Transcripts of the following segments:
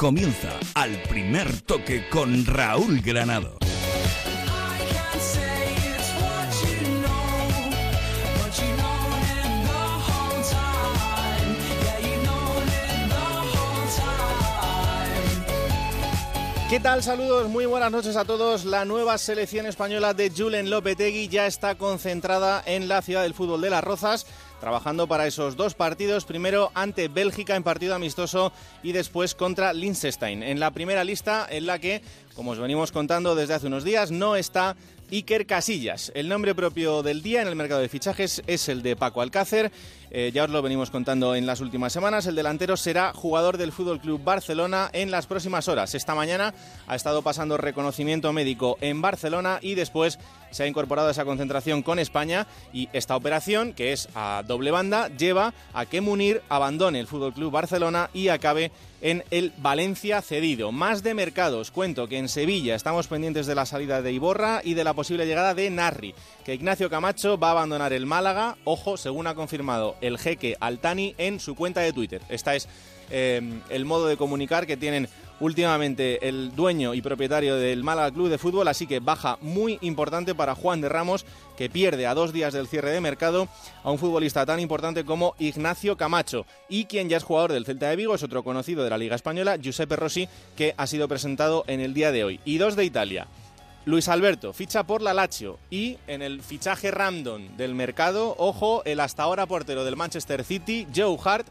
Comienza al primer toque con Raúl Granado. ¿Qué tal? Saludos, muy buenas noches a todos. La nueva selección española de Julen Lopetegui ya está concentrada en la ciudad del fútbol de Las Rozas trabajando para esos dos partidos, primero ante Bélgica en partido amistoso y después contra Liechtenstein. En la primera lista en la que, como os venimos contando desde hace unos días, no está Iker Casillas. El nombre propio del día en el mercado de fichajes es el de Paco Alcácer. Eh, ya os lo venimos contando en las últimas semanas. El delantero será jugador del Fútbol Club Barcelona en las próximas horas. Esta mañana ha estado pasando reconocimiento médico en Barcelona y después se ha incorporado a esa concentración con España y esta operación, que es a doble banda, lleva a que Munir abandone el Fútbol Club Barcelona y acabe en el Valencia cedido. Más de mercados, cuento que en Sevilla estamos pendientes de la salida de Iborra y de la posible llegada de Narri, que Ignacio Camacho va a abandonar el Málaga, ojo, según ha confirmado el jeque Altani en su cuenta de Twitter. Esta es eh, el modo de comunicar que tienen últimamente el dueño y propietario del Málaga Club de Fútbol, así que baja muy importante para Juan de Ramos, que pierde a dos días del cierre de mercado a un futbolista tan importante como Ignacio Camacho, y quien ya es jugador del Celta de Vigo, es otro conocido de la Liga Española, Giuseppe Rossi, que ha sido presentado en el día de hoy. Y dos de Italia. Luis Alberto ficha por la Lazio y en el fichaje random del mercado, ojo, el hasta ahora portero del Manchester City, Joe Hart,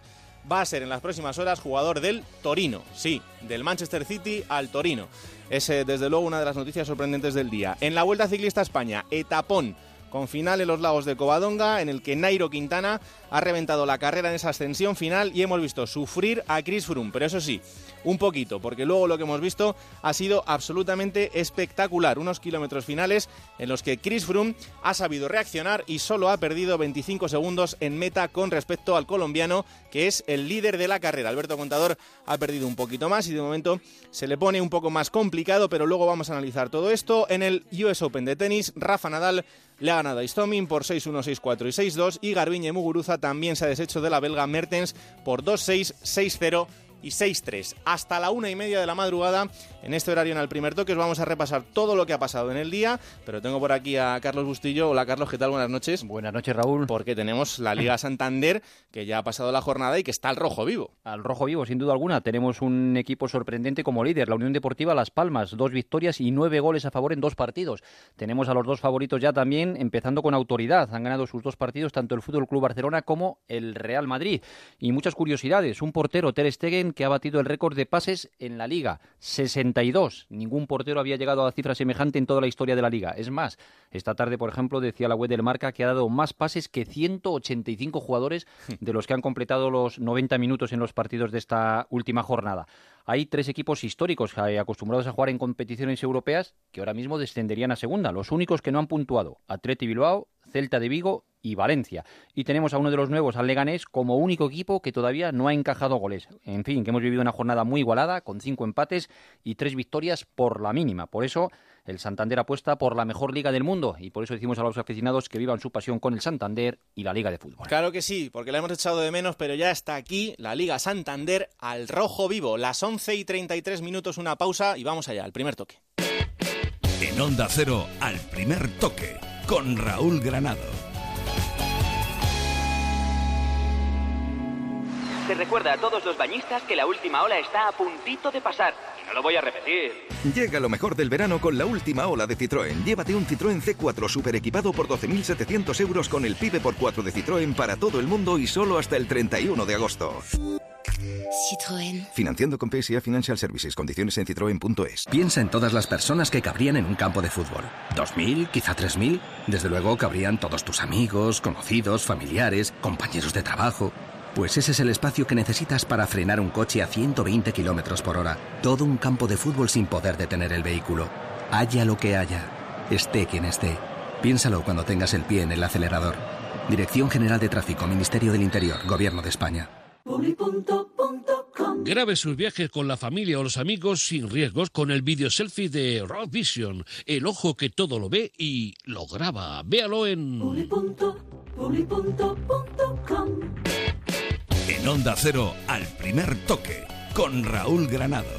va a ser en las próximas horas jugador del Torino. Sí, del Manchester City al Torino. Es eh, desde luego una de las noticias sorprendentes del día. En la Vuelta Ciclista España, etapón con final en los lagos de Covadonga, en el que Nairo Quintana ha reventado la carrera en esa ascensión final y hemos visto sufrir a Chris Froome. Pero eso sí, un poquito, porque luego lo que hemos visto ha sido absolutamente espectacular. Unos kilómetros finales en los que Chris Froome ha sabido reaccionar y solo ha perdido 25 segundos en meta con respecto al colombiano, que es el líder de la carrera. Alberto Contador ha perdido un poquito más y de momento se le pone un poco más complicado, pero luego vamos a analizar todo esto. En el US Open de tenis, Rafa Nadal le ha ganado a Istomin por 6-1, 6-4 y 6-2 y Garbiñe Muguruza también se ha deshecho de la belga Mertens por 2-6, 6-0 y 6-3. Hasta la una y media de la madrugada, en este horario en el primer toque, os vamos a repasar todo lo que ha pasado en el día. Pero tengo por aquí a Carlos Bustillo. Hola Carlos, ¿qué tal? Buenas noches. Buenas noches, Raúl. Porque tenemos la Liga Santander, que ya ha pasado la jornada y que está al rojo vivo. Al rojo vivo, sin duda alguna. Tenemos un equipo sorprendente como líder, la Unión Deportiva Las Palmas. Dos victorias y nueve goles a favor en dos partidos. Tenemos a los dos favoritos ya también, empezando con autoridad. Han ganado sus dos partidos, tanto el Fútbol Club Barcelona como el Real Madrid. Y muchas curiosidades. Un portero, Ter Stegen, que ha batido el récord de pases en la liga, 62. Ningún portero había llegado a la cifra semejante en toda la historia de la liga. Es más, esta tarde, por ejemplo, decía la web del Marca que ha dado más pases que 185 jugadores de los que han completado los 90 minutos en los partidos de esta última jornada. Hay tres equipos históricos acostumbrados a jugar en competiciones europeas que ahora mismo descenderían a segunda. Los únicos que no han puntuado, Atleti Bilbao, Celta de Vigo y Valencia. Y tenemos a uno de los nuevos, al Leganés, como único equipo que todavía no ha encajado goles. En fin, que hemos vivido una jornada muy igualada, con cinco empates y tres victorias por la mínima. Por eso, el Santander apuesta por la mejor liga del mundo y por eso decimos a los aficionados que vivan su pasión con el Santander y la Liga de Fútbol. Claro que sí, porque la hemos echado de menos, pero ya está aquí la Liga Santander al rojo vivo. Las 11 y 33 minutos, una pausa y vamos allá, al primer toque. En Onda Cero, al primer toque, con Raúl Granado. Se recuerda a todos los bañistas que la última ola está a puntito de pasar. Y no lo voy a repetir. Llega lo mejor del verano con la última ola de Citroën. Llévate un Citroën C4 super equipado por 12.700 euros con el PIB por 4 de Citroën para todo el mundo y solo hasta el 31 de agosto. Citroën. Financiando con PSA Financial Services. Condiciones en citroen.es. Piensa en todas las personas que cabrían en un campo de fútbol. ¿Dos mil? ¿Quizá tres mil? Desde luego cabrían todos tus amigos, conocidos, familiares, compañeros de trabajo. Pues ese es el espacio que necesitas para frenar un coche a 120 kilómetros por hora. Todo un campo de fútbol sin poder detener el vehículo. Haya lo que haya. Esté quien esté. Piénsalo cuando tengas el pie en el acelerador. Dirección General de Tráfico, Ministerio del Interior, Gobierno de España. Grabe sus viajes con la familia o los amigos sin riesgos con el video selfie de Raw Vision, el ojo que todo lo ve y lo graba. Véalo en En Onda Cero, al primer toque, con Raúl Granado.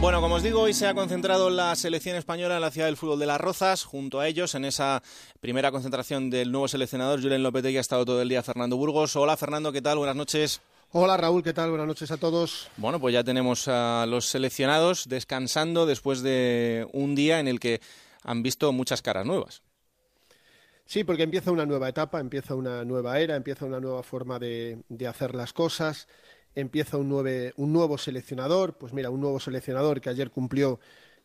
Bueno, como os digo, hoy se ha concentrado la selección española en la ciudad del fútbol de Las Rozas. Junto a ellos, en esa primera concentración del nuevo seleccionador, Julen Lopetegui, ha estado todo el día Fernando Burgos. Hola, Fernando, ¿qué tal? Buenas noches. Hola Raúl, ¿qué tal? Buenas noches a todos. Bueno, pues ya tenemos a los seleccionados descansando después de un día en el que han visto muchas caras nuevas. Sí, porque empieza una nueva etapa, empieza una nueva era, empieza una nueva forma de, de hacer las cosas empieza un, un nuevo seleccionador, pues mira, un nuevo seleccionador que ayer cumplió,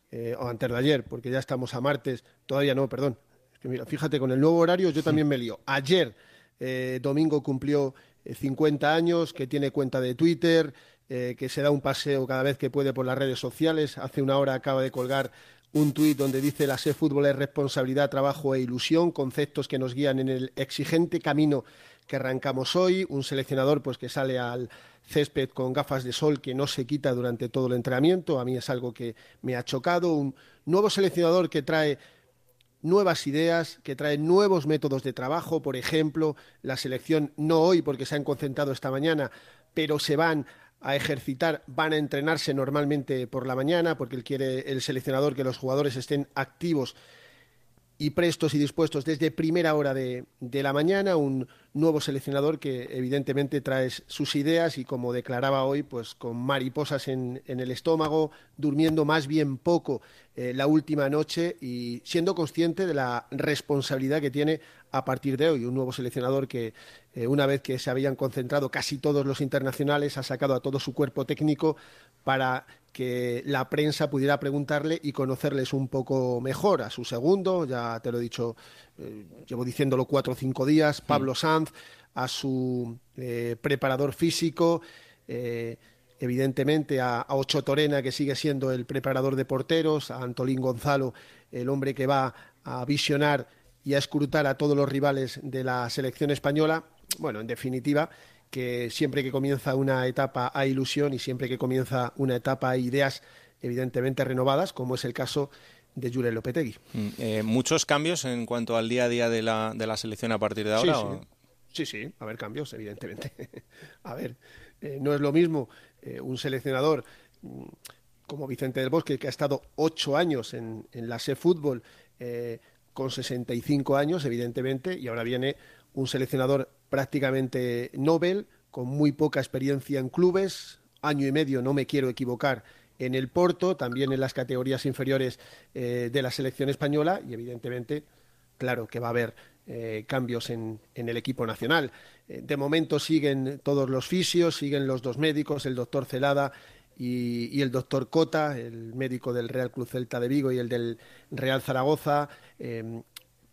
eh, o antes de ayer, porque ya estamos a martes, todavía no, perdón, es que mira, fíjate, con el nuevo horario yo también me lío. Ayer, eh, domingo, cumplió 50 eh, años, que tiene cuenta de Twitter, que se da un paseo cada vez que puede por las redes sociales. Hace una hora acaba de colgar un tuit donde dice la SE Fútbol es responsabilidad, trabajo e ilusión, conceptos que nos guían en el exigente camino que arrancamos hoy, un seleccionador pues que sale al, césped con gafas de sol que no se quita durante todo el entrenamiento. A mí es algo que me ha chocado. Un nuevo seleccionador que trae nuevas ideas, que trae nuevos métodos de trabajo. Por ejemplo, la selección, no hoy porque se han concentrado esta mañana, pero se van a ejercitar, van a entrenarse normalmente por la mañana, porque él quiere el seleccionador que los jugadores estén activos y prestos y dispuestos desde primera hora de, de, la mañana, un nuevo seleccionador que evidentemente trae sus ideas y como declaraba hoy, pues con mariposas en, en el estómago, durmiendo más bien poco eh, la última noche y siendo consciente de la responsabilidad que tiene a partir de hoy. Un nuevo seleccionador que, eh, una vez que se habían concentrado casi todos los internacionales, ha sacado a todo su cuerpo técnico para que la prensa pudiera preguntarle y conocerles un poco mejor. A su segundo, ya te lo he dicho, eh, llevo diciéndolo cuatro o cinco días, Pablo Sanz, a su preparador físico evidentemente a, Ocho Torena, que sigue siendo el preparador de porteros, a Antolín Gonzalo, el hombre que va a visionar y a escrutar a todos los rivales de la selección española. Bueno, en definitiva, que siempre que comienza una etapa hay ilusión y siempre que comienza una etapa hay ideas evidentemente renovadas, como es el caso de Jure Lopetegui. Mm, eh, ¿Muchos cambios en cuanto al día a día de la, de la selección a partir de ahora? Sí, sí, sí, a ver cambios, evidentemente. a ver, eh, no es lo mismo eh, un seleccionador mm, como Vicente del Bosque, que ha estado ocho años en, la SE Fútbol, eh, con 65 años, evidentemente, y ahora viene un seleccionador prácticamente Nobel, con muy poca experiencia en clubes, año y medio, no me quiero equivocar, en el Porto, también en las categorías inferiores de la selección española, y evidentemente, claro que va a haber eh, cambios en, el equipo nacional. Eh, de momento siguen todos los fisios, siguen los dos médicos, el doctor Celada y, el doctor Cota, el médico del Real Cruz Celta de Vigo y el del Real Zaragoza.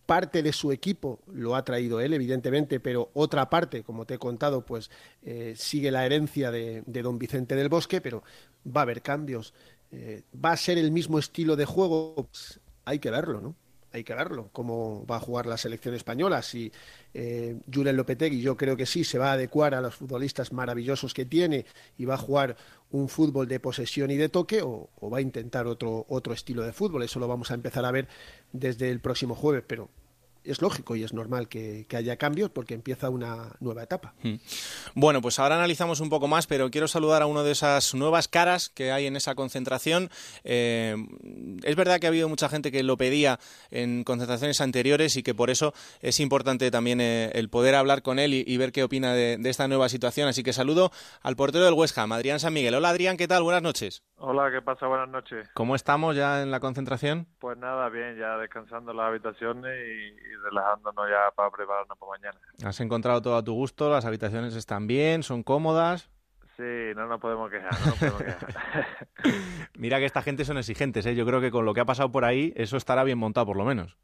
Parte de su equipo lo ha traído él, evidentemente, pero otra parte, como te he contado, pues eh, sigue la herencia de, don Vicente del Bosque, pero va a haber cambios. ¿Va a ser el mismo estilo de juego? Pues hay que verlo, ¿no? hay que verlo, cómo va a jugar la selección española. Si eh, Julen Lopetegui, yo creo que sí, se va a adecuar a los futbolistas maravillosos que tiene y va a jugar un fútbol de posesión y de toque o, o va a intentar otro, otro estilo de fútbol. Eso lo vamos a empezar a ver desde el próximo jueves, pero es lógico y es normal que, haya cambios porque empieza una nueva etapa. Hmm. Bueno, pues ahora analizamos un poco más, pero quiero saludar a una de esas nuevas caras que hay en esa concentración. Eh, es verdad que ha habido mucha gente que lo pedía en concentraciones anteriores y que por eso es importante también eh, el poder hablar con él y, ver qué opina de, de, esta nueva situación. Así que saludo al portero del Ham, Adrián San Miguel. Hola Adrián, ¿qué tal? Buenas noches. Hola, ¿qué pasa? Buenas noches. ¿Cómo estamos ya en la concentración? Pues nada, bien, ya descansando en las habitaciones y, relajándonos ya para prepararnos para mañana. ¿Has encontrado todo a tu gusto? ¿Las habitaciones están bien? ¿Son cómodas? Sí, no nos podemos quejar, no nos podemos quejar. Mira que esta gente son exigentes, ¿eh? Yo creo que con lo que ha pasado por ahí, eso estará bien montado por lo menos.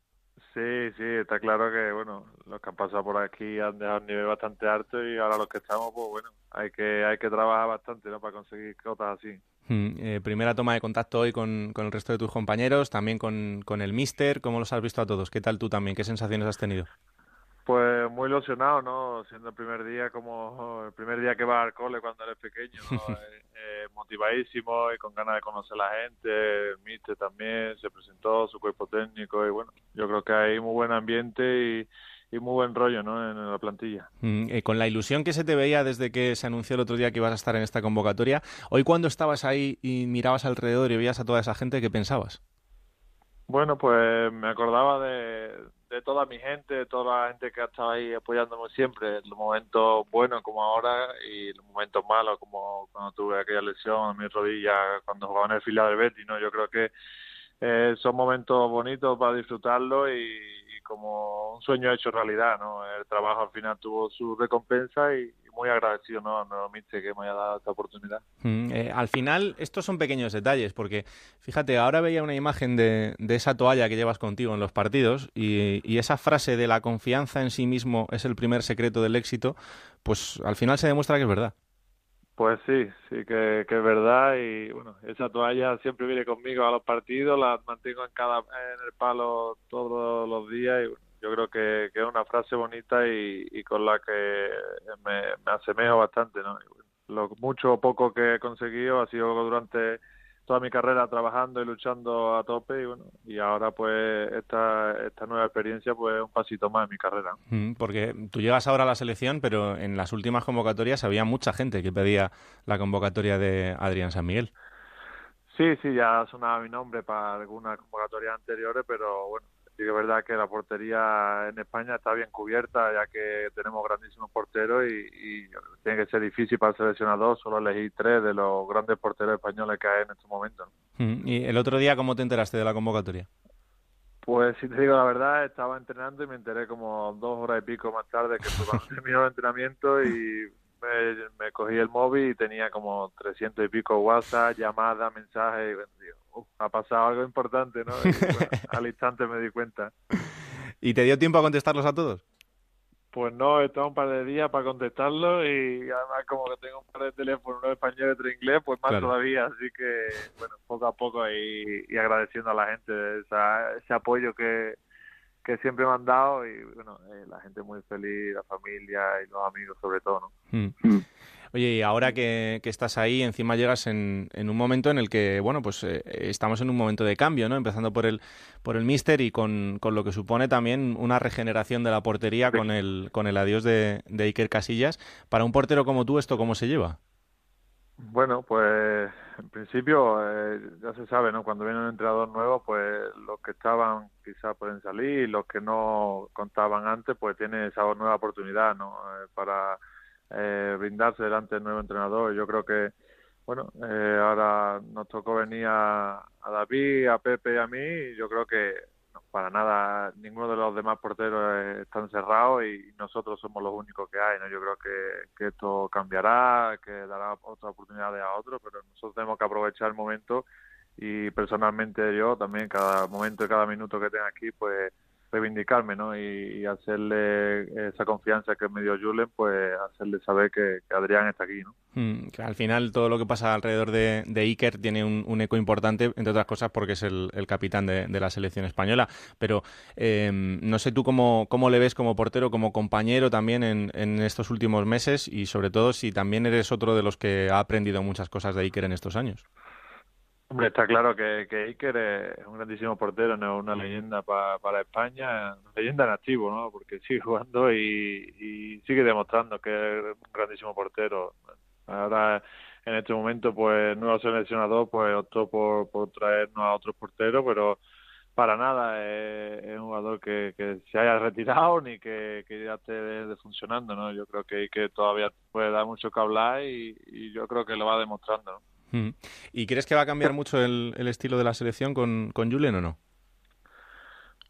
Sí, sí, está claro que, bueno, los que han pasado por aquí han dejado un nivel bastante alto y ahora los que estamos, pues bueno, hay que, hay que trabajar bastante, ¿no? Para conseguir cosas así. Hmm, eh, primera toma de contacto hoy con, con, el resto de tus compañeros, también con, con el Mister. ¿Cómo los has visto a todos? ¿Qué tal tú también? ¿Qué sensaciones has tenido? Pues muy ilusionado, ¿no? Siendo el primer día como el primer día que va al cole cuando eres pequeño, eh, eh, motivadísimo y con ganas de conocer a la gente. El Mister también se presentó, su cuerpo técnico y bueno, yo creo que hay muy buen ambiente y, y muy buen rollo ¿no? en la plantilla. Mm, eh, con la ilusión que se te veía desde que se anunció el otro día que ibas a estar en esta convocatoria, hoy cuando estabas ahí y mirabas alrededor y veías a toda esa gente, ¿qué pensabas? Bueno, pues me acordaba de, de toda mi gente, de toda la gente que ha estado ahí apoyándome siempre, los momentos buenos como ahora y los momentos malos como cuando tuve aquella lesión en mi rodilla cuando jugaba en el filial del Betis, ¿no? Yo creo que eh, son momentos bonitos para disfrutarlo y, como un sueño hecho realidad, ¿no? El trabajo al final tuvo su recompensa y, muy agradecido, ¿no? Nuevamente que me haya dado esta oportunidad. Mm, eh, al final, estos son pequeños detalles, porque fíjate, ahora veía una imagen de, de esa toalla que llevas contigo en los partidos y, y, esa frase de la confianza en sí mismo es el primer secreto del éxito, pues al final se demuestra que es verdad. Pues sí, sí que, que, es verdad y bueno, esa toalla siempre viene conmigo a los partidos, la mantengo en cada en el palo todos los días y yo creo que, que, es una frase bonita y, y con la que me, me asemejo bastante, ¿no? Lo mucho o poco que he conseguido ha sido durante toda mi carrera trabajando y luchando a tope y bueno y ahora pues esta esta nueva experiencia pues un pasito más en mi carrera mm, porque tú llegas ahora a la selección pero en las últimas convocatorias había mucha gente que pedía la convocatoria de Adrián San Miguel sí sí ya sonaba mi nombre para algunas convocatorias anteriores pero bueno sí que es verdad que la portería en España está bien cubierta, ya que tenemos grandísimos porteros y, tiene que ser difícil para el seleccionador solo elegir tres de los grandes porteros españoles que hay en estos momentos. Mm, ¿Y el otro día cómo te enteraste de la convocatoria? Pues si te digo la verdad, estaba entrenando y me enteré como dos horas y pico más tarde que terminó el entrenamiento y me, cogí el móvil y tenía como 300 y pico WhatsApp, llamadas, mensajes y digo, ha pasado algo importante, ¿no? al instante me di cuenta. ¿Y te dio tiempo a contestarlos a todos? Pues no, he estado un par de días para contestarlo y además como que tengo un par de teléfonos, uno español y otro inglés, pues más todavía, así que bueno, poco a poco y, y agradeciendo a la gente esa, ese apoyo que, que siempre me han dado y bueno, eh, la gente muy feliz, la familia y los amigos sobre todo, ¿no? Mm. Mm. Oye, y ahora que, estás ahí, encima llegas en, en, un momento en el que, bueno, pues eh, estamos en un momento de cambio, ¿no? Empezando por el, por el míster y con, con, lo que supone también una regeneración de la portería con el, con el adiós de, de Iker Casillas. Para un portero como tú, ¿esto cómo se lleva? Bueno, pues en principio eh, ya se sabe, ¿no? Cuando viene un entrenador nuevo, pues los que estaban quizás pueden salir y los que no contaban antes, pues tienen esa nueva oportunidad, ¿no? Eh, para eh, brindarse delante del nuevo entrenador. Yo creo que, bueno, ahora nos tocó venir a, a David, a Pepe y a mí, y yo creo que para nada, ninguno de los demás porteros están cerrados y nosotros somos los únicos que hay. ¿no? Yo creo que, que esto cambiará, que dará otras oportunidades a otros, pero nosotros tenemos que aprovechar el momento y personalmente yo también cada momento y cada minuto que tenga aquí, pues reivindicarme ¿no? y, hacerle esa confianza que me dio Julen, pues hacerle saber que, Adrián está aquí. ¿no? Mm, al final todo lo que pasa alrededor de, Iker tiene un, eco importante, entre otras cosas porque es el, capitán de, la selección española. Pero em, no sé tú cómo, cómo le ves como portero, como compañero también en, en estos últimos meses y sobre todo si también eres otro de los que ha aprendido muchas cosas de Iker en estos años. Hombre, está claro que, que Iker es un grandísimo portero, no una leyenda para España, leyenda en activo, ¿no? Porque sigue jugando y, y sigue demostrando que es un grandísimo portero. Ahora, en este momento, pues, nuevo seleccionador, pues, optó por, por traernos a otro portero, pero para nada es, un jugador que, que, se haya retirado ni que, que ya esté funcionando, ¿no? Yo creo que Iker todavía puede dar mucho que hablar y, y yo creo que lo va demostrando, ¿no? ¿Y crees que va a cambiar mucho el, estilo de la selección con, con Julen o no?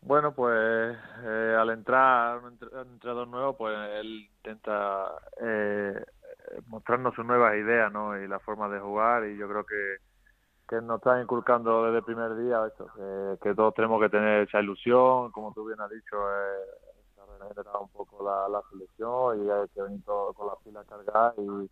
Bueno, pues eh, al entrar un entrenador nuevo, pues él intenta eh, mostrarnos sus nuevas ideas, ¿no? Y la forma de jugar y yo creo que, que nos está inculcando desde el primer día esto, que, todos tenemos que tener esa ilusión, como tú bien has dicho, eh, un poco la, la selección y hay que venir todo con la fila cargada y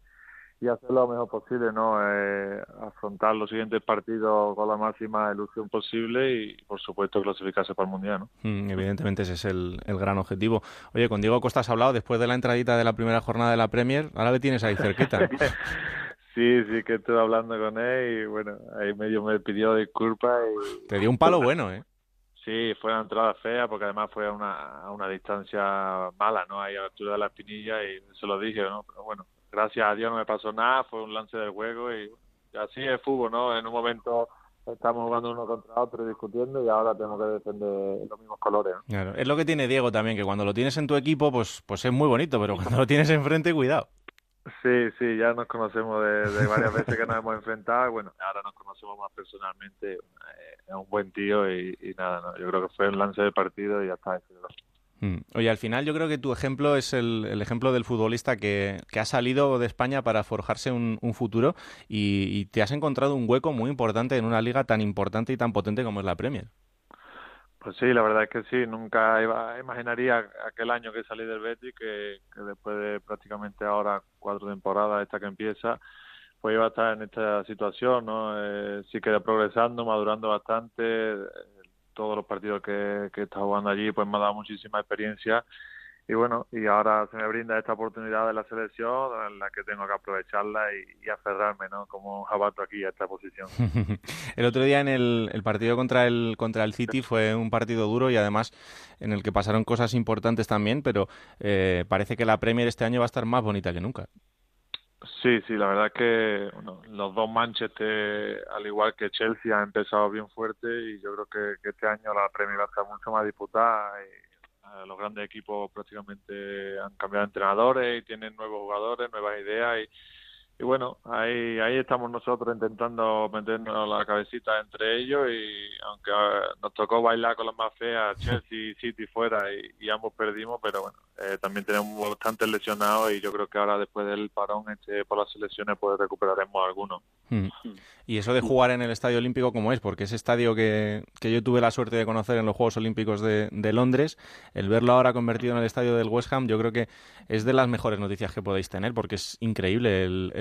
y hacer lo mejor posible, ¿no? Eh, afrontar los siguientes partidos con la máxima ilusión posible y, por supuesto, clasificarse para el Mundial, ¿no? Mm, evidentemente ese es el, el, gran objetivo. Oye, con Diego Costa has hablado después de la entradita de la primera jornada de la Premier, ahora le tienes ahí cerquita. sí, sí que estuve hablando con él y, bueno, ahí medio me pidió disculpas y... Te dio un palo bueno, ¿eh? Sí, fue una entrada fea porque además fue a una, a una distancia mala, ¿no? Ahí a la altura de la espinilla y se lo dije, ¿no? Pero bueno, gracias a Dios no me pasó nada, fue un lance del juego y así es fútbol, ¿no? En un momento estamos jugando uno contra otro discutiendo y ahora tenemos que defender los mismos colores. Claro, es lo que tiene Diego también, que cuando lo tienes en tu equipo, pues, pues es muy bonito, pero cuando lo tienes enfrente, cuidado. Sí, sí, ya nos conocemos de, varias veces que nos hemos enfrentado. Bueno, ahora nos conocemos más personalmente. Eh, es un buen tío y, nada, no, yo creo que fue un lance de partido y ya está. Mm. Oye, al final yo creo que tu ejemplo es el, ejemplo del futbolista que, ha salido de España para forjarse un, futuro y, te has encontrado un hueco muy importante en una liga tan importante y tan potente como es la Premier. Pues sí, la verdad es que sí, nunca iba, imaginaría aquel año que salí del Betis que, después de prácticamente ahora cuatro temporadas, esta que empieza, pues iba a estar en esta situación, ¿no? Eh, sí que progresando, madurando bastante, todos los partidos que, que he estado jugando allí, pues me ha dado muchísima experiencia. Y bueno, y ahora se me brinda esta oportunidad de la selección en la que tengo que aprovecharla y, aferrarme, ¿no? Como un jabato aquí a esta posición. el otro día en el, el, partido contra el, contra el City fue un partido duro y además en el que pasaron cosas importantes también, pero eh, parece que la Premier este año va a estar más bonita que nunca. Sí, sí, la verdad es que los dos Manchester, al igual que Chelsea, han empezado bien fuerte y yo creo que, este año la Premier va a estar mucho más disputada. Y, eh, los grandes equipos prácticamente han cambiado de entrenadores y tienen nuevos jugadores, nuevas ideas y y bueno, ahí, ahí estamos nosotros intentando meternos la cabecita entre ellos y aunque ah, nos tocó bailar con las más feas, Chelsea y City fuera y, ambos perdimos, pero bueno, eh, también tenemos bastantes lesionados y yo creo que ahora después del parón este por las selecciones pues recuperaremos algunos. Hmm. Y eso de jugar en el Estadio Olímpico como es, porque ese estadio que, que yo tuve la suerte de conocer en los Juegos Olímpicos de, de Londres, el verlo ahora convertido en el estadio del West Ham, yo creo que es de las mejores noticias que podéis tener, porque es increíble el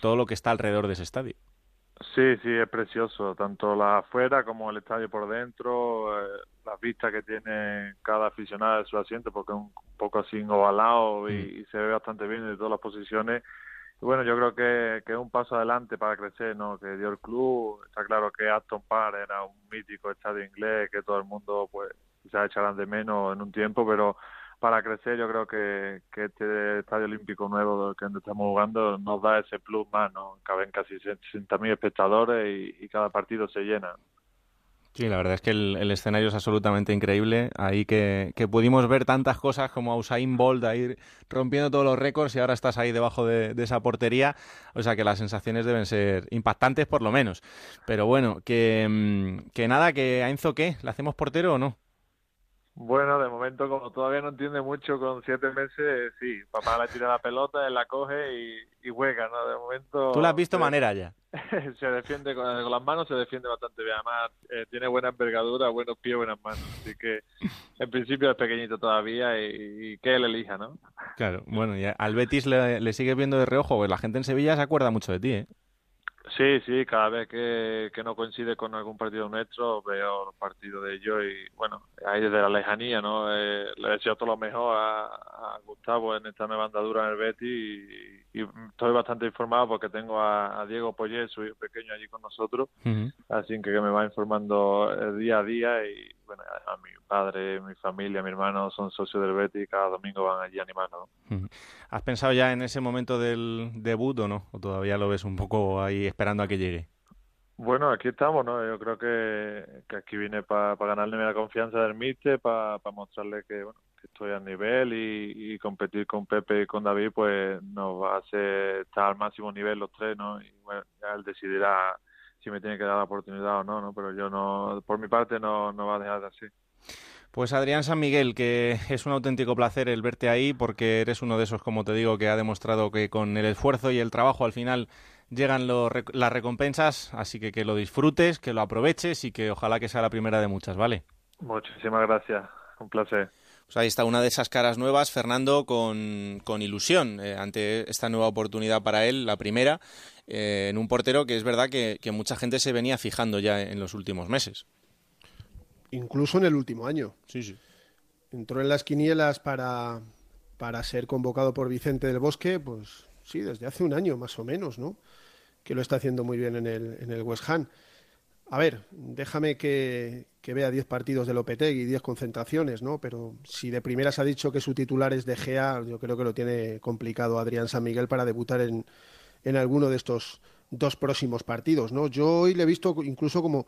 todo lo que está alrededor de ese estadio. Sí, sí, es precioso, tanto la afuera como el estadio por dentro, eh, las vistas que tiene cada aficionado de su asiento, porque es un poco así ovalado y, mm. se ve bastante bien de todas las posiciones. Y bueno, yo creo que, que, es un paso adelante para crecer, ¿no? Que dio el club, está claro que Aston Park era un mítico estadio inglés que todo el mundo, pues, quizás echarán de menos en un tiempo, pero para crecer yo creo que, este estadio olímpico nuevo que estamos jugando nos da ese plus más, ¿no? Caben casi 60.000 espectadores y, cada partido se llena. Sí, la verdad es que el, escenario es absolutamente increíble. Ahí que, pudimos ver tantas cosas como a Usain Bolt ahí rompiendo todos los récords y ahora estás ahí debajo de, esa portería. O sea que las sensaciones deben ser impactantes por lo menos. Pero bueno, que, mm, que nada, que a Enzo, ¿qué? ¿Le hacemos portero o no? Bueno, de momento, como todavía no entiende mucho, con siete meses, sí, papá le tira la pelota, él la coge y, y juega, ¿no? De momento... ¿Tú la has visto manera ya? se defiende con, las manos, se defiende bastante bien. Además, eh, tiene buena envergadura, buenos pies, buenas manos. Así que, en principio, es pequeñito todavía y, que él elija, ¿no? Claro, bueno, y al Betis le, le sigue viendo de reojo, pues la gente en Sevilla se acuerda mucho de ti, ¿eh? Sí, sí, cada vez que, que, no coincide con algún partido nuestro veo los partidos de ellos y bueno, ahí desde la lejanía, ¿no? Eh, le deseo todo lo mejor a, Gustavo en esta nueva andadura en el Betty y, estoy bastante informado porque tengo a, Diego Poyet, su hijo pequeño, allí con nosotros, así que, que me va informando eh, día a día y bueno, a mi padre, mi familia, mi hermano son socios del Betty y cada domingo van allí animando. ¿Has pensado ya en ese momento del debut o no? ¿O todavía lo ves un poco ahí esperando a que llegue? Bueno, aquí estamos, ¿no? Yo creo que, que aquí vine para ganarle la confianza del míster, para mostrarle que, bueno, que estoy a nivel y, competir con Pepe y con David, pues nos va a hacer estar al máximo nivel los tres, ¿no? Y bueno, ya él decidirá si me tiene que dar la oportunidad o no, ¿no? Pero yo no, por mi parte no, no va a dejar de así. Pues Adrián San Miguel, que es un auténtico placer el verte ahí porque eres uno de esos, como te digo, que ha demostrado que con el esfuerzo y el trabajo al final llegan las recompensas, así que que lo disfrutes, que lo aproveches y que ojalá que sea la primera de muchas, ¿vale? Muchísimas gracias, un placer. Pues ahí está una de esas caras nuevas, Fernando, con, con ilusión eh, ante esta nueva oportunidad para él, la primera, eh, en un portero que es verdad que, que mucha gente se venía fijando ya en los últimos meses incluso en el último año. Sí, sí. Entró en las quinielas para, para ser convocado por Vicente del Bosque, pues sí, desde hace un año más o menos, ¿no? Que lo está haciendo muy bien en el, en el West Ham. A ver, déjame que, vea 10 partidos de Lopetegui y 10 concentraciones, ¿no? Pero si de primeras ha dicho que su titular es de Gea, yo creo que lo tiene complicado Adrián San Miguel para debutar en, en alguno de estos dos próximos partidos, ¿no? Yo hoy le he visto incluso como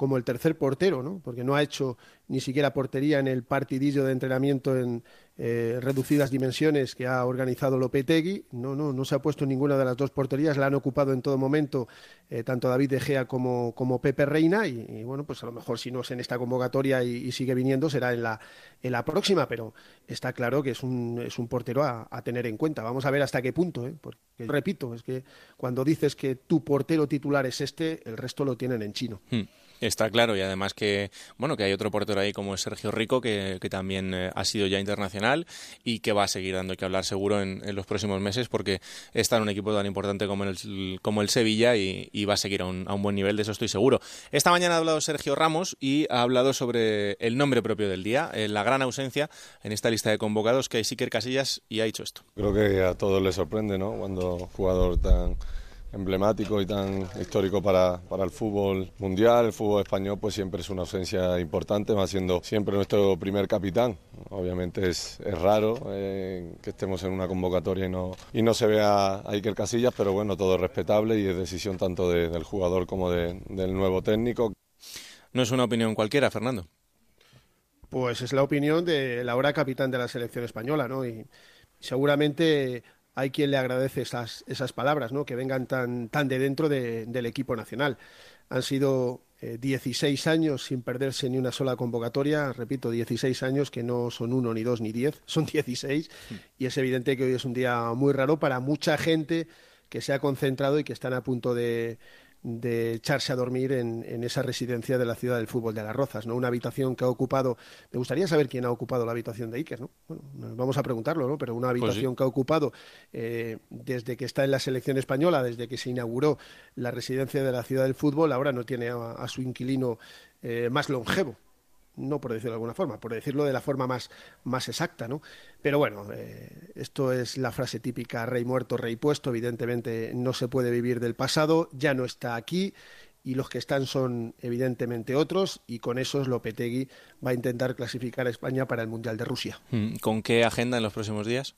como el tercer portero, ¿no? porque no ha hecho ni siquiera portería en el partidillo de entrenamiento en eh, reducidas dimensiones que ha organizado Lopetegui. No, no, no se ha puesto ninguna de las dos porterías, la han ocupado en todo momento eh, tanto David De Gea como, como Pepe Reina y, bueno, pues a lo mejor si no es en esta convocatoria y, sigue viniendo será en la, en la próxima, pero está claro que es un, es un portero a, tener en cuenta. Vamos a ver hasta qué punto, ¿eh? porque repito, es que cuando dices que tu portero titular es este, el resto lo tienen en chino. Hmm. Está claro, y además que bueno que hay otro portero ahí como es Sergio Rico, que, también eh, ha sido ya internacional y que va a seguir dando que hablar seguro en, los próximos meses porque está en un equipo tan importante como el, como el Sevilla y, va a seguir a un, a un, buen nivel, de eso estoy seguro. Esta mañana ha hablado Sergio Ramos y ha hablado sobre el nombre propio del día, eh, la gran ausencia en esta lista de convocados que hay Siker Casillas y ha dicho esto. Creo que a todos les sorprende, ¿no? Cuando jugador tan emblemático y tan histórico para, para, el fútbol mundial, el fútbol español, pues siempre es una ausencia importante, va siendo siempre nuestro primer capitán. Obviamente es, es raro eh, que estemos en una convocatoria y no, y no se vea a Iker Casillas, pero bueno, todo es respetable y es decisión tanto del jugador como del nuevo técnico. No es una opinión cualquiera, Fernando. Pues es la opinión de la ahora capitán de la selección española, ¿no? Y seguramente hay quien le agradece esas, esas palabras, ¿no? que vengan tan, tan de dentro del equipo nacional. Han sido 16 eh, años sin perderse ni una sola convocatoria, repito, 16 años que no son uno, ni dos, ni diez, son 16, y es evidente que hoy es un día muy raro para mucha gente que se ha concentrado y que están a punto de, de echarse a dormir en, esa residencia de la ciudad del fútbol de las Rozas, ¿no? Una habitación que ha ocupado, me gustaría saber quién ha ocupado la habitación de Iker, ¿no? Bueno, vamos a preguntarlo, ¿no? Pero una pues habitación que ha ocupado eh, desde que está en la selección española, desde que se inauguró la residencia de la ciudad del fútbol, ahora no tiene a, su inquilino eh, más longevo, no por decirlo de alguna forma, por decirlo de la forma más, más exacta, ¿no? Pero bueno, eh, esto es la frase típica rey muerto, rey puesto, evidentemente no se puede vivir del pasado, ya no está aquí y los que están son evidentemente otros y con esos Lopetegui va a intentar clasificar a España para el Mundial de Rusia. Mm, ¿Con qué agenda en los próximos días?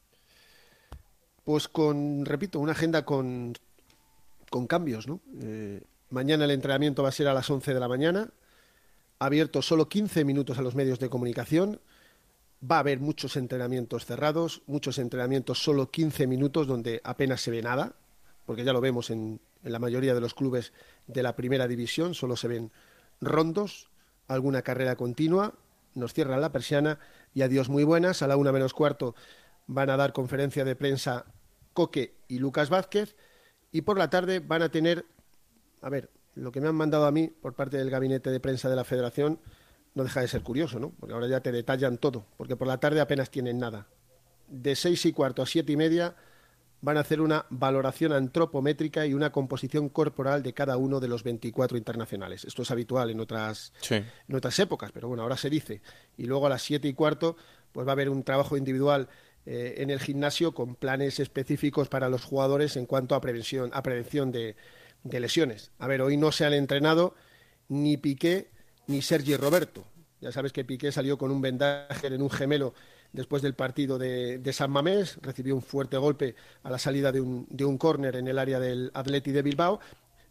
Pues con, repito, una agenda con, con cambios, ¿no? Eh, mañana el entrenamiento va a ser a las 11 de la mañana, abierto solo 15 minutos a los medios de comunicación. Va a haber muchos entrenamientos cerrados, muchos entrenamientos solo 15 minutos donde apenas se ve nada, porque ya lo vemos en, la mayoría de los clubes de la primera división, solo se ven rondos, alguna carrera continua, nos cierran la persiana y adiós muy buenas. A la una menos cuarto van a dar conferencia de prensa Coque y Lucas Vázquez y por la tarde van a tener, a ver, lo que me han mandado a mí por parte del gabinete de prensa de la Federación no deja de ser curioso, ¿no? Porque ahora ya te detallan todo, porque por la tarde apenas tienen nada. De seis y cuarto a siete y media van a hacer una valoración antropométrica y una composición corporal de cada uno de los 24 internacionales. Esto es habitual en otras, en otras épocas, pero bueno, ahora se dice. Y luego a las siete y cuarto pues va a haber un trabajo individual eh, en el gimnasio con planes específicos para los jugadores en cuanto a prevención, a prevención de, de lesiones. A ver, hoy no se han entrenado ni Piqué ni Sergi Roberto. Ya sabes que Piqué salió con un vendaje en un gemelo después del partido de, San Mamés, recibió un fuerte golpe a la salida de un, de un córner en el área del Atleti de Bilbao.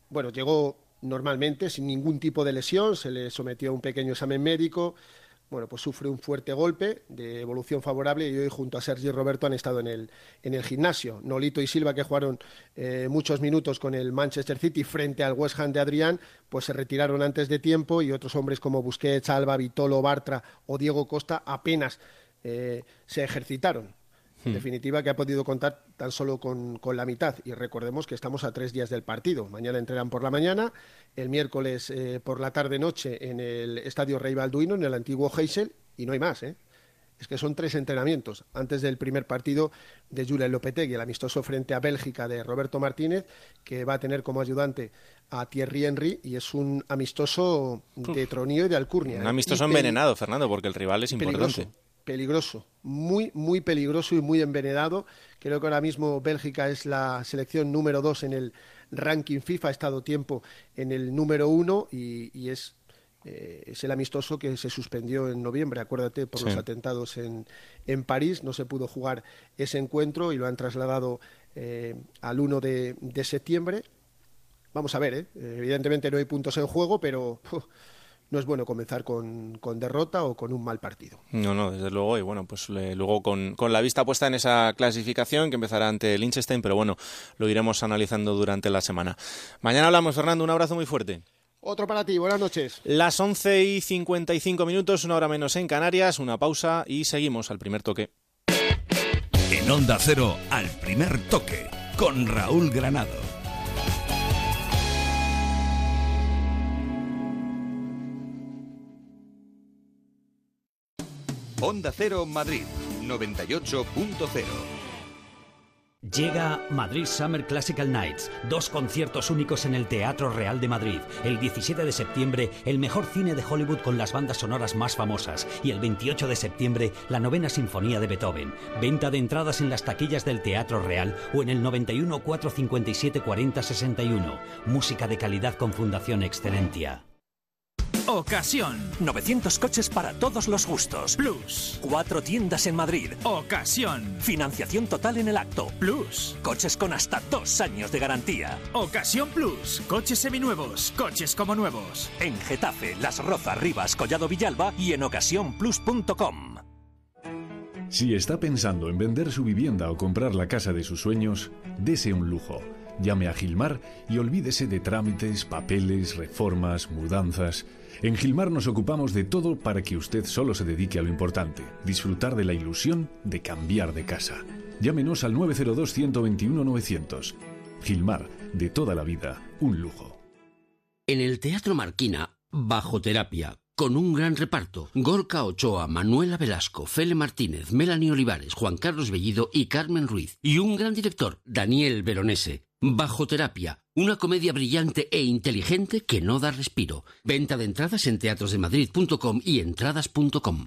Bueno, llegó normalmente, sin ningún tipo de lesión, se le sometió a un pequeño examen médico, bueno, pues sufre un fuerte golpe de evolución favorable y hoy junto a Sergi Roberto han estado en el, en el gimnasio. Nolito y Silva, que jugaron eh, muchos minutos con el Manchester City frente al West Ham de Adrián, pues se retiraron antes de tiempo y otros hombres como Busquets, Alba, Vitolo, Bartra o Diego Costa apenas eh, se ejercitaron. En hmm. definitiva, que ha podido contar tan solo con, la mitad. Y recordemos que estamos a tres días del partido. Mañana entrenan por la mañana, el miércoles eh, por la tarde-noche en el Estadio Rey Balduino, en el antiguo Heysel, y no hay más, ¿eh? Es que son tres entrenamientos antes del primer partido de Julen Lopetegui, el amistoso frente a Bélgica de Roberto Martínez, que va a tener como ayudante a Thierry Henry y es un amistoso de Tronío y de Alcurnia. Un amistoso envenenado, Fernando, porque el rival es importante peligroso, muy, muy peligroso y muy envenenado. Creo que ahora mismo Bélgica es la selección número dos en el ranking FIFA, ha estado tiempo en el número uno y, es eh, es el amistoso que se suspendió en noviembre, acuérdate, por los atentados en, en, París. No se pudo jugar ese encuentro y lo han trasladado eh, al 1 de, de, septiembre. Vamos a ver, ¿eh? evidentemente no hay puntos en juego, pero no es bueno comenzar con, derrota o con un mal partido. No, no, desde luego. Y bueno, pues luego con, la vista puesta en esa clasificación que empezará ante el Liechtenstein, pero bueno, lo iremos analizando durante la semana. Mañana hablamos, Fernando. Un abrazo muy fuerte. Otro para ti, buenas noches. Las 11 y 55 minutos, una hora menos en Canarias, una pausa y seguimos al primer toque. En Onda Cero, al primer toque, con Raúl Granado. Onda Cero Madrid 98.0. Llega Madrid Summer Classical Nights, dos conciertos únicos en el Teatro Real de Madrid. El 17 de septiembre, el mejor cine de Hollywood con las bandas sonoras más famosas. Y el 28 de septiembre, la novena sinfonía de Beethoven. Venta de entradas en las taquillas del Teatro Real o en el 91 457 40 61. Música de calidad con Fundación Excelentia. Ocasión. 900 coches para todos los gustos. Plus. Cuatro tiendas en Madrid. Ocasión. Financiación total en el acto. Plus. Coches con hasta dos años de garantía. Ocasión Plus. Coches seminuevos. Coches como nuevos. En Getafe, Las Rozas, Rivas, Collado Villalba y en ocasiónplus.com. Si está pensando en vender su vivienda o comprar la casa de sus sueños, dese un lujo. Llame a Gilmar y olvídese de trámites, papeles, reformas, mudanzas. En Gilmar nos ocupamos de todo para que usted solo se dedique a lo importante, disfrutar de la ilusión de cambiar de casa. Llámenos al 902-121-900. Gilmar, de toda la vida, un lujo. En el Teatro Marquina, Bajo Terapia, con un gran reparto. Gorka Ochoa, Manuela Velasco, Fele Martínez, Melanie Olivares, Juan Carlos Bellido y Carmen Ruiz. Y un gran director, Daniel Veronese. Bajo terapia, una comedia brillante e inteligente que no da respiro. Venta de entradas en teatrosdemadrid.com y entradas.com.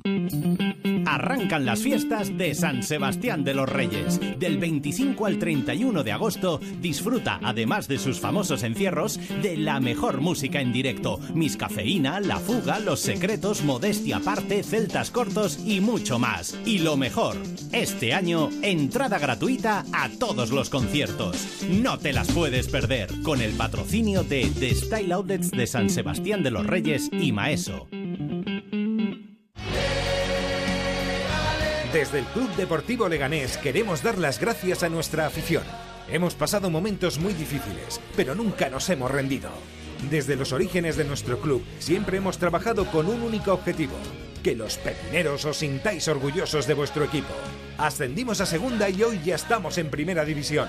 Arrancan las fiestas de San Sebastián de los Reyes. Del 25 al 31 de agosto disfruta, además de sus famosos encierros, de la mejor música en directo. Miss Cafeína, La Fuga, Los Secretos, Modestia Aparte, Celtas Cortos y mucho más. Y lo mejor, este año, entrada gratuita a todos los conciertos. No te las puedes perder con el patrocinio de The Style Outlets de San Sebastián de los Reyes y Maeso. Desde el Club Deportivo Leganés queremos dar las gracias a nuestra afición. Hemos pasado momentos muy difíciles, pero nunca nos hemos rendido. Desde los orígenes de nuestro club siempre hemos trabajado con un único objetivo, que los pepineros os sintáis orgullosos de vuestro equipo. Ascendimos a segunda y hoy ya estamos en primera división.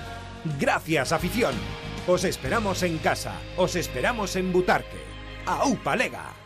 Gracias, afición. Os esperamos en casa, os esperamos en Butarque. ¡Aupa Lega!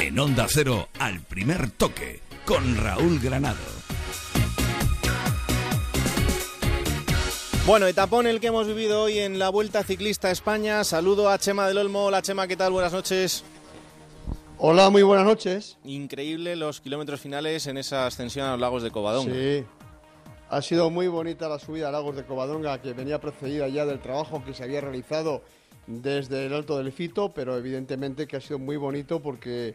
En Onda Cero, al primer toque, con Raúl Granado. Bueno, etapón el que hemos vivido hoy en la Vuelta Ciclista España. Saludo a Chema del Olmo. Hola Chema, ¿qué tal? Buenas noches. Hola, muy buenas noches. Increíble los kilómetros finales en esa ascensión a los lagos de Covadonga. Sí, ha sido muy bonita la subida a Lagos de Covadonga, que venía precedida ya del trabajo que se había realizado desde el Alto del Fito, pero evidentemente que ha sido muy bonito porque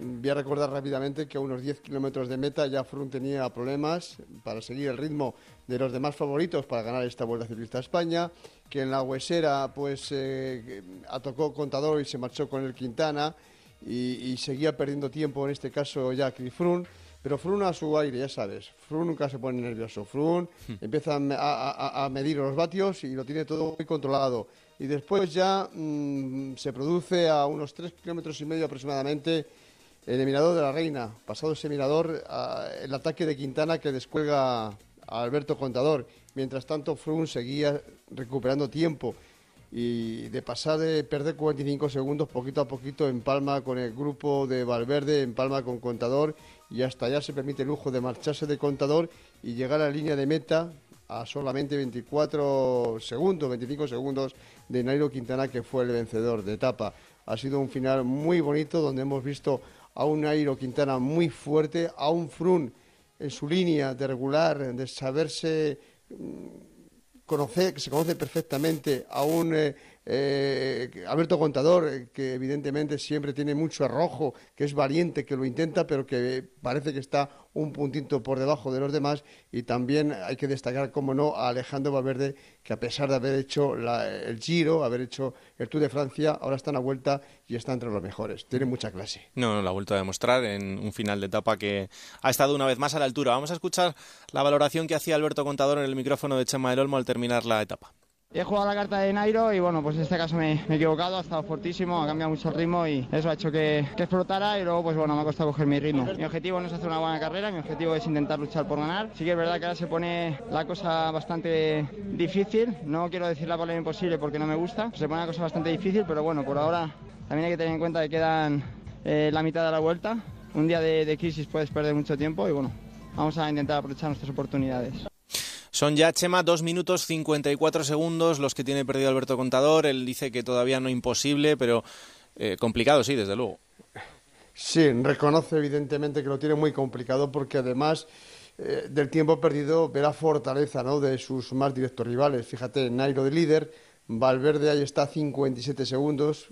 mm, voy a recordar rápidamente que a unos 10 kilómetros de meta ya Frun tenía problemas para seguir el ritmo de los demás favoritos para ganar esta Vuelta Ciclista a España, que en la Huesera pues eh, atocó Contador y se marchó con el Quintana y, seguía perdiendo tiempo en este caso ya Frun pero Frun a su aire, ya sabes. Frun nunca se pone nervioso. Frun hmm. empieza a, medir los vatios y lo tiene todo muy controlado. Y después ya mm, se produce a unos tres kilómetros y medio aproximadamente el mirador de la Reina. Pasado ese mirador, el ataque de Quintana que descuelga a Alberto Contador. Mientras tanto, Froome seguía recuperando tiempo y de pasar de perder 45 segundos poquito a poquito en palma con el grupo de Valverde, en palma con Contador y hasta ya se permite el lujo de marcharse de Contador y llegar a la línea de meta a solamente 24 segundos, 25 segundos de Nairo Quintana que fue el vencedor de etapa. Ha sido un final muy bonito donde hemos visto a un Nairo Quintana muy fuerte, a un Frun en su línea de regular, de saberse mm, conoce, que se conoce perfectamente a un eh, eh, Alberto Contador, eh, que evidentemente siempre tiene mucho arrojo, que es valiente, que lo intenta, pero que parece que está un puntito por debajo de los demás. Y también hay que destacar, como no, a Alejandro Valverde, que a pesar de haber hecho el Giro, haber hecho el Tour de Francia, ahora está en la vuelta y está entre los mejores. Tiene mucha clase. No, no, lo ha vuelto a demostrar en un final de etapa que ha estado una vez más a la altura. Vamos a escuchar la valoración que hacía Alberto Contador en el micrófono de Chema del Olmo al terminar la etapa. He jugado la carta de Nairo y bueno, pues en este caso me, he equivocado, ha estado fortísimo, ha cambiado mucho el ritmo y eso ha hecho que, que, explotara y luego pues bueno, me ha costado coger mi ritmo. Mi objetivo no es hacer una buena carrera, mi objetivo es intentar luchar por ganar. Sí que es verdad que ahora se pone la cosa bastante difícil, no quiero decir la palabra imposible porque no me gusta, se pone la cosa bastante difícil, pero bueno, por ahora también hay que tener en cuenta que quedan eh, la mitad de la vuelta. Un día de, de crisis puedes perder mucho tiempo y bueno, vamos a intentar aprovechar nuestras oportunidades. Son ya, Chema, dos minutos 54 segundos los que tiene perdido Alberto Contador. Él dice que todavía no imposible, pero eh, complicado, sí, desde luego. Sí, reconoce evidentemente que lo tiene muy complicado porque además eh, del tiempo perdido ve la fortaleza ¿no? de sus más directos rivales. Fíjate, Nairo de líder, Valverde ahí está a 57 segundos,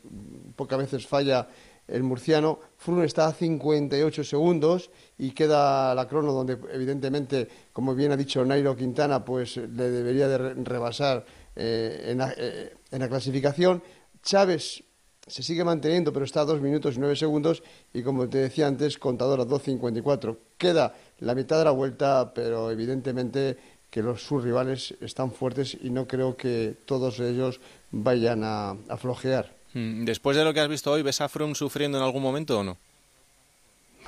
pocas veces falla el murciano. Froome está a 58 segundos y queda la crono donde evidentemente, como bien ha dicho Nairo Quintana, pues le debería de rebasar eh, en, la, eh, en, la, clasificación. Chávez se sigue manteniendo, pero está a 2 minutos y 9 segundos y como te decía antes, contador a 2.54. Queda la mitad de la vuelta, pero evidentemente que los, sus rivales están fuertes y no creo que todos ellos vayan a, a flojear. Mm, después de lo que has visto hoy, ¿ves a Froome sufriendo en algún momento o no?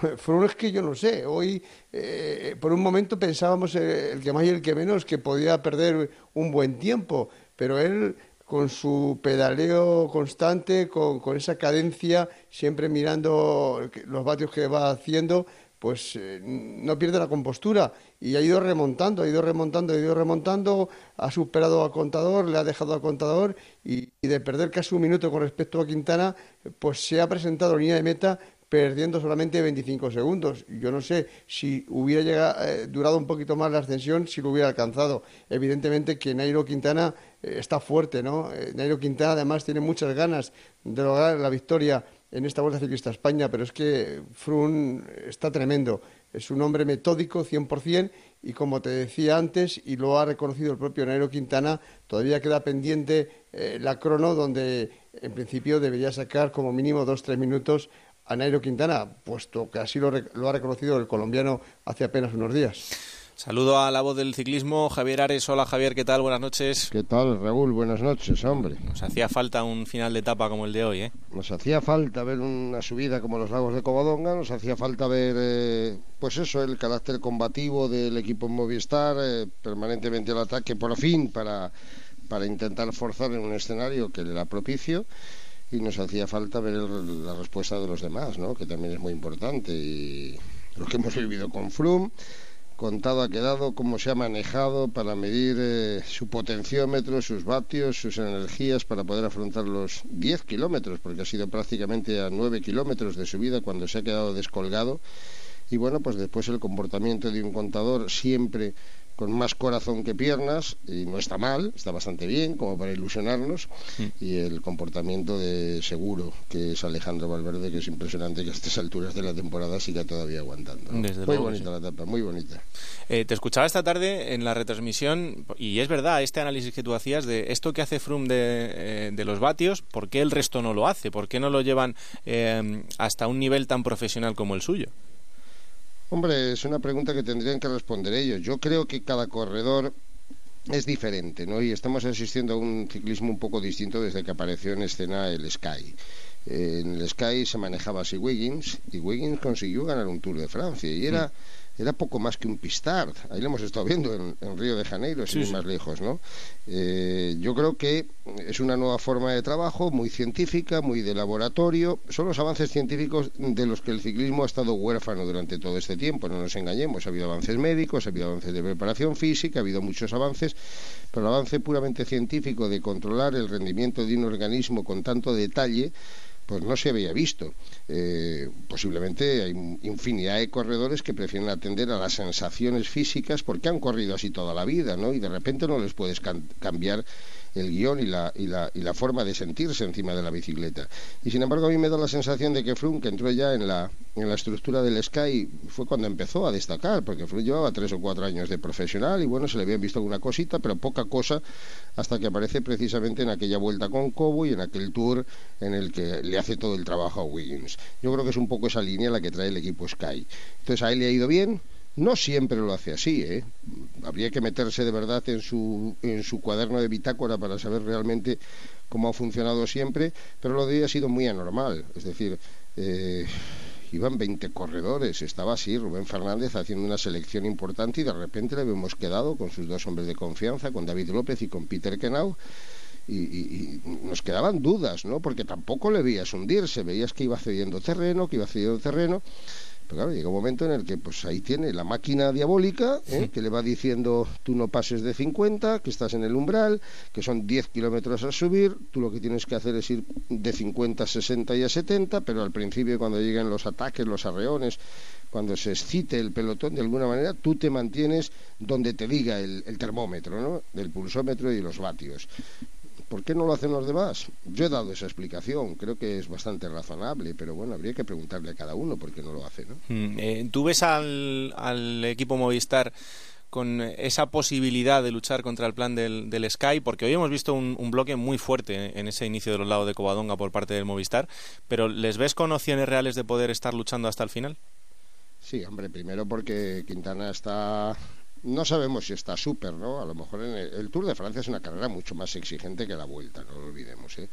Froome es que yo no sé. Hoy, eh, por un momento pensábamos eh, el que más y el que menos que podía perder un buen tiempo, pero él con su pedaleo constante, con, con esa cadencia, siempre mirando los vatios que va haciendo, pues eh, no pierde la compostura y ha ido remontando, ha ido remontando, ha ido remontando, ha superado a Contador, le ha dejado a Contador y, de perder casi un minuto con respecto a Quintana, pues se ha presentado en línea de meta perdiendo solamente 25 segundos. Yo no sé si hubiera llegado, eh, durado un poquito más la ascensión, si lo hubiera alcanzado. Evidentemente que Nairo Quintana eh, está fuerte, ¿no? Nairo Quintana además tiene muchas ganas de lograr la victoria en esta Vuelta Ciclista España, pero es que Frun está tremendo. Es un hombre metódico 100% y como te decía antes, y lo ha reconocido el propio Nairo Quintana, todavía queda pendiente eh, la crono donde en principio debería sacar como mínimo dos tres minutos a Nairo Quintana, puesto que así lo, lo ha reconocido el colombiano hace apenas unos días. Saludo a la voz del ciclismo, Javier Ares. Hola Javier, ¿qué tal? Buenas noches. ¿Qué tal, Raúl? Buenas noches, hombre. Nos hacía falta un final de etapa como el de hoy, ¿eh? Nos hacía falta ver una subida como los lagos de Covadonga, nos hacía falta ver, eh, pues eso, el carácter combativo del equipo Movistar, eh, permanentemente el ataque por fin para, para intentar forzar en un escenario que le era propicio y nos hacía falta ver la respuesta de los demás, ¿no? Que también es muy importante y lo que hemos vivido con Froome contado ha quedado cómo se ha manejado para medir eh, su potenciómetro, sus vatios, sus energías para poder afrontar los 10 kilómetros, porque ha sido prácticamente a 9 kilómetros de subida cuando se ha quedado descolgado. Y bueno, pues después el comportamiento de un contador siempre con más corazón que piernas y no está mal, está bastante bien como para ilusionarnos y el comportamiento de seguro que es Alejandro Valverde que es impresionante que a estas alturas de la temporada siga todavía aguantando. muy bonita la etapa, muy bonita. Eh, te escuchaba esta tarde en la retransmisión y es verdad este análisis que tú hacías de esto que hace Froome de, eh, de los vatios, ¿por qué el resto no lo hace? ¿Por qué no lo llevan eh, hasta un nivel tan profesional como el suyo? Hombre, es una pregunta que tendrían que responder ellos. Yo creo que cada corredor es diferente, ¿no? Y estamos asistiendo a un ciclismo un poco distinto desde que apareció en escena el Sky. en el Sky se manejaba así Wiggins y Wiggins consiguió ganar un Tour de Francia y era era poco más que un pistard. Ahí lo hemos estado viendo en, Río de Janeiro, sin ir más lejos, ¿no? Eh, yo creo que es una nueva forma de trabajo, muy científica, muy de laboratorio. Son los avances científicos de los que el ciclismo ha estado huérfano durante todo este tiempo, no nos engañemos. Ha habido avances médicos, ha habido avances de preparación física, ha habido muchos avances, pero el avance puramente científico de controlar el rendimiento de un organismo con tanto detalle pues no se había visto. Eh, posiblemente hay infinidad de corredores que prefieren atender a las sensaciones físicas porque han corrido así toda la vida, ¿no? Y de repente no les puedes cambiar el guion y la, y, la, y la forma de sentirse encima de la bicicleta. Y sin embargo a mí me da la sensación de que Froome, que entró ya en la, en la estructura del Sky, fue cuando empezó a destacar, porque Froome llevaba tres o cuatro años de profesional y bueno, se le había visto alguna cosita, pero poca cosa hasta que aparece precisamente en aquella vuelta con Cobo y en aquel tour en el que le hace todo el trabajo a Wiggins. Yo creo que es un poco esa línea la que trae el equipo Sky. Entonces a él le ha ido bien, no siempre lo hace así, ¿eh? Habría que meterse de verdad en su, en su cuaderno de bitácora para saber realmente cómo ha funcionado siempre, pero lo de hoy ha sido muy anormal. Es decir, eh, iban 20 corredores, estaba así Rubén Fernández haciendo una selección importante y de repente le hemos quedado con sus dos hombres de confianza, con David López y con Peter Kenau. Y, y, nos quedaban dudas, ¿no? Porque tampoco le veías hundirse, veías que iba cediendo terreno, que iba cediendo terreno pero claro, llega un momento en el que pues ahí tiene la máquina diabólica ¿eh? que le va diciendo tú no pases de 50, que estás en el umbral, que son 10 kilómetros a subir, tú lo que tienes que hacer es ir de 50 a 60 y a 70, pero al principio cuando lleguen los ataques, los arreones, cuando se excite el pelotón, de alguna manera tú te mantienes donde te diga el, el termómetro, ¿no? del pulsómetro y los vatios. ¿Por qué no lo hacen los demás? Yo he dado esa explicación, creo que es bastante razonable, pero bueno, habría que preguntarle a cada uno por qué no lo hace. ¿no? Mm, eh, ¿Tú ves al, equipo Movistar con esa posibilidad de luchar contra el plan del, Sky, porque hoy hemos visto un, bloque muy fuerte en ese inicio de los lados de Covadonga por parte del Movistar, pero ¿les ves con opciones reales de poder estar luchando hasta el final? Sí, hombre, primero porque Quintana está no sabemos si está súper, ¿no? A lo mejor en el, Tour de Francia es una carrera mucho más exigente que la Vuelta, no lo olvidemos, ¿eh?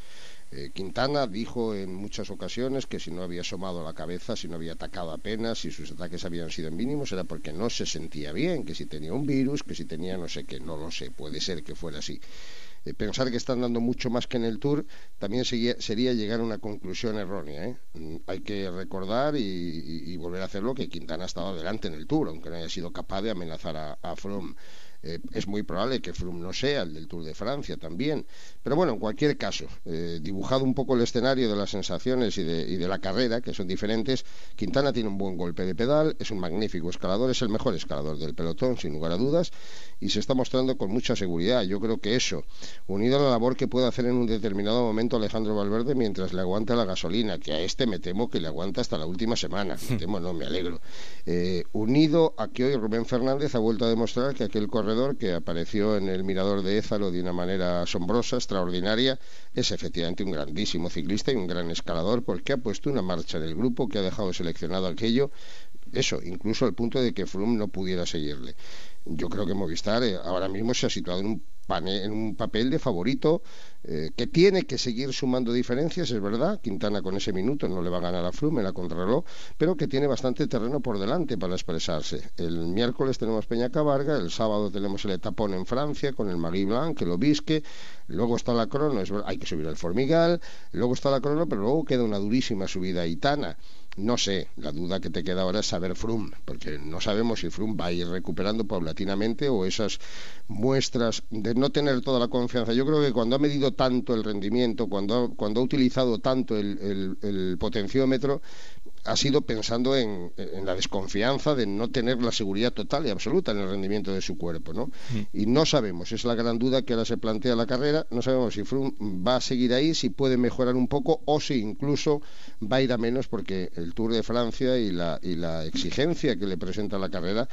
¿eh? Quintana dijo en muchas ocasiones que si no había asomado la cabeza, si no había atacado apenas, si sus ataques habían sido mínimos, era porque no se sentía bien, que si tenía un virus, que si tenía no sé qué, no lo sé, puede ser que fuera así. Eh, pensar que están dando mucho más que en el Tour también sería, llegar a una conclusión errónea. ¿eh? Mm, hay que recordar y, volver a hacerlo que Quintana ha estado adelante en el Tour, aunque no haya sido capaz de amenazar a, a Froome. Eh, es muy probable que Froome no sea el del Tour de Francia también. Pero bueno, en cualquier caso, eh, dibujado un poco el escenario de las sensaciones y de, la carrera, que son diferentes, Quintana tiene un buen golpe de pedal, es un magnífico escalador, es el mejor escalador del pelotón, sin lugar a dudas, y se está mostrando con mucha seguridad. Yo creo que eso, unido a la labor que puede hacer en un determinado momento Alejandro Valverde mientras le aguanta la gasolina, que a este me temo que le aguanta hasta la última semana, me temo, no, me alegro, eh, unido a que hoy Rubén Fernández ha vuelto a demostrar que aquel que apareció en el mirador de Ézaro de una manera asombrosa, extraordinaria, es efectivamente un grandísimo ciclista y un gran escalador porque ha puesto una marcha en el grupo que ha dejado seleccionado aquello, eso, incluso al punto de que Froome no pudiera seguirle. Yo creo que Movistar eh, ahora mismo se ha situado en un en un papel de favorito eh, que tiene que seguir sumando diferencias, es verdad. Quintana con ese minuto no le va a ganar a Flume, la contrarreloj, pero que tiene bastante terreno por delante para expresarse. El miércoles tenemos Peña Cabarga, el sábado tenemos el etapón en Francia con el Marie Blanc, el Obisque, luego está la crono, hay que subir el Formigal, luego está la crono, pero luego queda una durísima subida a Itana. No sé, la duda que te queda ahora es saber Frum, porque no sabemos si Frum va a ir recuperando paulatinamente o esas muestras de no tener toda la confianza. Yo creo que cuando ha medido tanto el rendimiento, cuando, cuando ha utilizado tanto el potenciómetro, ha sido pensando en, la desconfianza de no tener la seguridad total y absoluta en el rendimiento de su cuerpo, ¿no? Mm. Y no sabemos, es la gran duda que ahora se plantea la carrera, no sabemos si Froome va a seguir ahí, si puede mejorar un poco o si incluso va a ir a menos porque el Tour de Francia y la, y la exigencia que le presenta la carrera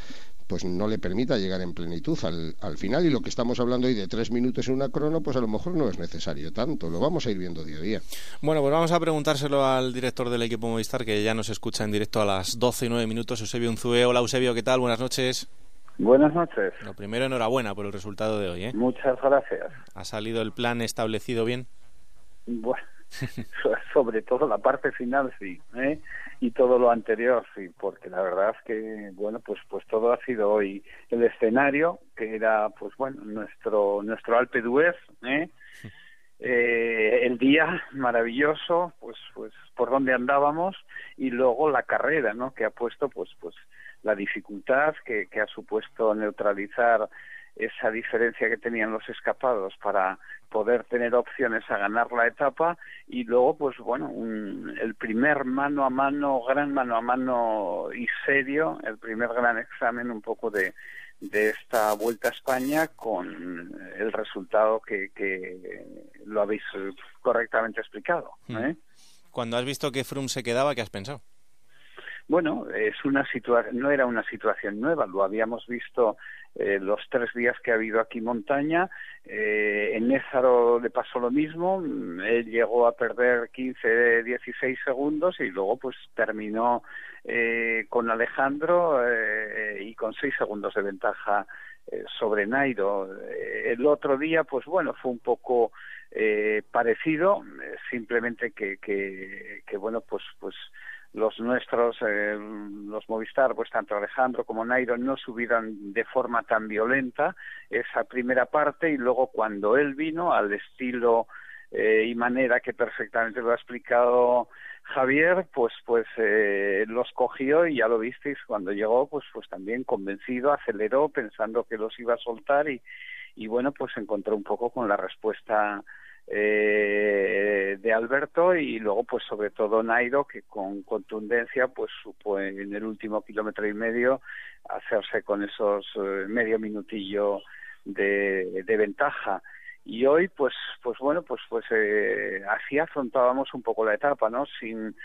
pues no le permita llegar en plenitud al, final y lo que estamos hablando hoy de tres minutos en una crono pues a lo mejor no es necesario tanto lo vamos a ir viendo día a día bueno pues vamos a preguntárselo al director del equipo Movistar que ya nos escucha en directo a las 12 y 9 minutos Eusebio Unzue hola Eusebio ¿qué tal? buenas noches Buenas noches. Lo primero, enhorabuena por el resultado de hoy. ¿eh? Muchas gracias. ¿Ha salido el plan establecido bien? Bueno, sobre todo la parte final sí, ¿eh? Y todo lo anterior sí, porque la verdad es que bueno pues pues todo ha sido hoy el escenario que era pues bueno nuestro nuestro Alpe d'Huez, ¿eh? eh, el día maravilloso, pues, pues por donde andábamos y luego la carrera, ¿no? Que ha puesto, pues, pues la dificultad que, que ha supuesto neutralizar esa diferencia que tenían los escapados para poder tener opciones a ganar la etapa y luego pues bueno un, el primer mano a mano gran mano a mano y serio el primer gran examen un poco de de esta vuelta a España con el resultado que, que lo habéis correctamente explicado. ¿eh? Cuando has visto que Froome se quedaba, ¿qué has pensado? Bueno, es una situación, no era una situación nueva, lo habíamos visto eh, los tres días que ha habido aquí montaña. Eh, en Nézaro le pasó lo mismo, él llegó a perder 15, 16 segundos y luego pues terminó eh, con Alejandro eh, y con 6 segundos de ventaja eh, sobre Nairo. Eh, el otro día pues bueno, fue un poco parecido, simplemente que, que, que bueno pues pues los nuestros, eh, los Movistar, pues tanto Alejandro como Nairo no subieron de forma tan violenta esa primera parte y luego cuando él vino al estilo eh, y manera que perfectamente lo ha explicado Javier, pues pues eh, los cogió y ya lo visteis cuando llegó, pues pues también convencido, aceleró pensando que los iba a soltar y y bueno pues encontró un poco con la respuesta eh, de Alberto y luego pues sobre todo Nairo que con contundencia pues supo en el último kilómetro y medio hacerse con esos eh, medio minutillo de, de, ventaja. Y hoy pues pues bueno pues pues eh, así afrontábamos un poco la etapa no sin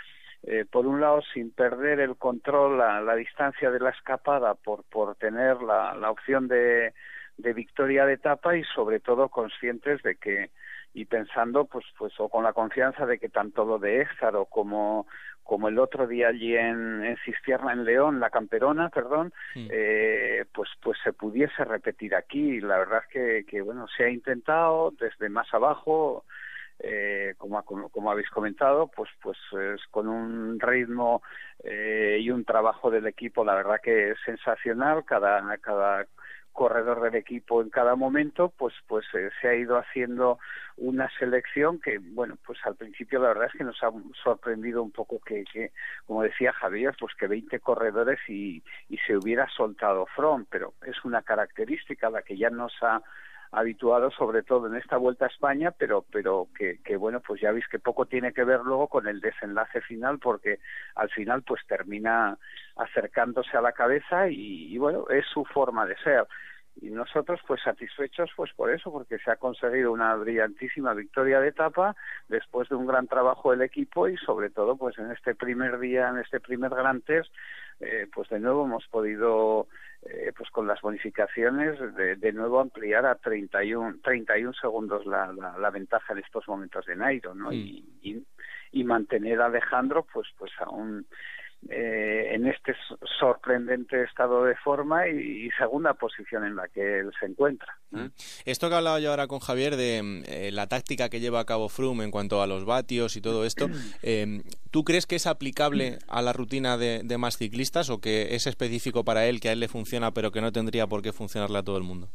eh, por un lado sin perder el control la, la distancia de la escapada por por tener la, la opción de de victoria de etapa y sobre todo conscientes de que y pensando pues pues o con la confianza de que tanto lo de Éxaro como como el otro día allí en, en Cistierna en León la Camperona perdón eh, pues pues se pudiese repetir aquí la verdad es que, que bueno se ha intentado desde más abajo eh, como, como, habéis comentado, pues, pues es con un ritmo eh, y un trabajo del equipo, la verdad que es sensacional. Cada, cada corredor del equipo en cada momento, pues pues eh, se ha ido haciendo una selección que, bueno, pues al principio la verdad es que nos ha sorprendido un poco que, que como decía Javier, pues que 20 corredores y, y se hubiera soltado front, pero es una característica la que ya nos ha habituado sobre todo en esta vuelta a España, pero pero que, bueno pues ya veis que poco tiene que ver luego con el desenlace final porque al final pues termina acercándose a la cabeza y, y bueno es su forma de ser. Y nosotros pues satisfechos pues por eso porque se ha conseguido una brillantísima victoria de etapa después de un gran trabajo del equipo y sobre todo pues en este primer día en este primer gran test eh, pues de nuevo hemos podido eh, pues con las bonificaciones de, de nuevo ampliar a 31, 31 segundos la, la, la ventaja en estos momentos de Nairo, ¿no? Mm. Y, y, y, mantener a Alejandro pues pues aún eh, en este sorprendente estado de forma y, y, segunda posición en la que él se encuentra. ¿eh? Esto que hablaba yo ahora con Javier de eh, la táctica que lleva a cabo Froome en cuanto a los vatios y todo esto, eh, ¿tú crees que es aplicable a la rutina de, de, más ciclistas o que es específico para él, que a él le funciona, pero que no tendría por qué funcionarle a todo el mundo?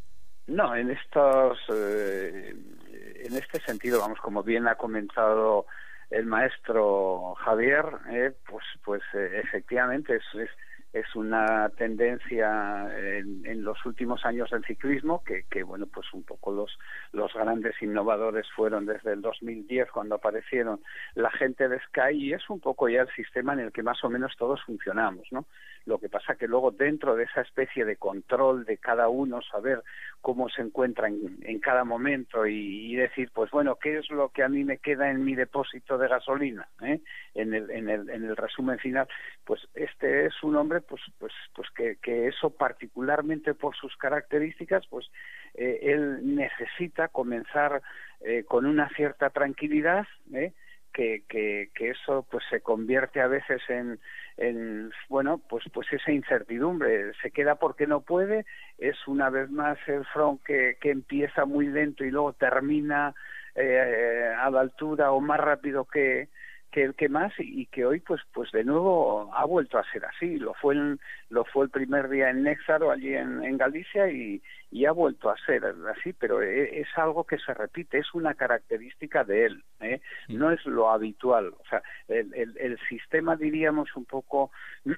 No, en estos, en este sentido, vamos, como bien ha comentado el maestro Javier, eh, pues, pues eh, efectivamente es, es, es, una tendencia en, en, los últimos años del ciclismo que, que, bueno, pues un poco los, los grandes innovadores fueron desde el 2010 cuando aparecieron la gente de Sky y es un poco ya el sistema en el que más o menos todos funcionamos, ¿no? Lo que pasa que luego dentro de esa especie de control de cada uno, saber cómo se encuentra en, en cada momento y, decir, pues bueno, ¿qué es lo que a mí me queda en mi depósito de gasolina? ¿eh? En, el, en, el, en el resumen final, pues este es un hombre pues, pues, pues que, que eso particularmente por sus características, pues eh, él necesita comenzar eh, con una cierta tranquilidad, ¿eh? que, que, que eso pues se convierte a veces en, en bueno pues pues esa incertidumbre se queda porque no puede es una vez más el front que, que empieza muy lento y luego termina eh, a la altura o más rápido que, que el que más y que hoy pues pues de nuevo ha vuelto a ser así lo fue el, lo fue el primer día en Néxaro allí en, en Galicia y, y, ha vuelto a ser así pero e, es, algo que se repite es una característica de él ¿eh? Mm. no es lo habitual o sea el, el, el sistema diríamos un poco eh,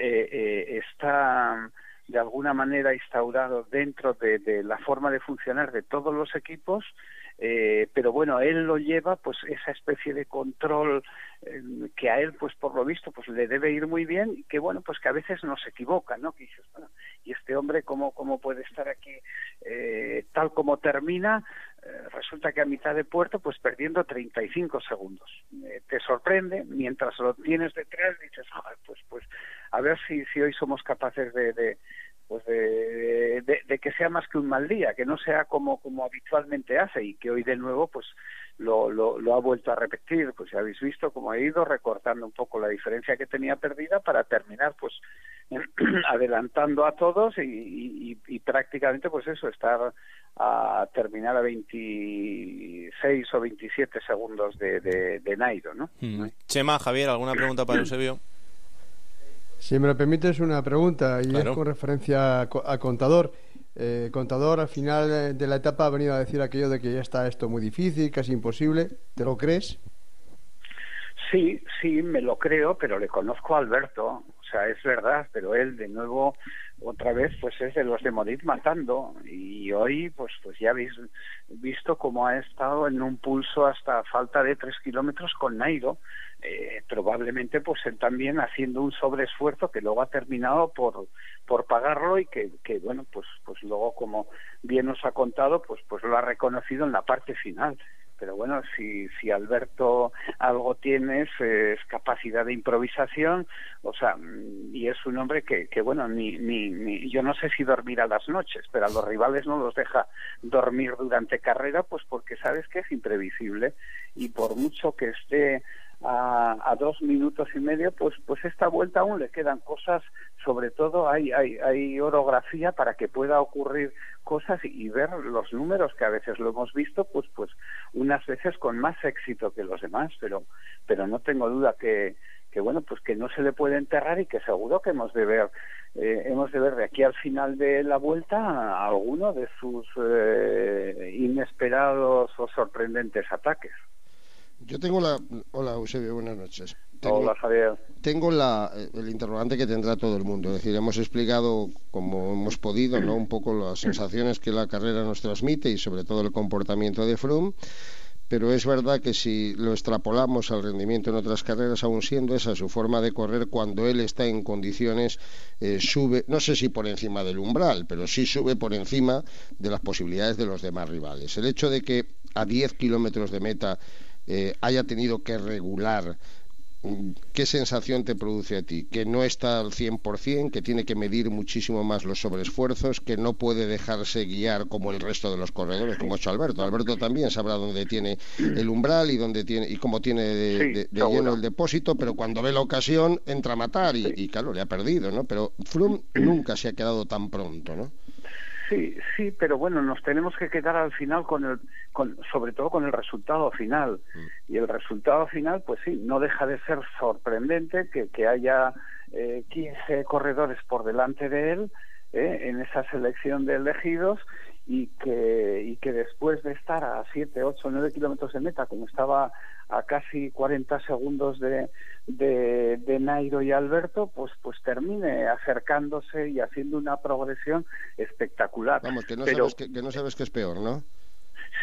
eh, está de alguna manera instaurado dentro de, la forma de funcionar de todos los equipos eh, pero bueno él lo lleva pues esa especie de control eh, que a él pues por lo visto pues le debe ir muy bien y que bueno pues que a veces no se equivoca no que dices bueno y este hombre cómo cómo puede estar aquí eh, tal como termina eh, resulta que a mitad de puerto pues perdiendo 35 segundos. Eh, te sorprende mientras lo tienes detrás dices pues pues a ver si si hoy somos capaces de, de pues de, de, de, que sea más que un mal día, que no sea como, como habitualmente hace y que hoy de nuevo pues lo, lo, lo, ha vuelto a repetir. Pues ya habéis visto cómo ha ido recortando un poco la diferencia que tenía perdida para terminar pues adelantando a todos y, y, y prácticamente pues eso, estar a terminar a 26 o 27 segundos de, de, de Nairo, ¿no? Mm. Chema, Javier, ¿alguna pregunta para Eusebio? Si me lo permites una pregunta, y claro. es con referencia a, Contador. Eh, contador, al final de la etapa ha venido a decir aquello de que ya está esto muy difícil, casi imposible. ¿Te lo crees? Sí, sí, me lo creo, pero le conozco a Alberto. O sea, es verdad, pero él de nuevo, otra vez, pues es de los de morir matando. Y hoy, pues, pues ya habéis visto cómo ha estado en un pulso hasta falta de tres kilómetros con Nairo eh, probablemente pues él también haciendo un sobreesfuerzo que luego ha terminado por por pagarlo y que, que bueno pues pues luego como bien nos ha contado pues pues lo ha reconocido en la parte final. Pero bueno, si, si Alberto algo tiene es, capacidad de improvisación, o sea, mm, y es un hombre que, que bueno, ni, ni, ni, yo no sé si dormirá las noches, pero a los rivales no los deja dormir durante carrera, pues porque sabes que es imprevisible y por mucho que esté a, a, dos minutos y medio, pues, pues esta vuelta aún le quedan cosas, sobre todo hay, hay, hay orografía para que pueda ocurrir cosas y, ver los números que a veces lo hemos visto, pues, pues unas veces con más éxito que los demás, pero, pero no tengo duda que, que bueno, pues que no se le puede enterrar y que seguro que hemos de ver eh, hemos de ver de aquí al final de la vuelta a alguno de sus eh, inesperados o sorprendentes ataques. Yo tengo la. Hola, Eusebio, buenas noches. Tengo, Hola, Javier. Tengo la, el interrogante que tendrá todo el mundo. Es decir, hemos explicado, como hemos podido, ¿no? un poco las sensaciones que la carrera nos transmite y sobre todo el comportamiento de Froome. Pero es verdad que si lo extrapolamos al rendimiento en otras carreras, aún siendo esa su forma de correr, cuando él está en condiciones, eh, sube, no sé si por encima del umbral, pero sí sube por encima de las posibilidades de los demás rivales. El hecho de que a 10 kilómetros de meta eh, haya tenido que regular ¿Qué sensación te produce a ti? Que no está al 100%, que tiene que medir muchísimo más los sobreesfuerzos, que no puede dejarse guiar como el resto de los corredores, como ha hecho Alberto. Alberto también sabrá dónde tiene el umbral y dónde tiene y cómo tiene de, sí, de, de lleno el depósito, pero cuando ve la ocasión entra a matar y, sí. y claro, le ha perdido, ¿no? Pero Froome nunca se ha quedado tan pronto, ¿no? Sí, sí, pero bueno, nos tenemos que quedar al final con el, con, sobre todo con el resultado final. Mm. Y el resultado final, pues sí, no deja de ser sorprendente que, que haya eh, 15 corredores por delante de él eh, en esa selección de elegidos y que, y que después de estar a 7, 8, 9 kilómetros de meta, como estaba a casi 40 segundos de, de, de, Nairo y Alberto, pues, pues termine acercándose y haciendo una progresión espectacular. Vamos, que no, Pero, sabes, que, que no sabes que es peor, ¿no?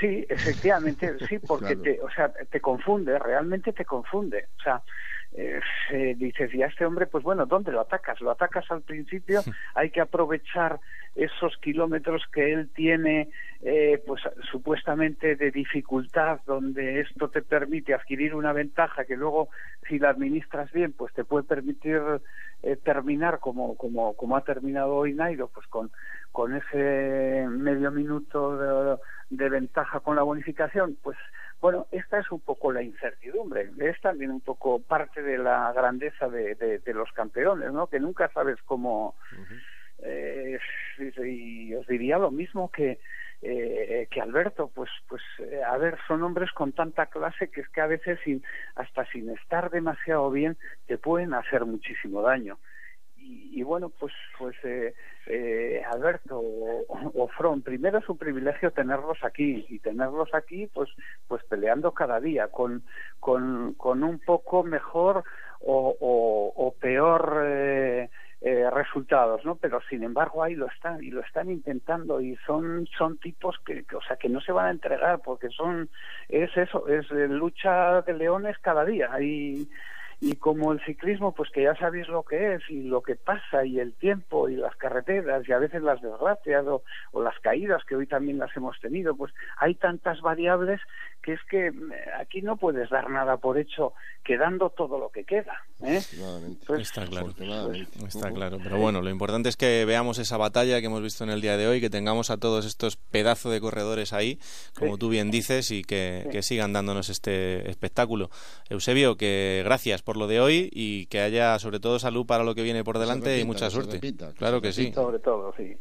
Sí, efectivamente, sí, porque claro. te, o sea, te confunde, realmente te confunde. O sea, eh, eh, dices, y a este hombre, pues bueno, ¿dónde lo atacas? Lo atacas al principio, hay que aprovechar esos kilómetros que él tiene, eh, pues supuestamente de dificultad, donde esto te permite adquirir una ventaja que luego, si la administras bien, pues te puede permitir eh, terminar como, como, como ha terminado hoy Nairo, pues con, con ese medio minuto de, de ventaja con la bonificación, pues bueno, esta es un poco la incertidumbre, es también un poco parte de la grandeza de, de, de los campeones, ¿no? Que nunca sabes cómo... Uh -huh. eh, y os diría lo mismo que, eh, que Alberto, pues, pues, eh, a ver, son hombres con tanta clase que es que a veces sin, hasta sin estar demasiado bien te pueden hacer muchísimo daño. Y, bueno, pues, pues eh, eh Alberto o, o From, primero es un privilegio tenerlos aquí y tenerlos aquí, pues, pues peleando cada día con, con, un poco mejor o, o, peor. Eh, eh, resultados, ¿no? Pero sin embargo ahí lo están y lo están intentando y son son tipos que, o sea que no se van a entregar porque son es eso es eh, lucha de leones cada día y y como el ciclismo pues que ya sabéis lo que es y lo que pasa y el tiempo y las carreteras y a veces las desgracias o, las caídas que hoy también las hemos tenido pues hay tantas variables que es que eh, aquí no puedes dar nada por hecho quedando todo lo que queda ¿eh? pues, está claro está claro pero bueno lo importante es que veamos esa batalla que hemos visto en el día de hoy que tengamos a todos estos pedazos de corredores ahí como tú bien dices y que, que sigan dándonos este espectáculo Eusebio que gracias por lo de hoy y que haya sobre todo salud para lo que viene por delante y mucha suerte. claro que sí. Sobre todo, sí.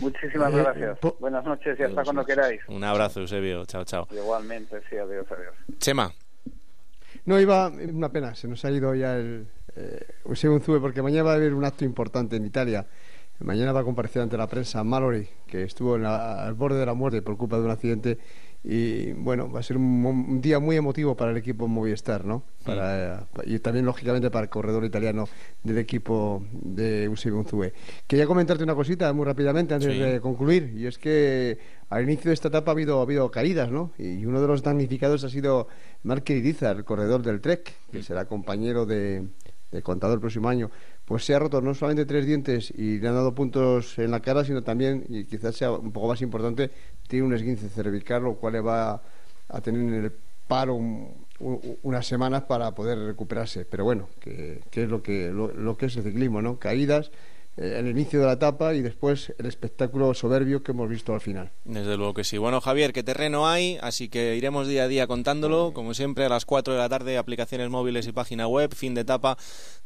Muchísimas eh, gracias. Buenas noches y hasta cuando queráis. Un abrazo, Eusebio. Chao, chao. Igualmente, sí, adiós, adiós. Chema. No, iba, una pena, se nos ha ido ya el eh, Eusebio Unzube porque mañana va a haber un acto importante en Italia. Mañana va a comparecer ante la prensa Mallory, que estuvo al borde de la muerte por culpa de un accidente y bueno, va a ser un, día muy emotivo para el equipo Movistar, ¿no? Para, y también, lógicamente, para el corredor italiano del equipo de UCI Unzue. Quería comentarte una cosita muy rápidamente antes de concluir, y es que al inicio de esta etapa ha habido, ha habido caídas, ¿no? Y uno de los damnificados ha sido Mark Iriza, el corredor del Trek, que será compañero de, de contador el próximo año pues se ha roto no solamente tres dientes y le han dado puntos en la cara, sino también, y quizás sea un poco más importante, tiene un esguince cervical, lo cual le va a tener en el paro unas semanas para poder recuperarse. Pero bueno, que, es lo que, lo, que es el ciclismo, ¿no? Caídas, el inicio de la etapa y después el espectáculo soberbio que hemos visto al final. Desde luego que sí. Bueno, Javier, ¿qué terreno hay? Así que iremos día a día contándolo. Como siempre, a las 4 de la tarde, aplicaciones móviles y página web, fin de etapa,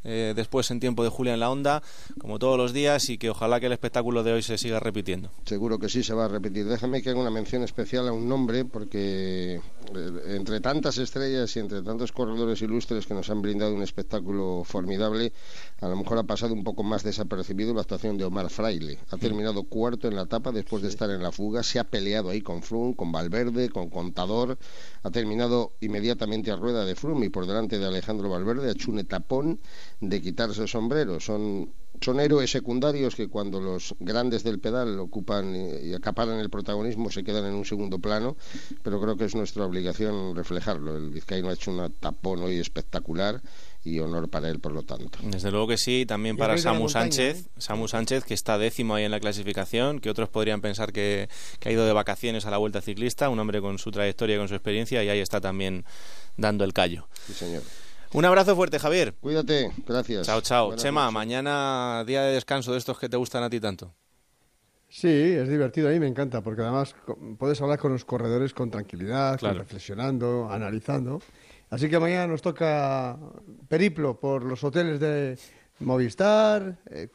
eh, después en tiempo de Julia en la onda, como todos los días, y que ojalá que el espectáculo de hoy se siga repitiendo. Seguro que sí se va a repetir. Déjame que haga una mención especial a un nombre, porque eh, entre tantas estrellas y entre tantos corredores ilustres que nos han brindado un espectáculo formidable, a lo mejor ha pasado un poco más desapercibido la actuación de Omar Fraile. Ha mm. terminado cuarto en la etapa después de estar en la fuga. Se ha peleado ahí con Frum, con Valverde, con Contador. Ha terminado inmediatamente a rueda de Frum y por delante de Alejandro Valverde ha hecho un etapón de quitarse el sombrero. Son son héroes secundarios que cuando los grandes del pedal ocupan y acaparan el protagonismo se quedan en un segundo plano, pero creo que es nuestra obligación reflejarlo. El vizcaíno ha hecho un tapón hoy espectacular y honor para él, por lo tanto. Desde luego que sí, también para Samu Sánchez, ¿eh? Samu Sánchez, que está décimo ahí en la clasificación, que otros podrían pensar que, ha ido de vacaciones a la vuelta ciclista, un hombre con su trayectoria y con su experiencia, y ahí está también dando el callo. Sí, señor. Un abrazo fuerte, Javier. Cuídate, gracias. Chao, chao. Chema, mañana día de descanso de estos que te gustan a ti tanto. Sí, es divertido, a mí me encanta, porque además puedes hablar con los corredores con tranquilidad, reflexionando, analizando. Así que mañana nos toca periplo por los hoteles de Movistar, eh,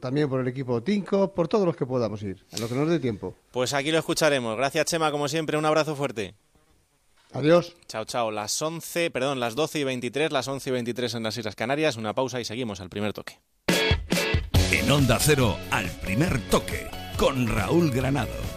también por el equipo Tinko, por todos los que podamos ir, a lo que nos dé tiempo. Pues aquí lo escucharemos. Gracias, Chema, como siempre, un abrazo fuerte. Adiós. Chao, chao. Las 11, perdón, las 12 y 23, las 11 y 23 en las Islas Canarias. Una pausa y seguimos al primer toque. En Onda Cero, al primer toque, con Raúl Granado.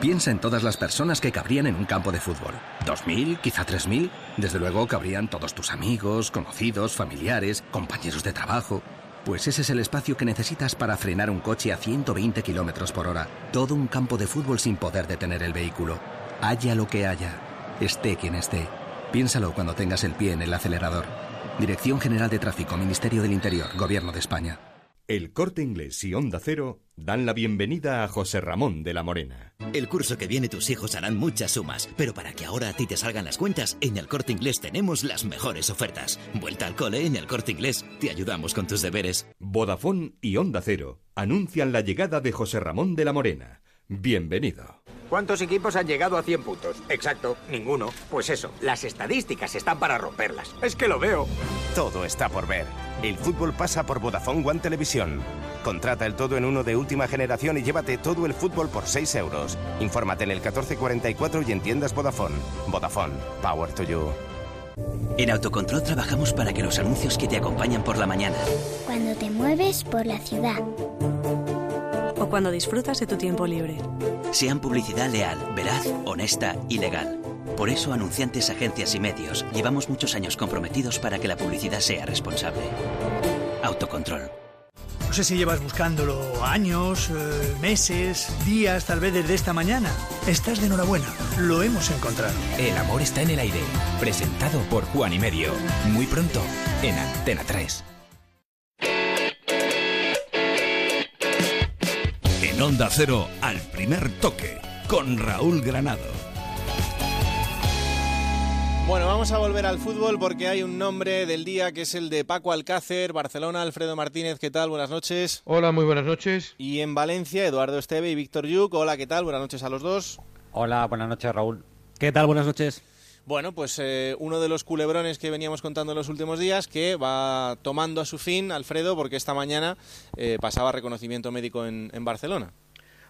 Piensa en todas las personas que cabrían en un campo de fútbol. ¿Dos mil? ¿Quizá tres mil? Desde luego cabrían todos tus amigos, conocidos, familiares, compañeros de trabajo. Pues ese es el espacio que necesitas para frenar un coche a 120 kilómetros por hora. Todo un campo de fútbol sin poder detener el vehículo. Haya lo que haya. Esté quien esté. Piénsalo cuando tengas el pie en el acelerador. Dirección General de Tráfico, Ministerio del Interior, Gobierno de España. El Corte Inglés y Onda Cero dan la bienvenida a José Ramón de la Morena. El curso que viene tus hijos harán muchas sumas, pero para que ahora a ti te salgan las cuentas, en el Corte Inglés tenemos las mejores ofertas. Vuelta al cole en el Corte Inglés, te ayudamos con tus deberes. Vodafone y Onda Cero anuncian la llegada de José Ramón de la Morena. Bienvenido. ¿Cuántos equipos han llegado a 100 puntos? Exacto, ninguno. Pues eso, las estadísticas están para romperlas. Es que lo veo. Todo está por ver. El fútbol pasa por Vodafone One Televisión. Contrata el todo en uno de última generación y llévate todo el fútbol por 6 euros. Infórmate en el 1444 y en tiendas Vodafone. Vodafone, power to you. En Autocontrol trabajamos para que los anuncios que te acompañan por la mañana, Cuando te mueves por la ciudad. O cuando disfrutas de tu tiempo libre. sean publicidad leal, veraz, honesta y legal. Por eso, anunciantes, agencias y medios, llevamos muchos años comprometidos para que la publicidad sea responsable. Autocontrol. No sé si llevas buscándolo años, eh, meses, días, tal vez desde esta mañana. Estás de enhorabuena. Lo hemos encontrado. El amor está en el aire. Presentado por Juan y Medio. Muy pronto en Antena 3. En Onda Cero, al primer toque, con Raúl Granado. Bueno, vamos a volver al fútbol porque hay un nombre del día que es el de Paco Alcácer, Barcelona, Alfredo Martínez, ¿qué tal? Buenas noches. Hola, muy buenas noches. Y en Valencia, Eduardo Esteve y Víctor Yuk. Hola, ¿qué tal? Buenas noches a los dos. Hola, buenas noches, Raúl. ¿Qué tal? Buenas noches. Bueno, pues eh, uno de los culebrones que veníamos contando en los últimos días que va tomando a su fin, Alfredo, porque esta mañana eh, pasaba reconocimiento médico en, en Barcelona.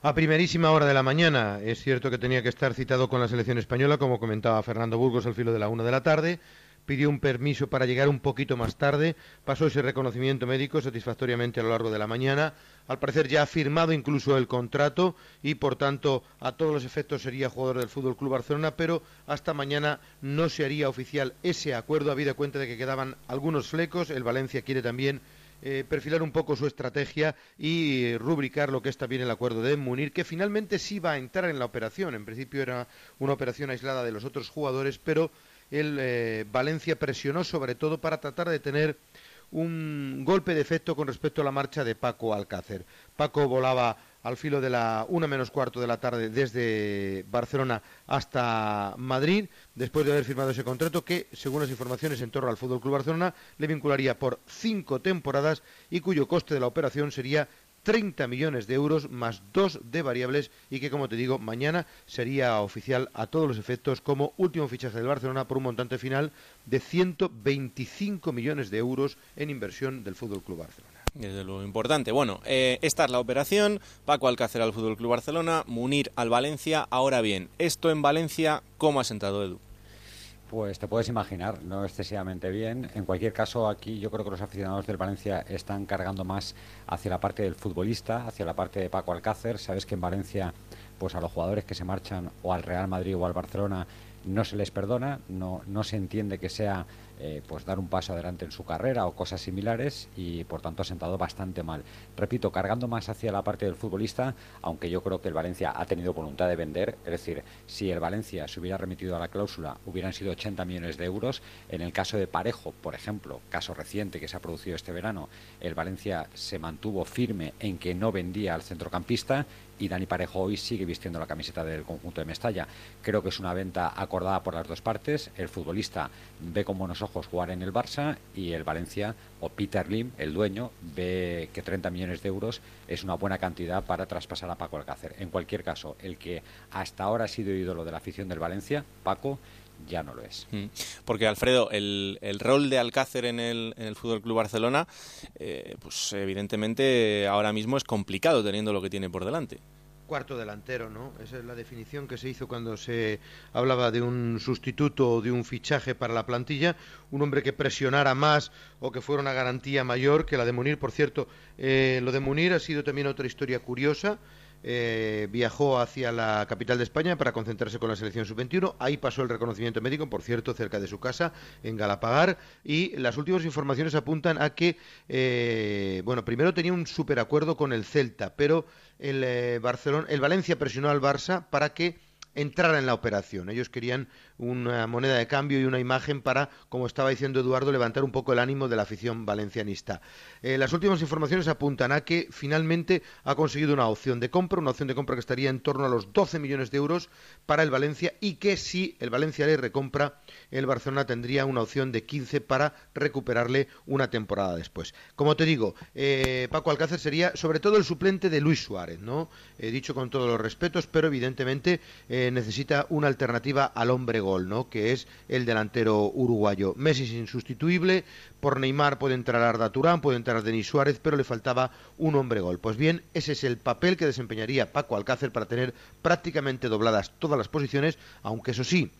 A primerísima hora de la mañana, es cierto que tenía que estar citado con la selección española, como comentaba Fernando Burgos al filo de la una de la tarde. Pidió un permiso para llegar un poquito más tarde, pasó ese reconocimiento médico satisfactoriamente a lo largo de la mañana. Al parecer ya ha firmado incluso el contrato y, por tanto, a todos los efectos sería jugador del Fútbol Club Barcelona, pero hasta mañana no se haría oficial ese acuerdo, habida cuenta de que quedaban algunos flecos. El Valencia quiere también eh, perfilar un poco su estrategia y eh, rubricar lo que es también el acuerdo de Munir, que finalmente sí va a entrar en la operación. En principio era una operación aislada de los otros jugadores, pero el eh, Valencia presionó sobre todo para tratar de tener un golpe de efecto con respecto a la marcha de Paco Alcácer. Paco volaba al filo de la una menos cuarto de la tarde desde Barcelona hasta Madrid, después de haber firmado ese contrato que, según las informaciones en torno al Fútbol Club Barcelona, le vincularía por cinco temporadas y cuyo coste de la operación sería 30 millones de euros más dos de variables y que, como te digo, mañana sería oficial a todos los efectos como último fichaje del Barcelona por un montante final de 125 millones de euros en inversión del Fútbol Club Barcelona. Desde lo importante. Bueno, eh, esta es la operación. Paco Alcácer al Fútbol Club Barcelona, Munir al Valencia. Ahora bien, esto en Valencia, ¿cómo ha sentado Edu? Pues te puedes imaginar, no excesivamente bien. En cualquier caso, aquí yo creo que los aficionados del Valencia están cargando más hacia la parte del futbolista, hacia la parte de Paco Alcácer. Sabes que en Valencia, pues a los jugadores que se marchan o al Real Madrid o al Barcelona no se les perdona, no, no se entiende que sea eh, pues dar un paso adelante en su carrera o cosas similares y por tanto ha sentado bastante mal. Repito, cargando más hacia la parte del futbolista, aunque yo creo que el Valencia ha tenido voluntad de vender, es decir, si el Valencia se hubiera remitido a la cláusula hubieran sido 80 millones de euros. En el caso de Parejo, por ejemplo, caso reciente que se ha producido este verano, el Valencia se mantuvo firme en que no vendía al centrocampista y Dani Parejo hoy sigue vistiendo la camiseta del conjunto de Mestalla. Creo que es una venta acordada por las dos partes. El futbolista ve con buenos ojos jugar en el Barça y el Valencia o Peter Lim, el dueño, ve que 30 millones de euros es una buena cantidad para traspasar a Paco Alcácer. En cualquier caso, el que hasta ahora ha sido ídolo de la afición del Valencia, Paco, ya no lo es. Mm. Porque Alfredo, el, el rol de Alcácer en el, en el Fútbol Club Barcelona, eh, pues evidentemente ahora mismo es complicado teniendo lo que tiene por delante cuarto delantero, ¿no? Esa es la definición que se hizo cuando se hablaba de un sustituto o de un fichaje para la plantilla, un hombre que presionara más o que fuera una garantía mayor que la de Munir. Por cierto, eh, lo de Munir ha sido también otra historia curiosa. Eh, viajó hacia la capital de España para concentrarse con la selección sub-21. Ahí pasó el reconocimiento médico, por cierto, cerca de su casa, en Galapagar. Y las últimas informaciones apuntan a que, eh, bueno, primero tenía un superacuerdo con el Celta, pero el, eh, Barcelona, el Valencia presionó al Barça para que entrara en la operación. Ellos querían una moneda de cambio y una imagen para, como estaba diciendo Eduardo, levantar un poco el ánimo de la afición valencianista. Eh, las últimas informaciones apuntan a que finalmente ha conseguido una opción de compra, una opción de compra que estaría en torno a los 12 millones de euros para el Valencia y que si el Valencia le recompra, el Barcelona tendría una opción de 15 para recuperarle una temporada después. Como te digo, eh, Paco Alcácer sería sobre todo el suplente de Luis Suárez, ¿no? He dicho con todos los respetos, pero evidentemente eh, necesita una alternativa al hombre gol, ¿no? Que es el delantero uruguayo. Messi es insustituible, por Neymar puede entrar Arda Turán, puede entrar Denis Suárez, pero le faltaba un hombre gol. Pues bien, ese es el papel que desempeñaría Paco Alcácer para tener prácticamente dobladas todas las posiciones, aunque eso sí,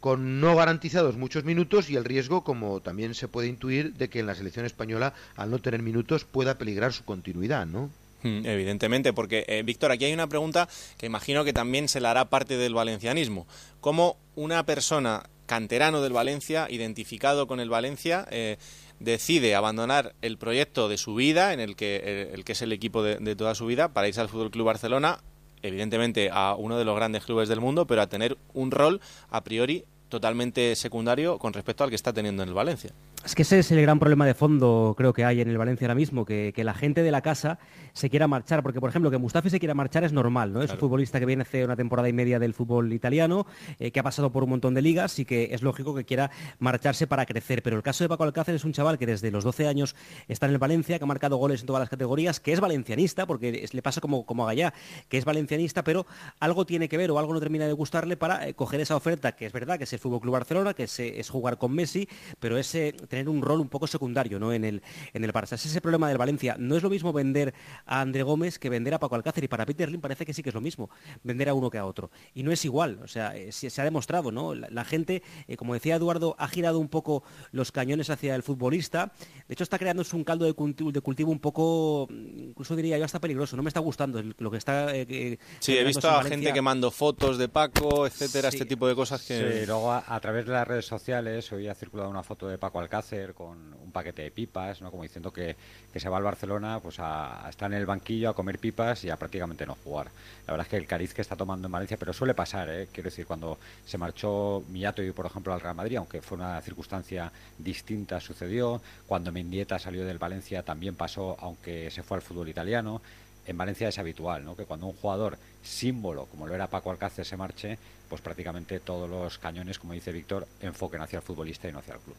con no garantizados muchos minutos y el riesgo, como también se puede intuir, de que en la selección española, al no tener minutos, pueda peligrar su continuidad, ¿no? Mm, evidentemente, porque eh, Víctor, aquí hay una pregunta que imagino que también se la hará parte del valencianismo. ¿Cómo una persona canterano del Valencia, identificado con el Valencia, eh, decide abandonar el proyecto de su vida, en el que, eh, el, que es el equipo de, de, toda su vida, para irse al Fútbol Club Barcelona, evidentemente a uno de los grandes clubes del mundo, pero a tener un rol a priori totalmente secundario con respecto al que está teniendo en el Valencia. Es que ese es el gran problema de fondo, creo que hay en el Valencia ahora mismo, que, la gente de la casa se quiera marchar, porque por ejemplo que Mustafi se quiera marchar es normal, ¿no? Es un futbolista que viene hace una temporada y media del fútbol italiano, eh, que ha pasado por un montón de ligas y que es lógico que quiera marcharse para crecer. Pero el caso de Paco Alcácer es un chaval que desde los 12 años está en el Valencia, que ha marcado goles en todas las categorías, que es valencianista, porque le pasa como, como a Gallá, que es valencianista, pero algo tiene que ver o algo no termina de gustarle para eh, coger esa oferta, que es verdad que es el Fútbol Club Barcelona, que es, es jugar con Messi, pero es tener un rol un poco secundario ¿no? en, el, en el Barça. Es ese problema del Valencia. No es lo mismo vender a André Gómez que vender a Paco Alcácer. Y para Peter Lim parece que sí que es lo mismo, vender a uno que a otro. Y no es igual. O sea, eh, se, ha demostrado, ¿no? La, gente, eh, como decía Eduardo, ha girado un poco los cañones hacia el futbolista. De hecho, está creándose un caldo de cultivo, un poco, incluso diría yo, hasta peligroso. No me está gustando lo que está... Eh, sí, he visto a gente quemando fotos de Paco, etcétera, este tipo de cosas que... Sí, luego a, a, través de las redes sociales hoy ha circulado una foto de Paco Alcácer con un paquete de pipas, ¿no? como diciendo que, se va al Barcelona pues a, estar en el banquillo a comer pipas y a prácticamente no jugar. La verdad es que el cariz que está tomando en Valencia, pero suele pasar, ¿eh? quiero decir, cuando se marchó Miato y por ejemplo al Real Madrid, aunque fue una circunstancia distinta, sucedió. Cuando Mendieta salió del Valencia también pasó, aunque se fue al fútbol italiano en Valencia es habitual, ¿no? Que cuando un jugador símbolo, como lo era Paco Alcácer, se marche, pues prácticamente todos los cañones, como dice Víctor, enfoquen hacia el futbolista y no hacia el club.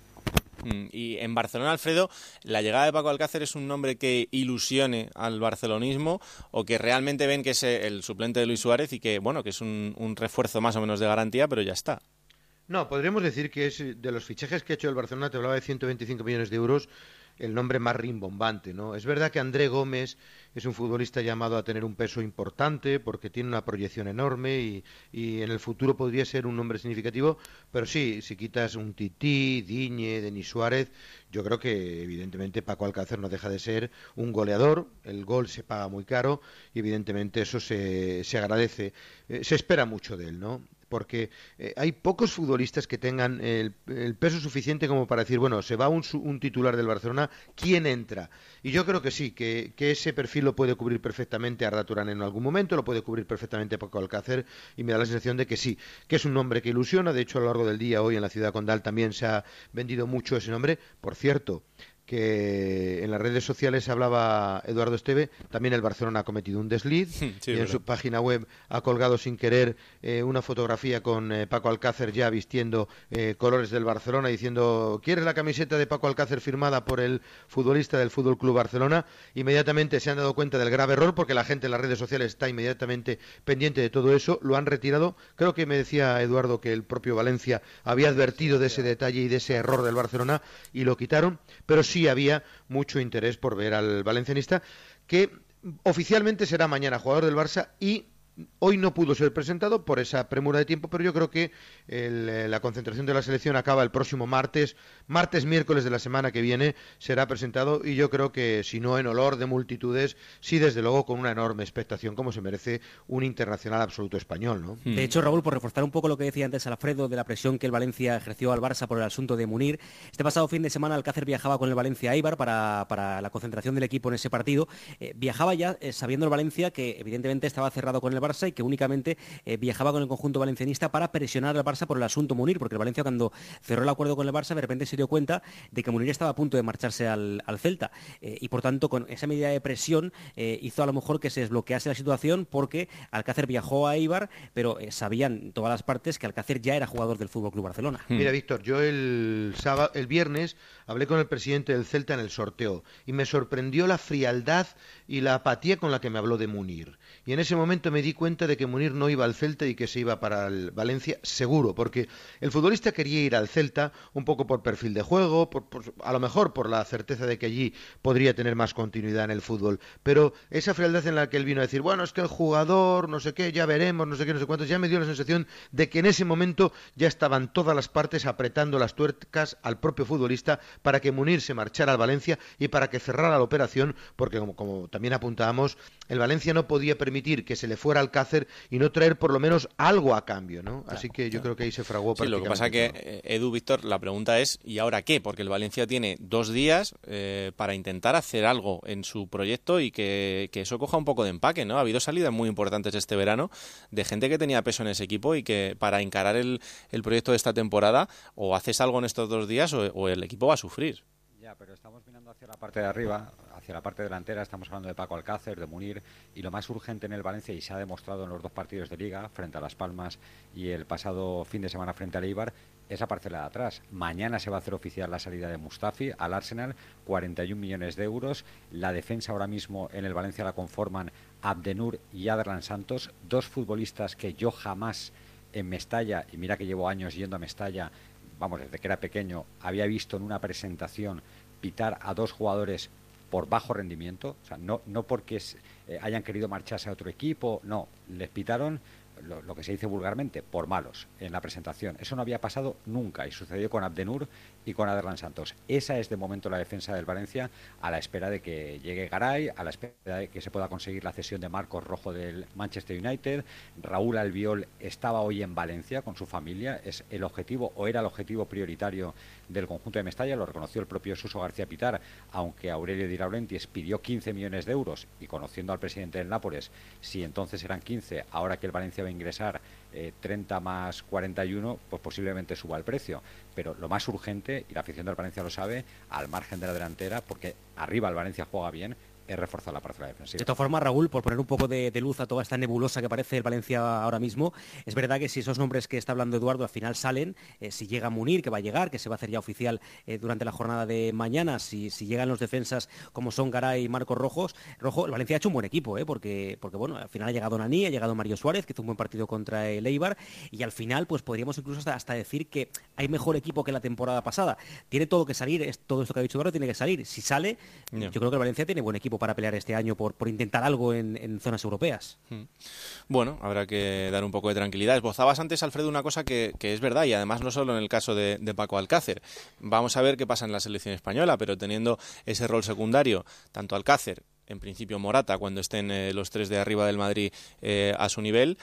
Mm, y en Barcelona, Alfredo, la llegada de Paco Alcácer es un nombre que ilusione al barcelonismo o que realmente ven que es el suplente de Luis Suárez y que, bueno, que es un, un refuerzo más o menos de garantía, pero ya está. No, podríamos decir que es de los fichajes que ha hecho el Barcelona, te hablaba de 125 millones de euros, el nombre más rimbombante, ¿no? Es verdad que André Gómez es un futbolista llamado a tener un peso importante porque tiene una proyección enorme y, en el futuro podría ser un nombre significativo, pero sí, si quitas un Tití, Diñe, Denis Suárez, yo creo que evidentemente Paco Alcácer no deja de ser un goleador, el gol se paga muy caro y evidentemente eso se, se agradece, eh, se espera mucho de él, ¿no? Porque eh, hay pocos futbolistas que tengan el, peso suficiente como para decir, bueno, se va un, un, titular del Barcelona, ¿quién entra? Y yo creo que sí, que, ese perfil lo puede cubrir perfectamente Arda Turán en algún momento, lo puede cubrir perfectamente Paco Alcácer, y me da la sensación de que sí, que es un nombre que ilusiona, de hecho a lo largo del día hoy en la ciudad condal también se ha vendido mucho ese nombre, por cierto, que en las redes sociales hablaba Eduardo Esteve, también el Barcelona ha cometido un desliz y en su página web ha colgado sin querer eh, una fotografía con eh, Paco Alcácer ya vistiendo eh, colores del Barcelona diciendo ¿quieres la camiseta de Paco Alcácer firmada por el futbolista del Fútbol Club Barcelona? Inmediatamente se han dado cuenta del grave error porque la gente en las redes sociales está inmediatamente pendiente de todo eso, lo han retirado. Creo que me decía Eduardo que el propio Valencia había advertido de ese detalle y de ese error del Barcelona y lo quitaron, pero sí había mucho interés por ver al valencianista, que oficialmente será mañana jugador del Barça y Hoy no pudo ser presentado por esa premura de tiempo, pero yo creo que eh, la concentración de la selección acaba el próximo martes, martes, miércoles de la semana que viene será presentado y yo creo que si no en olor de multitudes, sí desde luego con una enorme expectación como se merece un internacional absoluto español. ¿no? De hecho, Raúl, por reforzar un poco lo que decía antes Alfredo de la presión que el Valencia ejerció al Barça por el asunto de Munir, este pasado fin de semana Alcácer viajaba con el Valencia a Ibar para, la concentración del equipo en ese partido. Eh, viajaba ya eh, sabiendo el Valencia que evidentemente estaba cerrado con el Barça y que únicamente eh, viajaba con el conjunto valencianista para presionar al Barça por el asunto Munir, porque el Valencia cuando cerró el acuerdo con el Barça de repente se dio cuenta de que Munir estaba a punto de marcharse al, Celta eh, y por tanto con esa medida de presión hizo a lo mejor que se desbloquease la situación porque Alcácer viajó a Ibar, pero sabían todas las partes que Alcácer ya era jugador del Fútbol Club Barcelona. Mira, Víctor, yo el sábado, el viernes hablé con el presidente del Celta en el sorteo y me sorprendió la frialdad y la apatía con la que me habló de Munir. Y en ese momento me di cuenta de que Munir no iba al Celta y que se iba para el Valencia seguro, porque el futbolista quería ir al Celta un poco por perfil de juego, a lo mejor por la certeza de que allí podría tener más continuidad en el fútbol. Pero esa frialdad en la que él vino a decir, bueno, es que el jugador, no sé qué, ya veremos, no sé qué, no sé cuántos, ya me dio la sensación de que en ese momento ya estaban todas las partes apretando las tuercas al propio futbolista para que Munir se marchara al Valencia y para que cerrara la operación, porque como, también apuntábamos, el Valencia no podía permitir que se le fuera al Cácer y no traer por lo menos algo a cambio, ¿no? Así que yo creo que ahí se fraguó sí, lo que pasa que, eh, Edu, Víctor, la pregunta es, ¿y ahora qué? Porque el Valencia tiene dos días eh, para intentar hacer algo en su proyecto y que, que, eso coja un poco de empaque, ¿no? Ha habido salidas muy importantes este verano de gente que tenía peso en ese equipo y que para encarar el, el proyecto de esta temporada o haces algo en estos dos días o el equipo va a sufrir pero estamos mirando hacia la parte de arriba, la parte delantera, estamos hablando de Paco Alcácer, de Munir, y lo más urgente en el Valencia, y se ha demostrado en los dos partidos de liga, frente a Las Palmas y el pasado fin de semana frente al Eibar, es la parcela de atrás. Mañana se va a hacer oficial la salida de Mustafi al Arsenal, 41 millones de euros. La defensa ahora mismo en el Valencia la conforman Abdenur y Adran Santos, dos futbolistas que yo jamás en Mestalla, y mira que llevo años yendo a Mestalla, vamos, desde que era pequeño, había visto en una presentación pitar a dos jugadores por bajo rendimiento, o sea, no, no porque eh, hayan querido marcharse a otro equipo, no, les pitaron lo, que se dice vulgarmente, por malos en la presentación. Eso no había pasado nunca y sucedió con Abdenur y con Aderlan Santos. Esa es de momento la defensa del Valencia a la espera de que llegue Garay, a la espera de que se pueda conseguir la cesión de Marcos Rojo del Manchester United. Raúl Albiol estaba hoy en Valencia con su familia. Es el objetivo o era el objetivo prioritario del conjunto de Mestalla, lo reconoció el propio Suso García Pitar, aunque Aurelio Di Laurentiis pidió 15 millones de euros y conociendo al presidente del Nápoles, si entonces eran 15, ahora que el Valencia va a ingresar 30 eh, más 41, pues posiblemente suba el precio. Pero lo más urgente, y la afición del Valencia lo sabe, al margen de la delantera, porque arriba el Valencia juega bien, reforzar la parcela defensiva. De todas formas, Raúl, por poner un poco de, luz a toda esta nebulosa que parece el Valencia ahora mismo, es verdad que si esos nombres que está hablando Eduardo al final salen, eh, si llega Munir, que va a llegar, que se va a hacer ya oficial eh, durante la jornada de mañana, si, llegan los defensas como son Garay y Marcos Rojos, Rojo, el Valencia ha hecho un buen equipo, eh, porque, porque bueno, al final ha llegado Nani, ha llegado Mario Suárez, que hizo un buen partido contra el Eibar, y al final pues podríamos incluso hasta, decir que hay mejor equipo que la temporada pasada. Tiene todo que salir, es, todo esto que ha dicho Eduardo tiene que salir. Si sale, yo creo que el Valencia tiene buen equipo para pelear este año por, intentar algo en, zonas europeas. Hmm. Bueno, habrá que dar un poco de tranquilidad. Esbozabas antes, Alfredo, una cosa que, es verdad, y además no solo en el caso de, Paco Alcácer. Vamos a ver qué pasa en la selección española, pero teniendo ese rol secundario, tanto Alcácer, en principio Morata, cuando estén eh, los tres de arriba del Madrid eh, a su nivel,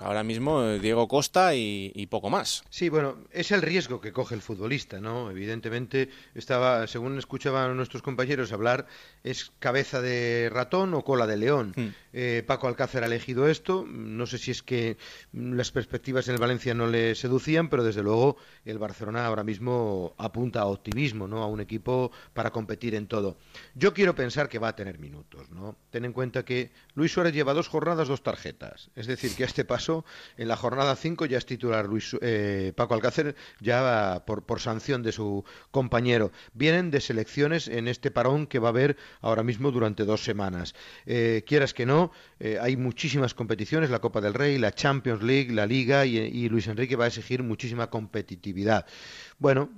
ahora mismo eh, Diego Costa y, poco más. Sí, bueno, es el riesgo que coge el futbolista, ¿no? Evidentemente, estaba, según escuchaban nuestros compañeros hablar, es cabeza de ratón o cola de león. Hmm. Eh, Paco Alcácer ha elegido esto. No sé si es que las perspectivas en el Valencia no le seducían, pero desde luego el Barcelona ahora mismo apunta a optimismo, ¿no? A un equipo para competir en todo. Yo quiero pensar que va a tener minutos, ¿no? Ten en cuenta que Luis Suárez lleva dos jornadas, dos tarjetas. Es decir, que a este paso, en la jornada 5 ya es titular Luis, eh, Paco Alcácer, ya por, sanción de su compañero. Vienen de selecciones en este parón que va a haber ahora mismo durante dos semanas. Eh, quieras que no, eh, hay muchísimas competiciones, la Copa del Rey, la Champions League, la Liga, y, Luis Enrique va a exigir muchísima competitividad. Bueno,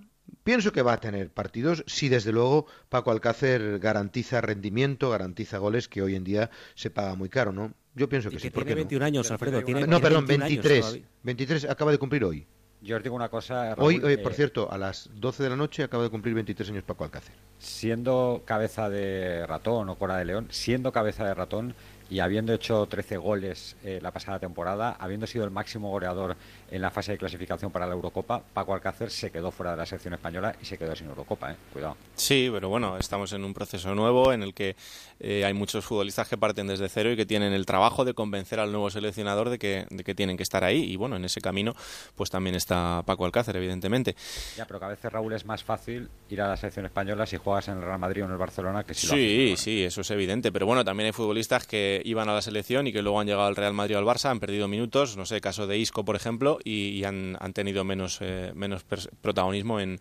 Pienso que va a tener partidos si desde luego Paco Alcácer garantiza rendimiento, garantiza goles que hoy en día se paga muy caro, ¿no? Yo pienso que, sí. Tiene 21 años, Alfredo. no, perdón, 23. 23 acaba de cumplir hoy. Yo os digo una cosa. hoy, por cierto, a las 12 de la noche acaba de cumplir 23 años Paco Alcácer. Siendo cabeza de ratón o cora de león, siendo cabeza de ratón, y habiendo hecho 13 goles eh, la pasada temporada, habiendo sido el máximo goleador en la fase de clasificación para la Eurocopa, Paco Alcácer se quedó fuera de la selección española y se quedó sin Eurocopa, ¿eh? cuidado. Sí, pero bueno, estamos en un proceso nuevo en el que eh, hay muchos futbolistas que parten desde cero y que tienen el trabajo de convencer al nuevo seleccionador de que, de que tienen que estar ahí y bueno, en ese camino pues también está Paco Alcácer, evidentemente. Ya, pero que a veces Raúl es más fácil ir a la selección española si juegas en el Real Madrid o en el Barcelona que si lo Sí, sí, eso es evidente, pero bueno, también hay futbolistas que iban a la selección y que luego han llegado al Real Madrid o al Barça, han perdido minutos, no sé, caso de Isco, por ejemplo, y, han, han, tenido menos, eh, menos protagonismo en,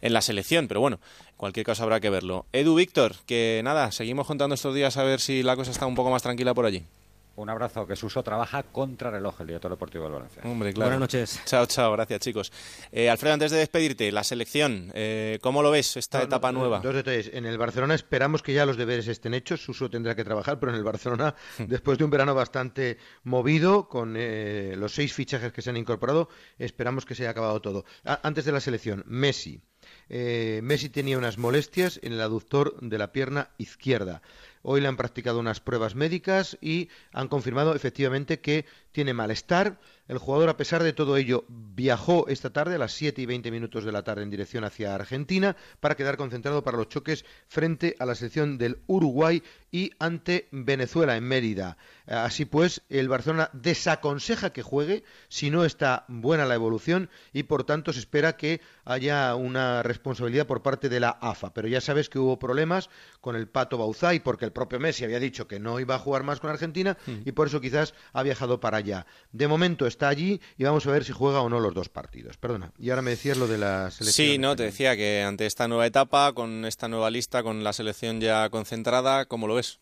en, la selección. Pero bueno, en cualquier caso habrá que verlo. Edu, Víctor, que nada, seguimos contando estos días a ver si la cosa está un poco más tranquila por allí. Un abrazo, que Suso trabaja contra reloj el director deportivo del Valencia. Hombre, claro. Buenas noches. Chao, chao, gracias chicos. Eh, Alfredo, antes de despedirte, la selección, eh, ¿cómo lo ves esta no, etapa no, nueva? Dos detalles. En el Barcelona esperamos que ya los deberes estén hechos. Suso tendrá que trabajar, pero en el Barcelona, después de un verano bastante movido, con eh, los seis fichajes que se han incorporado, esperamos que se haya acabado todo. A antes de la selección, Messi. Eh, Messi tenía unas molestias en el aductor de la pierna izquierda. Hoy le han practicado unas pruebas médicas y han confirmado efectivamente que tiene malestar. El jugador, a pesar de todo ello, viajó esta tarde a las 7 y 20 minutos de la tarde en dirección hacia Argentina para quedar concentrado para los choques frente a la selección del Uruguay y ante Venezuela en Mérida. Así pues, el Barcelona desaconseja que juegue si no está buena la evolución y por tanto se espera que haya una responsabilidad por parte de la AFA. Pero ya sabes que hubo problemas con el Pato Bauzay porque el propio Messi había dicho que no iba a jugar más con Argentina mm. y por eso quizás ha viajado para allá. De momento está allí y vamos a ver si juega o no los dos partidos. Perdona. Y ahora me decías lo de la selección. Sí, no, te decía que ante esta nueva etapa, con esta nueva lista, con la selección ya concentrada, ¿cómo lo ves?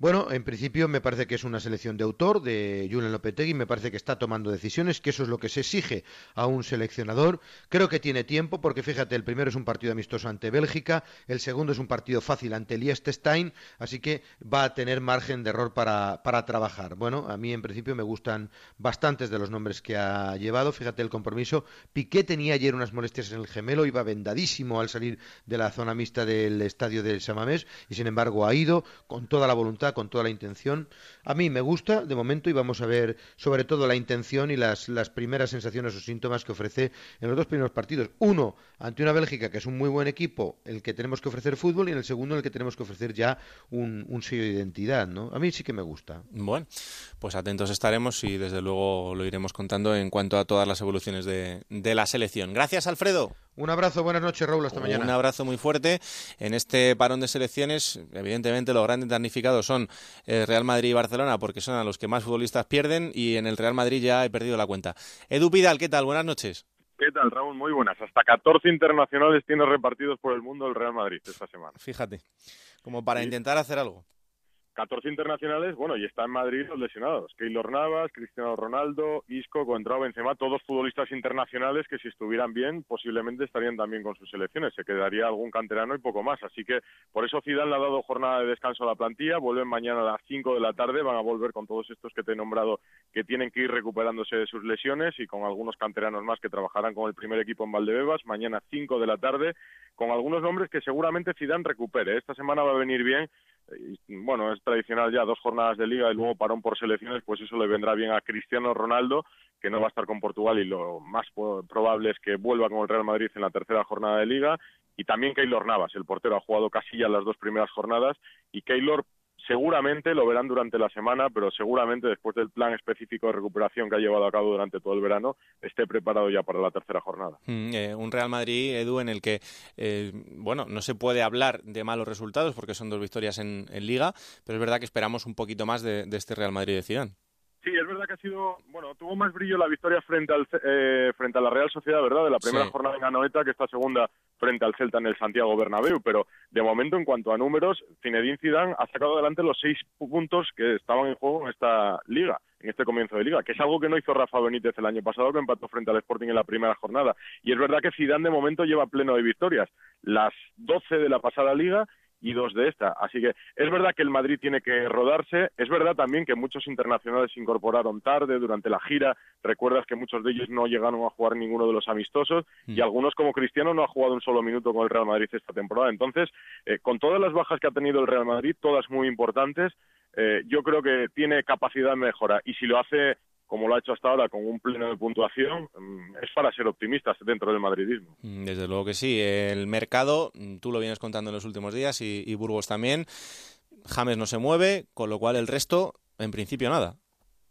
Bueno, en principio me parece que es una selección de autor de Julen Lopetegui, me parece que está tomando decisiones, que eso es lo que se exige a un seleccionador. Creo que tiene tiempo, porque fíjate, el primero es un partido amistoso ante Bélgica, el segundo es un partido fácil ante Liechtenstein, así que va a tener margen de error para, para trabajar. Bueno, a mí en principio me gustan bastantes de los nombres que ha llevado, fíjate el compromiso. Piqué tenía ayer unas molestias en el gemelo, iba vendadísimo al salir de la zona mixta del estadio del Samamés y sin embargo ha ido con toda la voluntad con toda la intención. A mí me gusta de momento y vamos a ver sobre todo la intención y las, las primeras sensaciones o síntomas que ofrece en los dos primeros partidos. Uno, ante una Bélgica que es un muy buen equipo, el que tenemos que ofrecer fútbol, y en el segundo, el que tenemos que ofrecer ya un, un sello de identidad. ¿no? A mí sí que me gusta. Bueno, pues atentos estaremos y desde luego lo iremos contando en cuanto a todas las evoluciones de, de la selección. Gracias, Alfredo. Un abrazo, buenas noches, Raúl, hasta mañana. Un abrazo muy fuerte. En este parón de selecciones, evidentemente los grandes damnificados son el Real Madrid y Barcelona, porque son a los que más futbolistas pierden, y en el Real Madrid ya he perdido la cuenta. Edu Pidal, ¿qué tal? Buenas noches. ¿Qué tal, Raúl? Muy buenas. Hasta 14 internacionales tiene repartidos por el mundo el Real Madrid esta semana. Fíjate, como para sí. intentar hacer algo. 14 internacionales, bueno, y está en Madrid los lesionados. Keylor Navas, Cristiano Ronaldo, Isco, Contrao, Benzema, todos futbolistas internacionales que si estuvieran bien, posiblemente estarían también con sus selecciones. Se quedaría algún canterano y poco más. Así que por eso Zidane le ha dado jornada de descanso a la plantilla. Vuelven mañana a las 5 de la tarde. Van a volver con todos estos que te he nombrado que tienen que ir recuperándose de sus lesiones y con algunos canteranos más que trabajarán con el primer equipo en Valdebebas. Mañana 5 de la tarde con algunos nombres que seguramente Zidane recupere. Esta semana va a venir bien. Bueno, es tradicional ya dos jornadas de liga y luego parón por selecciones, pues eso le vendrá bien a Cristiano Ronaldo, que no va a estar con Portugal y lo más probable es que vuelva con el Real Madrid en la tercera jornada de liga. Y también Keylor Navas, el portero, ha jugado casi ya las dos primeras jornadas y Keylor seguramente lo verán durante la semana, pero seguramente después del plan específico de recuperación que ha llevado a cabo durante todo el verano, esté preparado ya para la tercera jornada. Mm, eh, un Real Madrid, Edu, en el que, eh, bueno, no se puede hablar de malos resultados porque son dos victorias en, en Liga, pero es verdad que esperamos un poquito más de, de este Real Madrid de Zidane. Sí, es verdad que ha sido, bueno, tuvo más brillo la victoria frente al eh, frente a la Real Sociedad, ¿verdad? De la primera sí. jornada en Anoeta que esta segunda frente al Celta en el Santiago Bernabéu, pero de momento en cuanto a números, Zinedine Zidane ha sacado adelante los seis puntos que estaban en juego en esta liga, en este comienzo de liga, que es algo que no hizo Rafa Benítez el año pasado, que empató frente al Sporting en la primera jornada. Y es verdad que Zidane de momento lleva pleno de victorias, las 12 de la pasada liga y dos de esta. Así que es verdad que el Madrid tiene que rodarse, es verdad también que muchos internacionales se incorporaron tarde durante la gira, recuerdas que muchos de ellos no llegaron a jugar ninguno de los amistosos mm. y algunos como Cristiano no ha jugado un solo minuto con el Real Madrid esta temporada. Entonces, eh, con todas las bajas que ha tenido el Real Madrid, todas muy importantes, eh, yo creo que tiene capacidad de mejora y si lo hace como lo ha hecho hasta ahora con un pleno de puntuación, mm, es para ser optimistas dentro del madridismo. Mm, desde luego que sí. El mercado, mm, tú lo vienes contando en los últimos días y, Burgos también. James no se mueve, con lo cual el resto, en principio, nada.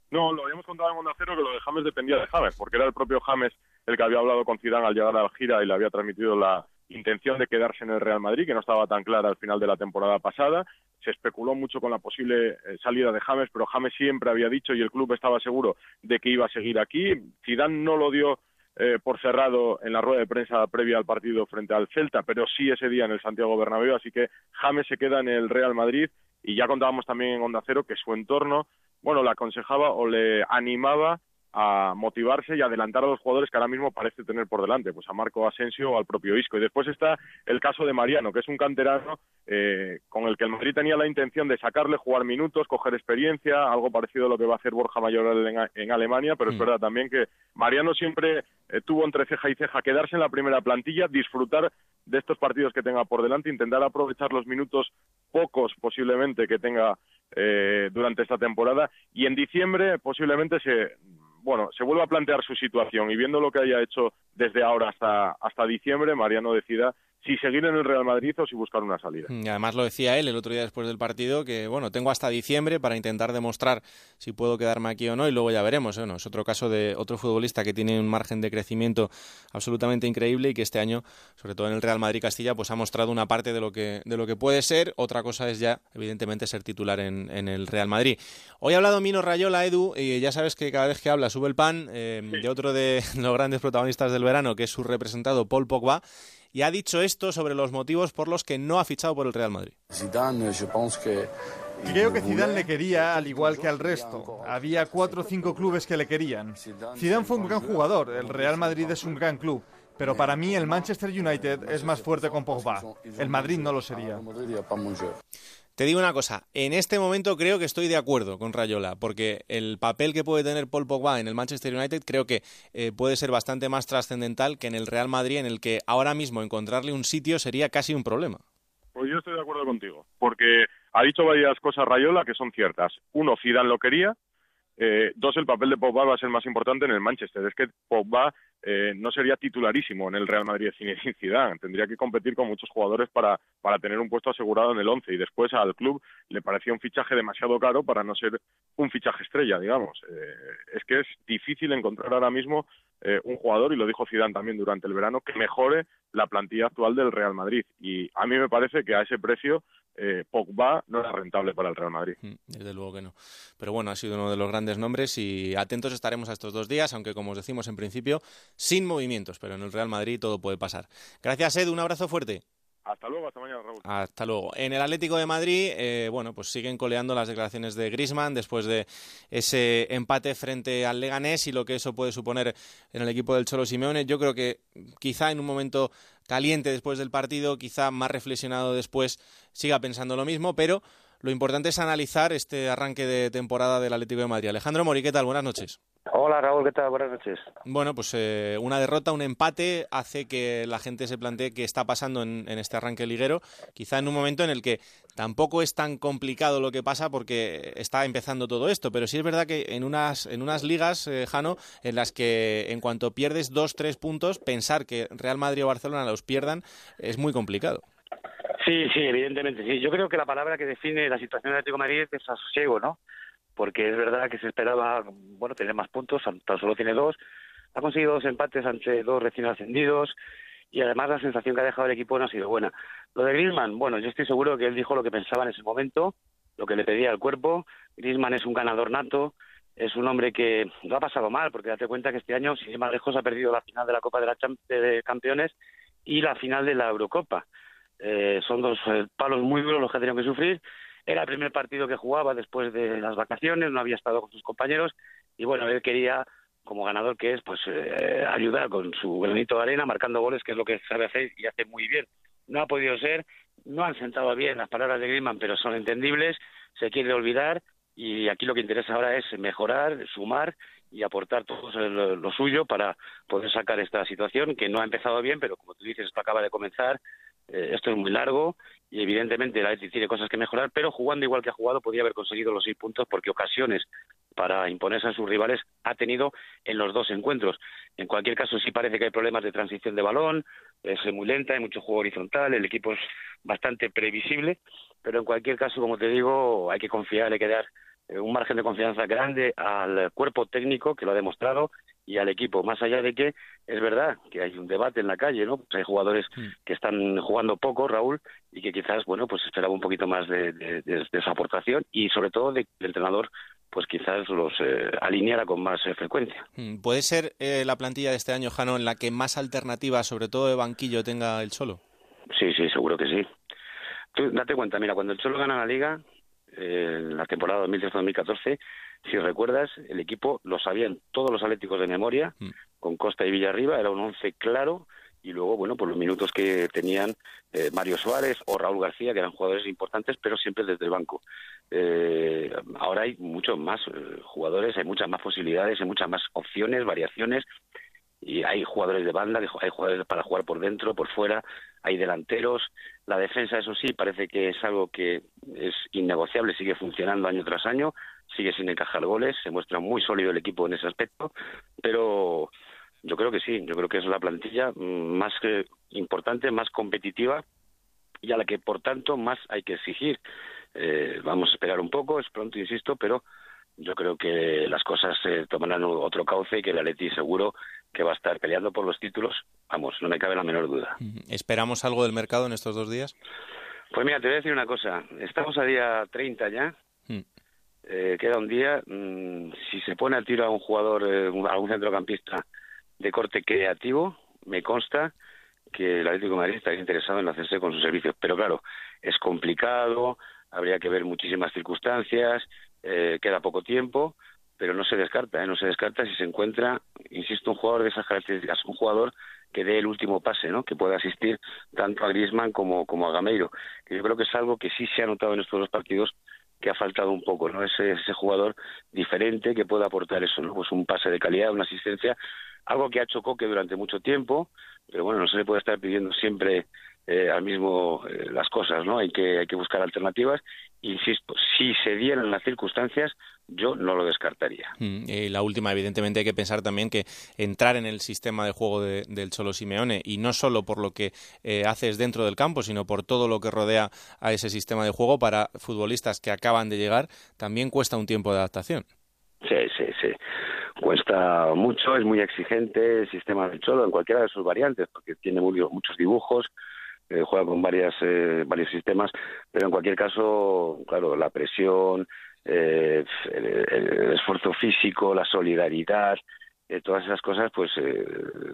No, lo habíamos contado en Onda Cero que lo de James dependía de James, porque era el propio James el que había hablado con Zidane al llegar a la gira y le había transmitido la intención de quedarse en el Real Madrid, que no estaba tan clara al final de la temporada pasada. Se especuló mucho con la posible eh, salida de James, pero James siempre había dicho y el club estaba seguro de que iba a seguir aquí. Zidane no lo dio eh, por cerrado en la rueda de prensa previa al partido frente al Celta, pero sí ese día en el Santiago Bernabéu, así que James se queda en el Real Madrid y ya contábamos también en Onda Cero que su entorno, bueno, le aconsejaba o le animaba a motivarse y adelantar a los jugadores que ahora mismo parece tener por delante, pues a Marco Asensio o al propio Isco. Y después está el caso de Mariano, que es un canterano eh, con el que el Madrid tenía la intención de sacarle, jugar minutos, coger experiencia, algo parecido a lo que va a hacer Borja Mayoral en, Alemania, pero es mm. verdad también que Mariano siempre eh, tuvo entre ceja y ceja quedarse en la primera plantilla, disfrutar de estos partidos que tenga por delante, intentar aprovechar los minutos pocos posiblemente que tenga eh, durante esta temporada y en diciembre posiblemente se bueno, se vuelve a plantear su situación y viendo lo que haya hecho desde ahora hasta, hasta diciembre, Mariano decida si seguir en el Real Madrid o si buscar una salida. Y además lo decía él el otro día después del partido, que bueno, tengo hasta diciembre para intentar demostrar si puedo quedarme aquí o no y luego ya veremos. ¿eh? es otro caso de otro futbolista que tiene un margen de crecimiento absolutamente increíble y que este año, sobre todo en el Real Madrid Castilla, pues ha mostrado una parte de lo que, de lo que puede ser. Otra cosa es ya, evidentemente, ser titular en, el Real Madrid. Hoy ha hablado Mino Rayola, Edu, y ya sabes que cada vez que habla sube el pan eh, de otro de los grandes protagonistas del verano, que es su representado Paul Pogba y ha dicho esto sobre los motivos por los que no ha fichado por el Real Madrid. Creo que Zidane le quería al igual que al resto. Había cuatro o cinco clubes que le querían. Zidane fue un gran jugador, el Real Madrid es un gran club, pero para mí el Manchester United es más fuerte con Pogba. El Madrid no lo sería. Te digo una cosa, en este momento creo que estoy de acuerdo con Rayola, porque el papel que puede tener Paul Pogba en el Manchester United creo que eh, puede ser bastante más trascendental que en el Real Madrid, en el que ahora mismo encontrarle un sitio sería casi un problema. Pues yo estoy de acuerdo contigo, porque ha dicho varias cosas Rayola que son ciertas. Uno, Zidane lo quería, eh, dos, el papel de Pogba va a ser más importante en el Manchester. Es que Pogba eh, no sería titularísimo en el Real Madrid sin Zidane. Tendría que competir con muchos jugadores para, para tener un puesto asegurado en el once y después al club le parecía un fichaje demasiado caro para no ser un fichaje estrella, digamos. Eh, es que es difícil encontrar ahora mismo eh, un jugador, y lo dijo Zidane también durante el verano, que mejore la plantilla actual del Real Madrid. Y a mí me parece que a ese precio eh, Pogba no era rentable para el Real Madrid. Mm, desde luego que no. Pero bueno, ha sido uno de los grandes nombres y atentos estaremos a estos dos días, aunque como os decimos en principio, sin movimientos, pero en el Real Madrid todo puede pasar. Gracias, Ed, un abrazo fuerte. Hasta luego, hasta mañana, Raúl. Hasta luego. En el Atlético de Madrid, eh, bueno, pues siguen coleando las declaraciones de Grisman después de ese empate frente al Leganés y lo que eso puede suponer en el equipo del Cholo Simeone. Yo creo que quizá en un momento caliente después del partido, quizá más reflexionado después, siga pensando lo mismo, pero lo importante es analizar este arranque de temporada del Atlético de Madrid. Alejandro Mori, ¿qué tal? Buenas noches. Hola Raúl, ¿qué tal? Buenas noches. Bueno, pues eh, una derrota, un empate hace que la gente se plantee qué está pasando en, este arranque liguero, quizá en un momento en el que tampoco es tan complicado lo que pasa porque está empezando todo esto, pero sí es verdad que en unas, en unas ligas, eh, Jano, en las que en cuanto pierdes dos, tres puntos, pensar que Real Madrid o Barcelona los pierdan es muy complicado. Sí, sí, evidentemente, sí. Yo creo que la palabra que define la situación del Atlético de Madrid es asosiego, ¿no? Porque es verdad que se esperaba, bueno, tener más puntos, tan solo tiene dos, ha conseguido dos empates ante dos recién ascendidos y además la sensación que ha dejado el equipo no ha sido buena. Lo de Griezmann, bueno, yo estoy seguro que él dijo lo que pensaba en ese momento, lo que le pedía al cuerpo. Griezmann es un ganador nato, es un hombre que lo ha pasado mal, porque date cuenta que este año, sin ir más lejos, ha perdido la final de la Copa de, la de Campeones y la final de la Eurocopa. Eh, son dos eh, palos muy duros los que ha tenido que sufrir era el primer partido que jugaba después de las vacaciones, no había estado con sus compañeros y bueno, él quería, como ganador que es, pues eh, ayudar con su granito de arena, marcando goles, que es lo que sabe hacer y hace muy bien. No ha podido ser, no han sentado bien las palabras de Griezmann, pero son entendibles, se quiere olvidar y aquí lo que interesa ahora es mejorar, sumar y aportar todo lo, suyo para poder sacar esta situación que no ha empezado bien, pero como tú dices, esto acaba de comenzar eh, esto es muy largo y evidentemente la Atleti tiene cosas que mejorar, pero jugando igual que ha jugado podía haber conseguido los seis puntos porque ocasiones para imponerse a sus rivales ha tenido en los dos encuentros. En cualquier caso sí parece que hay problemas de transición de balón, es muy lenta, hay mucho juego horizontal, el equipo es bastante previsible, pero en cualquier caso, como te digo, hay que confiar, hay que dar un margen de confianza grande al cuerpo técnico que lo ha demostrado y al equipo, más allá de que es verdad que hay un debate en la calle, ¿no? Pues hay jugadores Mm. que están jugando poco, Raúl, y que quizás, bueno, pues esperaba un poquito más de, de, de- de su aportación y sobre todo de que el entrenador, pues quizás los eh, alineara con más eh, frecuencia. Mm, ¿Puede ser eh, la plantilla de este año, Jano, en la que más alternativas, sobre todo de banquillo, tenga el Cholo? Sí, sí, seguro que sí. Tú date cuenta, mira, cuando el Cholo gana la Liga, eh, en la temporada 2013-2014, si recuerdas, el equipo lo sabían todos los atléticos de memoria, con Costa y Villarriba, era un once claro, y luego, bueno, por los minutos que tenían eh, Mario Suárez o Raúl García, que eran jugadores importantes, pero siempre desde el banco. Eh, ahora hay muchos más eh, jugadores, hay muchas más posibilidades, hay muchas más opciones, variaciones, y hay jugadores de banda, hay jugadores para jugar por dentro, por fuera, hay delanteros. La defensa, eso sí, parece que es algo que es innegociable, sigue funcionando año tras año, sigue sin encajar goles, se muestra muy sólido el equipo en ese aspecto, pero yo creo que sí, yo creo que es la plantilla más que importante, más competitiva y a la que, por tanto, más hay que exigir. Eh, vamos a esperar un poco, es pronto, insisto, pero yo creo que las cosas se tomarán otro cauce y que el Atleti seguro que va a estar peleando por los títulos. Vamos, no me cabe la menor duda. ¿Esperamos algo del mercado en estos dos días? Pues mira, te voy a decir una cosa. Estamos a día 30 ya. Mm. Eh, queda un día. mm, si se pone a tiro a un jugador, eh, a un centrocampista de corte creativo, me consta que el Atlético de Madrid estaría interesado en hacerse con sus servicios. Pero claro, es complicado, habría que ver muchísimas circunstancias, eh, queda poco tiempo, pero no se descarta, ¿eh? no se descarta si se encuentra, insisto, un jugador de esas características, un jugador que dé el último pase, ¿no? que pueda asistir tanto a Griezmann como, como a Gameiro, que yo creo que es algo que sí se ha notado en estos dos partidos que ha faltado un poco, ¿no? Ese, ese jugador diferente que pueda aportar eso, ¿no? Pues un pase de calidad, una asistencia, algo que ha hecho Coque durante mucho tiempo, pero bueno, no se le puede estar pidiendo siempre eh, al mismo eh, las cosas, ¿no? Hay que, hay que buscar alternativas. Insisto, si se dieran las circunstancias, yo no lo descartaría. Mm, eh, la última, evidentemente, hay que pensar también que entrar en el sistema de juego de- del Cholo Simeone, y no solo por lo que eh, haces dentro del campo, sino por todo lo que rodea a ese sistema de juego para futbolistas que acaban de llegar, también cuesta un tiempo de adaptación. Sí, sí, sí. Cuesta mucho, es muy exigente el sistema del Cholo en cualquiera de sus variantes, porque tiene muy- muchos dibujos, eh, juega con varias, eh, varios sistemas, pero en cualquier caso, claro, la presión, eh, el, esfuerzo físico, la solidaridad, eh, todas esas cosas, pues eh,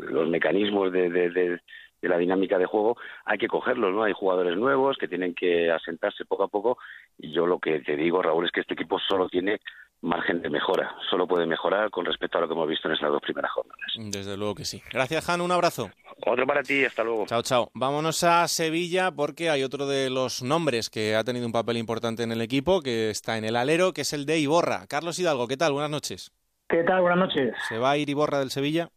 los mecanismos de, de- de- de la dinámica de juego hay que cogerlos, ¿no? Hay jugadores nuevos que tienen que asentarse poco a poco y yo lo que te digo, Raúl, es que este equipo solo tiene margen de mejora, solo puede mejorar con respecto a lo que hemos visto en estas dos primeras jornadas. Desde luego que sí. Gracias, Jan. Un abrazo. Otro para ti, hasta luego. Chao, chao. Vámonos a Sevilla porque hay otro de los nombres que ha tenido un papel importante en el equipo, que está en el alero, que es el de Iborra. Carlos Hidalgo, ¿qué tal? Buenas noches. ¿Qué tal? Buenas noches. ¿Se va a ir Iborra del Sevilla?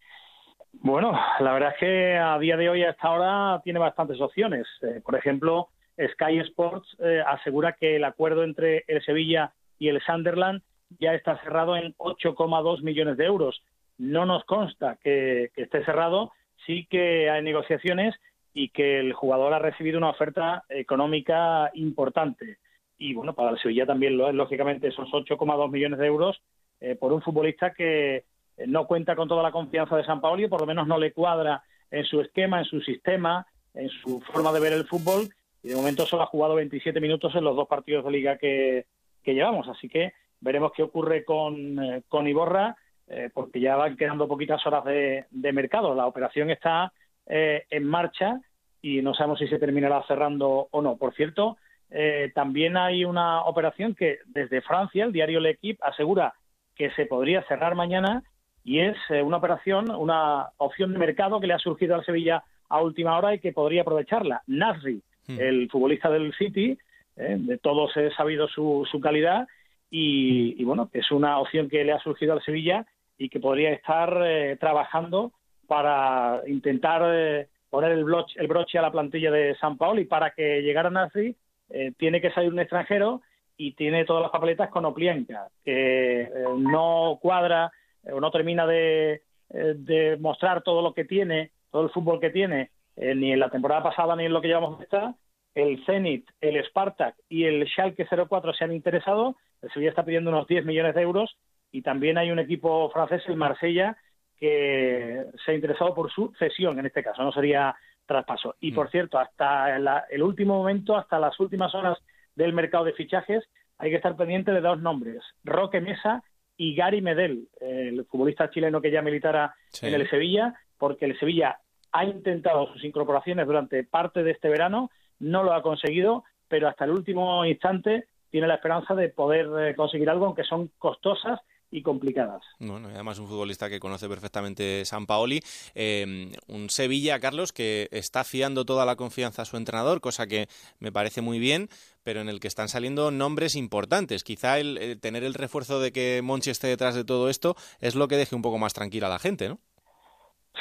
Bueno, la verdad es que a día de hoy, a esta hora, tiene bastantes opciones. Eh, por ejemplo, Sky Sports eh, asegura que el acuerdo entre el Sevilla y el Sunderland ya está cerrado en 8,2 millones de euros. No nos consta que, esté cerrado, sí que hay negociaciones y que el jugador ha recibido una oferta económica importante. Y bueno, para el Sevilla también lo es, lógicamente, esos 8,2 millones de euros eh, por un futbolista que eh, no cuenta con toda la confianza de San Paolo y por lo menos no le cuadra en su esquema, en su sistema, en su forma de ver el fútbol. Y de momento solo ha jugado 27 minutos en los dos partidos de liga que llevamos. Así que veremos qué ocurre con, eh, con Iborra, eh, porque ya van quedando poquitas horas de, de mercado. La operación está eh, en marcha y no sabemos si se terminará cerrando o no. Por cierto, eh, también hay una operación que desde Francia, el diario L'Equipe, asegura que se podría cerrar mañana y es una operación, una opción de mercado que le ha surgido al Sevilla a última hora y que podría aprovecharla. Nasri, el futbolista del City, de todos he sabido su, su calidad y, y, bueno, es una opción que le ha surgido al Sevilla y que podría estar eh, trabajando para intentar eh, poner el broche, el broche a la plantilla de San Paolo y para que llegara Nasri eh, tiene que salir un extranjero y tiene todas las papeletas con Oplienka, que eh, no cuadra eh, o no termina de, de, mostrar todo lo que tiene, todo el fútbol que tiene, ni en la temporada pasada ni en lo que llevamos esta. El Zenit, el Spartak y el Schalke 04 se han interesado. El Sevilla está pidiendo unos 10 millones de euros y también hay un equipo francés, el Marsella, que se ha interesado por su cesión, en este caso, no sería traspaso. Y por mm. cierto, hasta el último momento, hasta las últimas horas del mercado de fichajes, hay que estar pendiente de dos nombres, Roque Mesa y Gary Medel, el futbolista chileno que ya militara en el Sevilla, porque el Sevilla ha intentado sus incorporaciones durante parte de este verano, no lo ha conseguido, pero hasta el último instante tiene la esperanza de poder eh, conseguir algo, aunque son costosas y complicadas. Bueno, además un futbolista que conoce perfectamente San Paoli, eh, un Sevilla, Carlos, que está fiando toda la confianza a su entrenador, cosa que me parece muy bien, pero en el que están saliendo nombres importantes. Quizá el, tener el refuerzo de que Monchi esté detrás de todo esto es lo que deje un poco más tranquila a la gente, ¿no?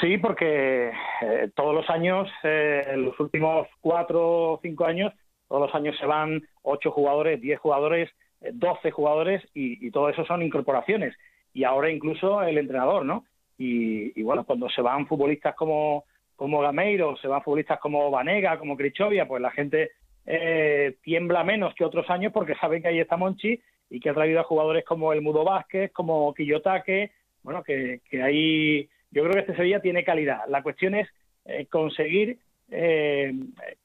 Sí, porque eh, todos los años, eh, en los últimos cuatro o cinco años, todos los años se van ocho jugadores, diez jugadores 12 jugadores y, todo eso son incorporaciones. Y ahora incluso el entrenador, ¿no? Y, bueno, cuando se van futbolistas como, como Gameiro, se van futbolistas como Vanega, como Crichovia, pues la gente eh, tiembla menos que otros años porque saben que ahí está Monchi y que ha traído a jugadores como el Mudo Vázquez, como Quillotake, bueno, que, ahí yo creo que este Sevilla tiene calidad. La cuestión es eh, conseguir eh,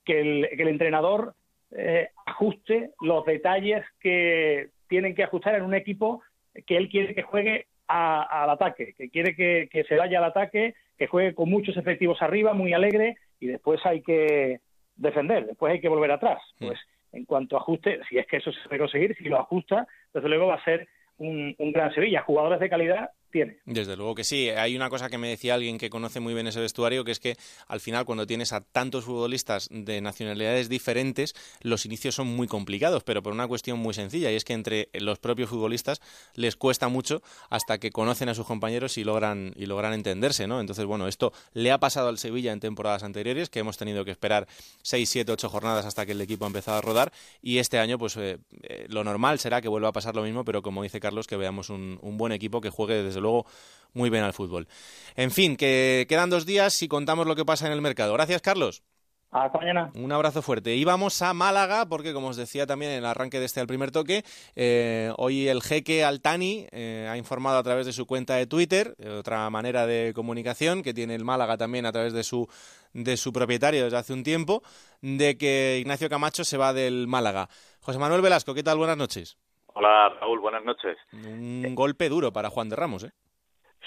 que el entrenador eh, ajuste los detalles que tienen que ajustar en un equipo que él quiere que juegue al ataque, que quiere que, se vaya al ataque, que juegue con muchos efectivos arriba, muy alegre, y después hay que defender, después hay que volver atrás. Mm. Pues en cuanto a ajuste, si es que eso se puede conseguir, si lo ajusta, desde luego va a ser un, un gran Sevilla. Jugadores de calidad tiene. Desde luego que sí. Hay una cosa que me decía alguien que conoce muy bien ese vestuario, que es que al final cuando tienes a tantos futbolistas de nacionalidades diferentes, los inicios son muy complicados, pero por una cuestión muy sencilla, y es que entre los propios futbolistas les cuesta mucho hasta que conocen a sus compañeros y logran, y logran entenderse, ¿no? Entonces, bueno, esto le ha pasado al Sevilla en temporadas anteriores, que hemos tenido que esperar 6, 7, 8 jornadas hasta que el equipo ha empezado a rodar, y este año, pues eh, eh, lo normal será que vuelva a pasar lo mismo, pero como dice Carlos, que veamos un, un buen equipo que juegue desde luego muy bien al fútbol. En fin, que quedan dos días y contamos lo que pasa en el mercado. Gracias, Carlos. Hasta mañana. Un abrazo fuerte. Y vamos a Málaga, porque como os decía también en el arranque de este al primer toque, eh, hoy el jeque Altani eh, ha informado a través de su cuenta de Twitter, otra manera de comunicación que tiene el Málaga también a través de su, de su propietario desde hace un tiempo, de que Ignacio Camacho se va del Málaga. José Manuel Velasco, ¿qué tal? Buenas noches. Hola Raúl, buenas noches. Un golpe duro para Juan de Ramos, ¿eh?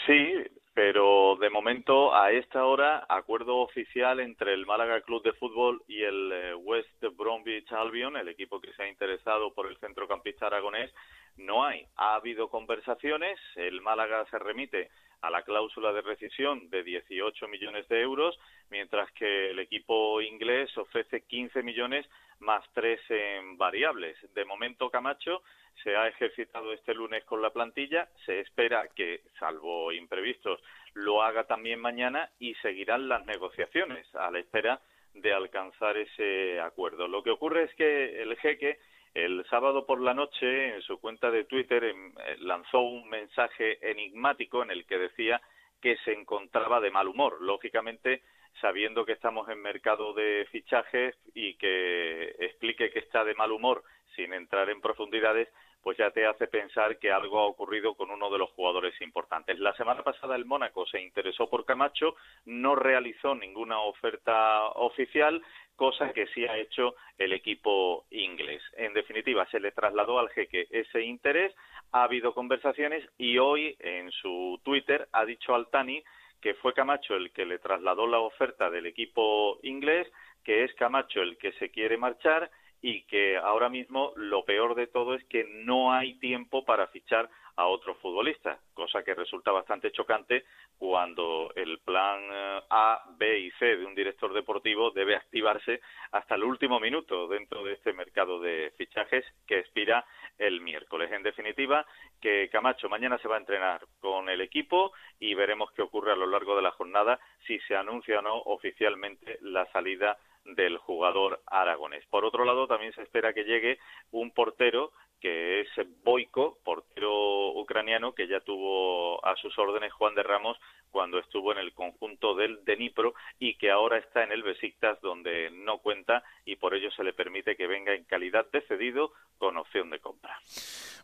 Sí, pero de momento a esta hora acuerdo oficial entre el Málaga Club de Fútbol y el eh, West Bromwich Albion, el equipo que se ha interesado por el centrocampista aragonés, no hay. Ha habido conversaciones, el Málaga se remite a la cláusula de rescisión de 18 millones de euros, mientras que el equipo inglés ofrece 15 millones más tres en variables. De momento, Camacho se ha ejercitado este lunes con la plantilla, se espera que, salvo imprevistos, lo haga también mañana y seguirán las negociaciones a la espera de alcanzar ese acuerdo. Lo que ocurre es que el jeque el sábado por la noche en su cuenta de Twitter em, eh, lanzó un mensaje enigmático en el que decía que se encontraba de mal humor. Lógicamente, sabiendo que estamos en mercado de fichajes y que explique que está de mal humor sin entrar en profundidades, pues ya te hace pensar que algo ha ocurrido con uno de los jugadores importantes. La semana pasada el Mónaco se interesó por Camacho, no realizó ninguna oferta oficial, cosa que sí ha hecho el equipo inglés. En definitiva, se le trasladó al jeque ese interés, ha habido conversaciones y hoy en su Twitter ha dicho al Tani que fue Camacho el que le trasladó la oferta del equipo inglés, que es Camacho el que se quiere marchar y que ahora mismo lo peor de todo es que no hay tiempo para fichar a otros futbolistas, cosa que resulta bastante chocante cuando el plan eh, A, B y C de un director deportivo debe activarse hasta el último minuto dentro de este mercado de fichajes que expira el miércoles. En definitiva, que Camacho mañana se va a entrenar con el equipo y veremos qué ocurre a lo largo de la jornada si se anuncia o no oficialmente la salida del jugador aragonés. Por otro lado, también se espera que llegue un portero que es Boico, portero ucraniano que ya tuvo a sus órdenes Juan de Ramos cuando estuvo en el conjunto del Denipro y que ahora está en el Besiktas donde no cuenta y por ello se le permite que venga en calidad de cedido con opción de compra.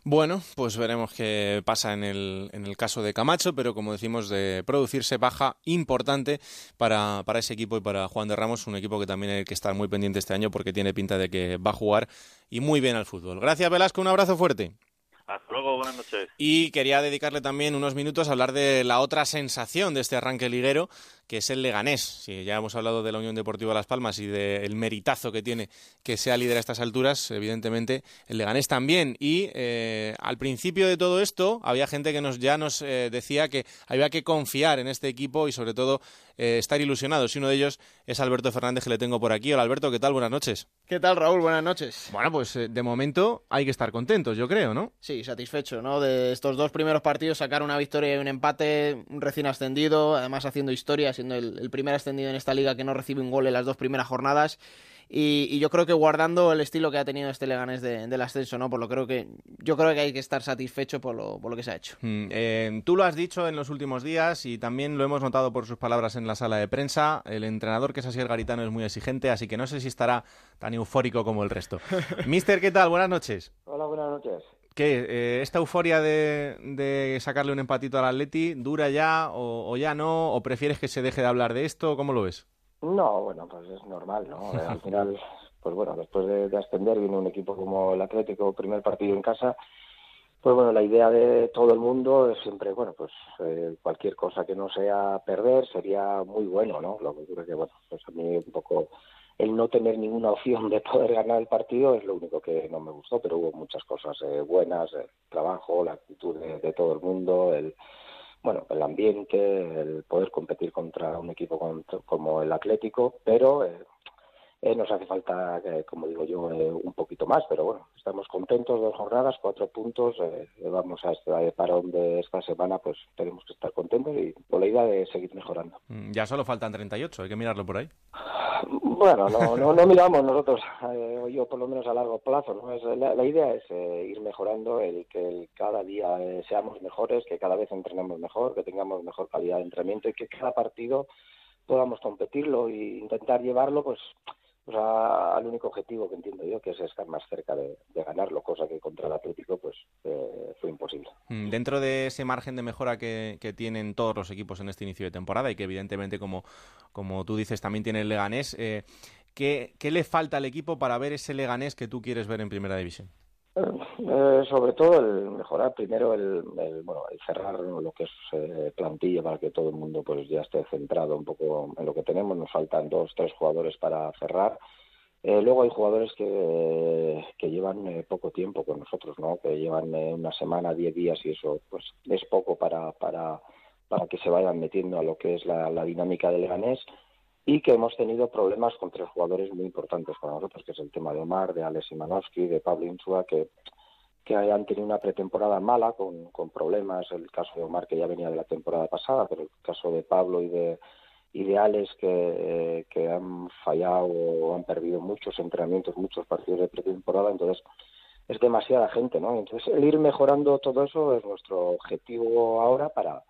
Bueno, pues veremos qué pasa en el, en el caso de Camacho, pero como decimos, de producirse baja importante para, para ese equipo y para Juan de Ramos, un equipo que también hay que estar muy pendiente este año porque tiene pinta de que va a jugar y muy bien al fútbol. Gracias, Velasco, un abrazo fuerte. Hasta luego, buenas noches. Y quería dedicarle también unos minutos a hablar de la otra sensación de este arranque liguero, que es el Leganés. Si ya hemos hablado de la Unión Deportiva Las Palmas y del meritazo que tiene que sea líder a estas alturas, evidentemente el Leganés también. Y eh, al principio de todo esto había gente que nos ya nos eh, decía que había que confiar en este equipo y sobre todo eh, estar ilusionados. Y uno de ellos es Alberto Fernández, que le tengo por aquí. Hola Alberto, ¿qué tal? Buenas noches. ¿Qué tal Raúl? Buenas noches. Bueno, pues de momento hay que estar contentos, yo creo, ¿no? Sí, satisfecho, ¿no? De estos dos primeros partidos sacar una victoria y un empate, un recién ascendido, además haciendo historia, siendo el, el primer ascendido en esta liga que no recibe un gol en las dos primeras jornadas. Y, yo creo que guardando el estilo que ha tenido este Leganés del ascenso, ¿no? Por lo creo que yo creo que hay que estar satisfecho por lo, por lo que se ha hecho. Mm, eh, tú lo has dicho en los últimos días y también lo hemos notado por sus palabras en la sala de prensa. El entrenador que es así el Garitano es muy exigente, así que no sé si estará tan eufórico como el resto. Mister, ¿qué tal? Buenas noches. Hola, buenas noches. ¿Qué? Eh, ¿Esta euforia de, sacarle un empatito al Atleti dura ya o, o ya no? ¿O prefieres que se deje de hablar de esto? ¿Cómo lo ves? No, bueno, pues es normal, ¿no? Al final, pues bueno, después de, ascender viene un equipo como el Atlético, primer partido en casa, pues bueno, la idea de todo el mundo es siempre, bueno, pues eh, cualquier cosa que no sea perder sería muy bueno, ¿no? Lo que ocurre que, bueno, pues a mí un poco el no tener ninguna opción de poder ganar el partido es lo único que no me gustó, pero hubo muchas cosas eh, buenas, el trabajo, la actitud de todo el mundo, el bueno, el ambiente, el poder competir contra un equipo como el Atlético, pero eh, eh, nos hace falta, eh, como digo yo, un poquito más, pero bueno, estamos contentos, dos jornadas, cuatro puntos, vamos a este parón de esta semana, pues tenemos que estar contentos y con la idea de seguir mejorando. Mm, ya solo faltan 38, hay que mirarlo por ahí. Bueno, no, no, no miramos nosotros, eh, yo por lo menos a largo plazo. ¿no? Es, la, idea es eh, ir mejorando, el que cada día eh, seamos mejores, que cada vez entrenemos mejor, que tengamos mejor calidad de entrenamiento y que cada partido podamos competirlo e intentar llevarlo pues pues al único objetivo que entiendo yo, que es estar más cerca de, ganarlo, cosa que contra el Atlético pues eh, fue imposible. Mm, dentro de ese margen de mejora que, tienen todos los equipos en este inicio de temporada y que evidentemente, como, como tú dices, también tiene el Leganés, eh, ¿qué, ¿qué le falta al equipo para ver ese Leganés que tú quieres ver en Primera División? Eh, sobre todo el mejorar primero el, bueno el cerrar lo que es eh, plantilla para que todo el mundo pues ya esté centrado un poco en lo que tenemos. Nos faltan dos tres jugadores para cerrar. Eh, luego hay jugadores que, que llevan poco tiempo con nosotros no que llevan una semana diez días y eso pues es poco para para para que se vayan metiendo a lo que es la, la dinámica del Leganés y que hemos tenido problemas con tres jugadores muy importantes para nosotros, que es el tema de Omar, de Alex Imanowski, de Pablo Insua, que, que han tenido una pretemporada mala con, con problemas, el caso de Omar que ya venía de la temporada pasada, pero el caso de Pablo y de y de Alex que, que han fallado o han perdido muchos entrenamientos, muchos partidos de pretemporada, entonces es demasiada gente, ¿no? Entonces el ir mejorando todo eso es nuestro objetivo ahora para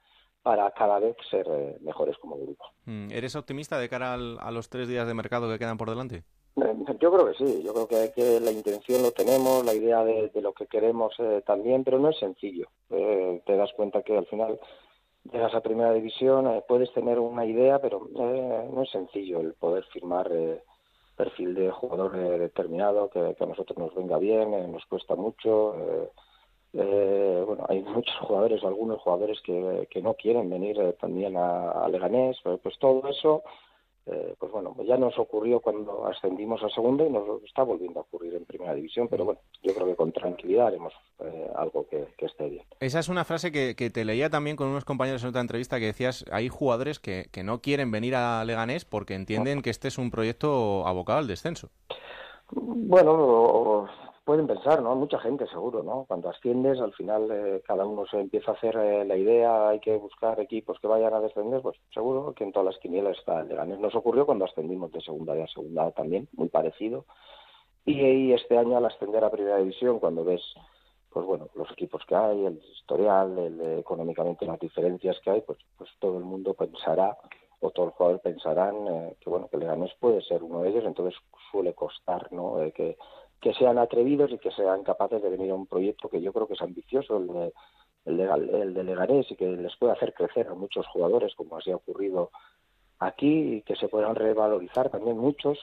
para cada vez ser eh, mejores como grupo. Mm, ¿Eres optimista de cara a los tres días de mercado que quedan por delante? Eh, yo creo que sí, yo creo que, que la intención lo tenemos, la idea de, lo que queremos eh, también, pero no es sencillo. te das cuenta que al final llegas a primera división, puedes tener una idea, pero no es sencillo el poder firmar perfil de jugador determinado que, que, a nosotros nos venga bien, nos cuesta mucho eh, bueno, hay muchos jugadores, algunos jugadores que, que no quieren venir eh, también a, Leganés, pues, pues, todo eso eh, pues bueno, ya nos ocurrió cuando ascendimos a segunda y nos está volviendo a ocurrir en primera división, pero bueno, yo creo que con tranquilidad haremos eh, algo que, esté bien. Esa es una frase que, te leía también con unos compañeros en otra entrevista que decías, hay jugadores que, que no quieren venir a Leganés porque entienden que este es un proyecto abocado al descenso. Bueno, pueden pensar, ¿no? Mucha gente seguro, ¿no? Cuando asciendes, al final eh, cada uno se empieza a hacer eh, la idea, hay que buscar equipos que vayan a descender, pues seguro que en todas las quinielas está el Leganés. Nos ocurrió cuando ascendimos de segunda a segunda también, muy parecido. Y, este año al ascender a primera división, cuando ves, pues bueno, los equipos que hay, el historial, el, económicamente las diferencias que hay, pues, pues todo el mundo pensará o todos los jugadores pensarán eh, que bueno que Leganés puede ser uno de ellos, entonces suele costar, ¿no? que que sean atrevidos y que sean capaces de venir a un proyecto que yo creo que es ambicioso, el de, el de, el de Leganés, y que les puede hacer crecer a muchos jugadores, como así ha ocurrido aquí, y que se puedan revalorizar también muchos,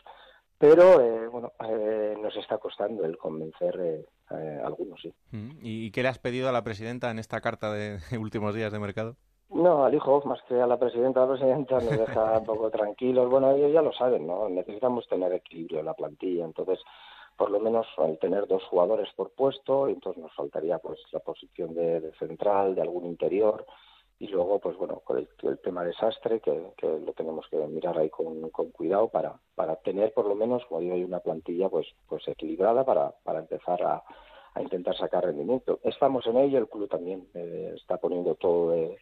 pero eh, bueno, eh, nos está costando el convencer eh, a algunos, sí. Mm, ¿Y qué le has pedido a la presidenta en esta carta de últimos días de mercado? No, al hijo, más que a la presidenta, la presidenta nos deja un poco tranquilos. Bueno, ellos ya lo saben, ¿no? Necesitamos tener equilibrio en la plantilla, entonces por lo menos al tener dos jugadores por puesto, entonces nos faltaría pues la posición de, central, de algún interior, y luego pues bueno con el, tema desastre que, lo tenemos que mirar ahí con, cuidado para para tener por lo menos como digo una plantilla pues pues equilibrada para para empezar a, a intentar sacar rendimiento. Estamos en ello el club también eh, está poniendo todo de,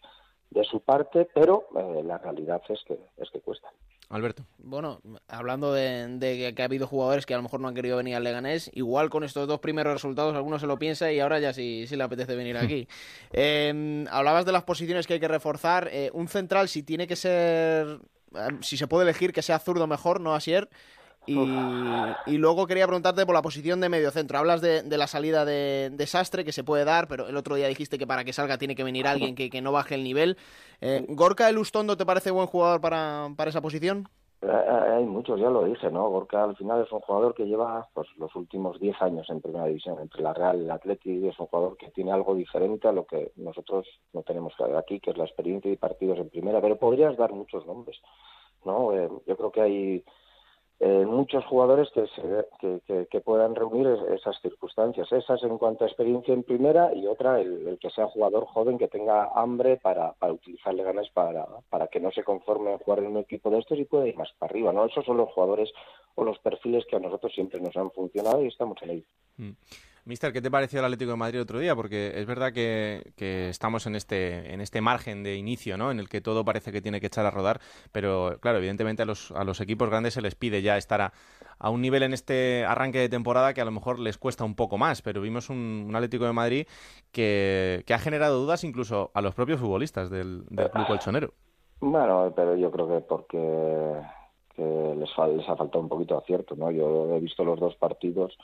de su parte pero eh, la realidad es que es que cuesta Alberto. Bueno, hablando de, que ha habido jugadores que a lo mejor no han querido venir al Leganés, igual con estos dos primeros resultados alguno se lo piensa y ahora ya sí, sí le apetece venir aquí. Em, hablabas de las posiciones que hay que reforzar. Eh, un central, si tiene que ser, em, si se puede elegir que sea zurdo mejor, no Asier. Y, luego quería preguntarte por la posición de medio centro. Hablas de, la salida de, Sastre que se puede dar, pero el otro día dijiste que para que salga tiene que venir alguien que, no baje el nivel. Eh, ¿Gorka el Ustondo te parece buen jugador para, esa posición? Eh, eh, hay muchos, ya lo dije, ¿no? Gorka al final es un jugador que lleva pues, los últimos 10 años en primera división, entre la Real y el Atleti, es un jugador que tiene algo diferente a lo que nosotros no tenemos aquí, que es la experiencia y partidos en primera, pero podrías dar muchos nombres, ¿no? yo creo que hay eh, muchos jugadores que, se, que, puedan reunir esas circunstancias. Esas en cuanto a experiencia en primera y otra el, que sea jugador joven que tenga hambre para, para utilizarle ganas para, para que no se conforme a jugar en un equipo de estos y pueda ir más para arriba. ¿no? Esos son los jugadores o los perfiles que a nosotros siempre nos han funcionado y estamos en ello. Mm. Mister, ¿qué te pareció el Atlético de Madrid otro día? Porque es verdad que, estamos en este, en este margen de inicio, ¿no? En el que todo parece que tiene que echar a rodar, pero claro, evidentemente a los, a los equipos grandes se les pide ya estar a, un nivel en este arranque de temporada que a lo mejor les cuesta un poco más, pero vimos un, Atlético de Madrid que, ha generado dudas incluso a los propios futbolistas del, club colchonero. Bueno, pero yo creo que porque les, les ha faltado un poquito de acierto, ¿no? Yo he visto los dos partidos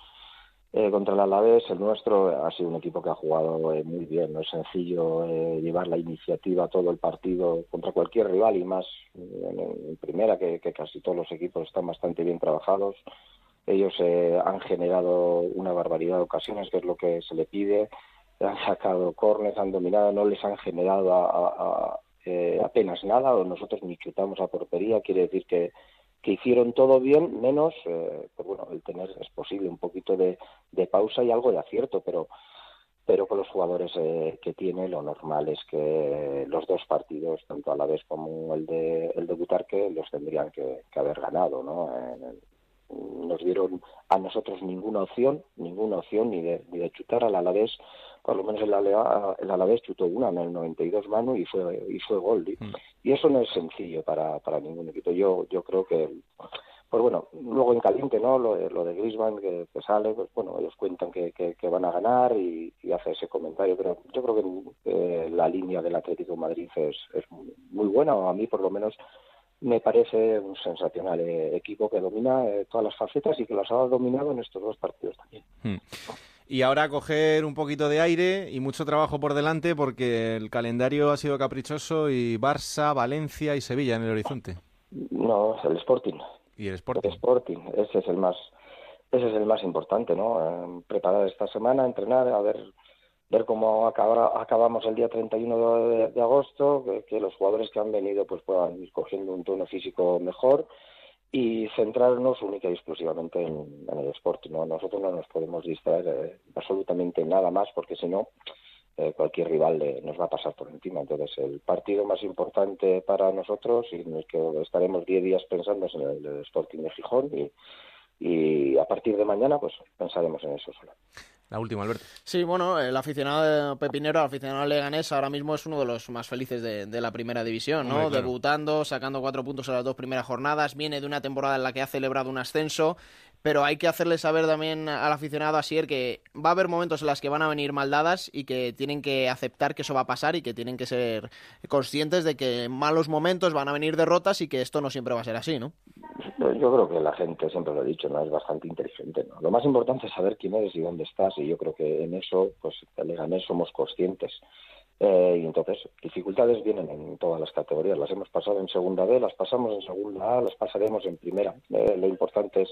eh, contra el Alavés, el nuestro ha sido un equipo que ha jugado eh, muy bien. No es sencillo eh, llevar la iniciativa todo el partido contra cualquier rival y más en, primera, que, casi todos los equipos están bastante bien trabajados. Ellos han generado una barbaridad de ocasiones, que es lo que se le pide. Han sacado cornes, han dominado, no les han generado apenas nada, o nosotros ni chutamos a portería. Quiere decir que que hicieron todo bien, menos, eh, pues bueno, el tener, es posible, un poquito de, pausa y algo de acierto, pero pero con los jugadores eh, que tiene lo normal es que los dos partidos, tanto a la vez como el de el de Butarque, los tendrían que, haber ganado, ¿no? Nos dieron a nosotros ninguna opción, ninguna opción ni de, ni de chutar al Alavés, por lo menos el, el Alavés chutó una en el 92 mano y fue y fue gol. Y, mm. eso no es sencillo para, para ningún equipo. Yo yo creo que pues bueno, luego en caliente, ¿no? Lo, lo de Griezmann que, sale, pues bueno, ellos cuentan que, que, van a ganar y, hace ese comentario, pero yo creo que la línea del Atlético de Madrid es, es muy buena, o a mí por lo menos me parece un sensacional eh, equipo que domina eh, todas las facetas y que las ha dominado en estos dos partidos también. Hmm. Y ahora coger un poquito de aire y mucho trabajo por delante porque el calendario ha sido caprichoso y Barça, Valencia y Sevilla en el horizonte. No, es el Sporting. ¿Y el Sporting? El Sporting, ese es el más ese es el más importante, ¿no? Eh, preparar esta semana, entrenar, a ver ver cómo acabamos el día 31 de, de agosto, que, los jugadores que han venido pues puedan ir cogiendo un tono físico mejor y centrarnos única y exclusivamente en, el deporte. ¿no? Nosotros no nos podemos distraer eh, absolutamente nada más porque si no eh, cualquier rival nos va a pasar por encima. Entonces el partido más importante para nosotros y en el que estaremos 10 días pensando es en el, Sporting de Gijón y, y a partir de mañana pues pensaremos en eso solo. La última, Alberto. Sí, bueno, el aficionado Pepinero, el aficionado leganés, ahora mismo es uno de los más felices de, la primera división, ¿no? Debutando, sacando cuatro puntos en las dos primeras jornadas, viene de una temporada en la que ha celebrado un ascenso, pero hay que hacerle saber también al aficionado Asier que va a haber momentos en los que van a venir maldadas y que tienen que aceptar que eso va a pasar y que tienen que ser conscientes de que en malos momentos van a venir derrotas y que esto no siempre va a ser así, ¿no? Yo creo que la gente, siempre lo he dicho, no es bastante inteligente. ¿no? Lo más importante es saber quién eres y dónde estás y yo creo que en eso, pues, el somos conscientes. Eh, y entonces, dificultades vienen en todas las categorías. Las hemos pasado en segunda B, las pasamos en segunda A, las pasaremos en primera. Eh, lo importante es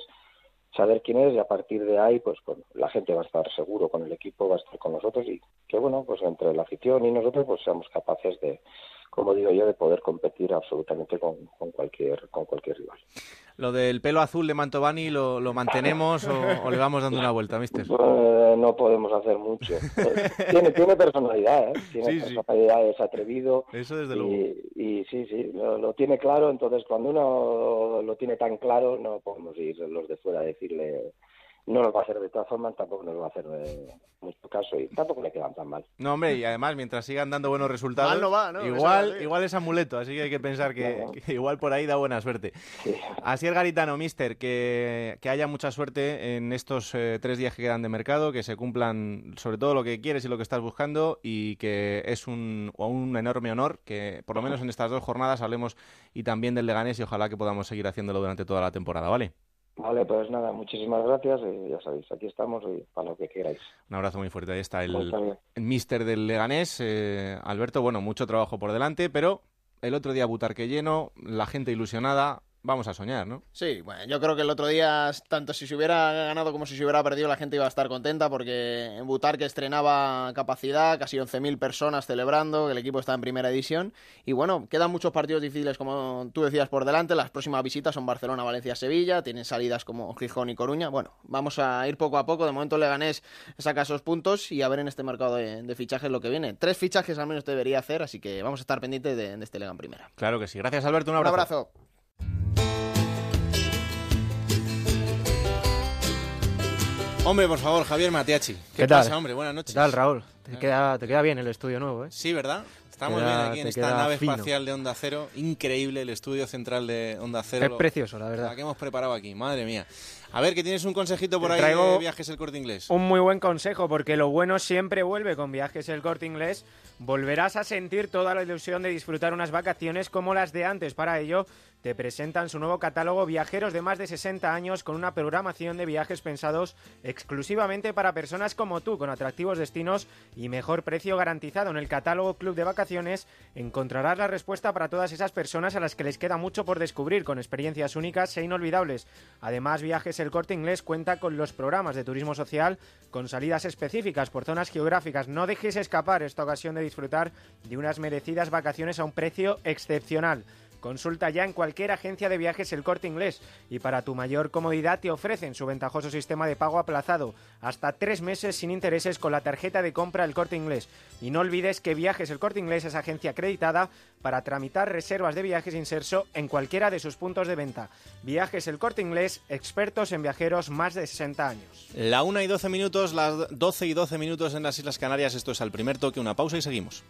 saber quién es y a partir de ahí pues la gente va a estar seguro con el equipo, va a estar con nosotros y que bueno, pues entre la afición y nosotros pues seamos capaces de, como digo yo, de poder competir absolutamente con, cualquier con cualquier rival. Lo del pelo azul de Mantovani, ¿lo, lo mantenemos o, le vamos dando una vuelta, mister? Eh, no podemos hacer mucho. tiene, tiene personalidad, ¿eh? Tiene personalidad, es atrevido. Eso desde luego. Y, sí, sí, lo, tiene claro. Entonces, cuando uno lo tiene tan claro, no podemos ir los de fuera a decirle no nos va a hacer de todas formas, tampoco nos va a hacer de mucho caso y tampoco le quedan tan mal. No, hombre, y además, mientras sigan dando buenos resultados, igual, igual es amuleto, así que hay que pensar que, igual por ahí da buena suerte. Así el Garitano, mister, que, que, haya mucha suerte en estos eh, tres días que quedan de mercado, que se cumplan sobre todo lo que quieres y lo que estás buscando y que es un, un enorme honor que por lo menos en estas dos jornadas hablemos y también del Leganés y ojalá que podamos seguir haciéndolo durante toda la temporada, ¿vale? Vale, pues nada, muchísimas gracias y ya sabéis, aquí estamos y para lo que queráis. Un abrazo muy fuerte, ahí está el, mister del Leganés, eh, Alberto, bueno, mucho trabajo por delante, pero el otro día Butarque lleno, la gente ilusionada, vamos a soñar, ¿no? Sí, bueno, yo creo que el otro día, tanto si se hubiera ganado como si se hubiera perdido, la gente iba a estar contenta porque en Butar que estrenaba capacidad, casi 11.000 personas celebrando, que el equipo está en primera edición. Y bueno, quedan muchos partidos difíciles, como tú decías, por delante. Las próximas visitas son Barcelona, Valencia, Sevilla. Tienen salidas como Gijón y Coruña. Bueno, vamos a ir poco a poco. De momento Leganés saca esos puntos y a ver en este mercado de, fichajes lo que viene. Tres fichajes al menos debería hacer, así que vamos a estar pendientes de, este Legan primera. Claro que sí. Gracias, Alberto. Un abrazo. Un abrazo. Hombre, por favor, Javier Matiachi. ¿Qué, tal? pasa, hombre? Buenas noches. ¿Qué tal, Raúl? Te queda, te queda bien el estudio nuevo, ¿eh? Sí, ¿verdad? Estamos bien aquí en esta nave espacial de Onda Cero. Increíble el estudio central de Onda Cero. Es precioso, la verdad. La que hemos preparado aquí, madre mía. A ver, que tienes un consejito por ahí de Viajes El Corte Inglés. Un muy buen consejo, porque lo bueno siempre vuelve con Viajes El Corte Inglés. Volverás a sentir toda la ilusión de disfrutar unas vacaciones como las de antes. Para ello, te presentan su nuevo catálogo Viajeros de más de 60 años con una programación de viajes pensados exclusivamente para personas como tú, con atractivos destinos y mejor precio garantizado. En el catálogo Club de Vacaciones encontrarás la respuesta para todas esas personas a las que les queda mucho por descubrir, con experiencias únicas e inolvidables. Además, Viajes El Corte Inglés cuenta con los programas de turismo social con salidas específicas por zonas geográficas. No dejes escapar esta ocasión de disfrutar de unas merecidas vacaciones a un precio excepcional. Consulta ya en cualquier agencia de viajes el corte inglés y para tu mayor comodidad te ofrecen su ventajoso sistema de pago aplazado hasta tres meses sin intereses con la tarjeta de compra el corte inglés. Y no olvides que Viajes el corte inglés es agencia acreditada para tramitar reservas de viajes inserso en cualquiera de sus puntos de venta. Viajes el corte inglés, expertos en viajeros más de 60 años. La 1 y 12 minutos, las 12 y 12 minutos en las Islas Canarias. Esto es al primer toque, una pausa y seguimos.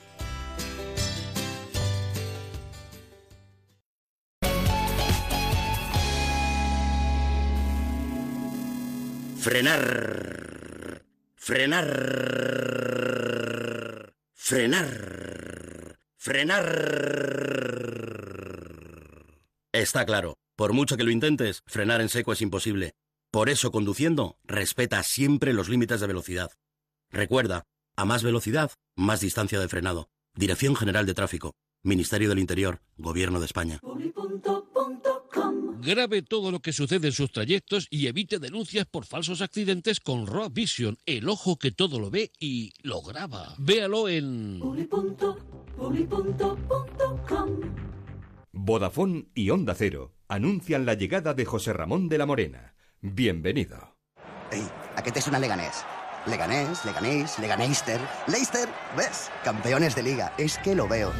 Frenar. Frenar. Frenar. Frenar. Está claro, por mucho que lo intentes, frenar en seco es imposible. Por eso, conduciendo, respeta siempre los límites de velocidad. Recuerda, a más velocidad, más distancia de frenado. Dirección General de Tráfico. Ministerio del Interior, Gobierno de España. Grabe todo lo que sucede en sus trayectos y evite denuncias por falsos accidentes con Raw Vision, el ojo que todo lo ve y lo graba. Véalo en Vodafone y Onda Cero anuncian la llegada de José Ramón de la Morena. Bienvenido. Ey, ¿a qué te suena Leganés? Leganés, Leganés, Leganeister, Leicester, ¿ves? Campeones de liga, es que lo veo.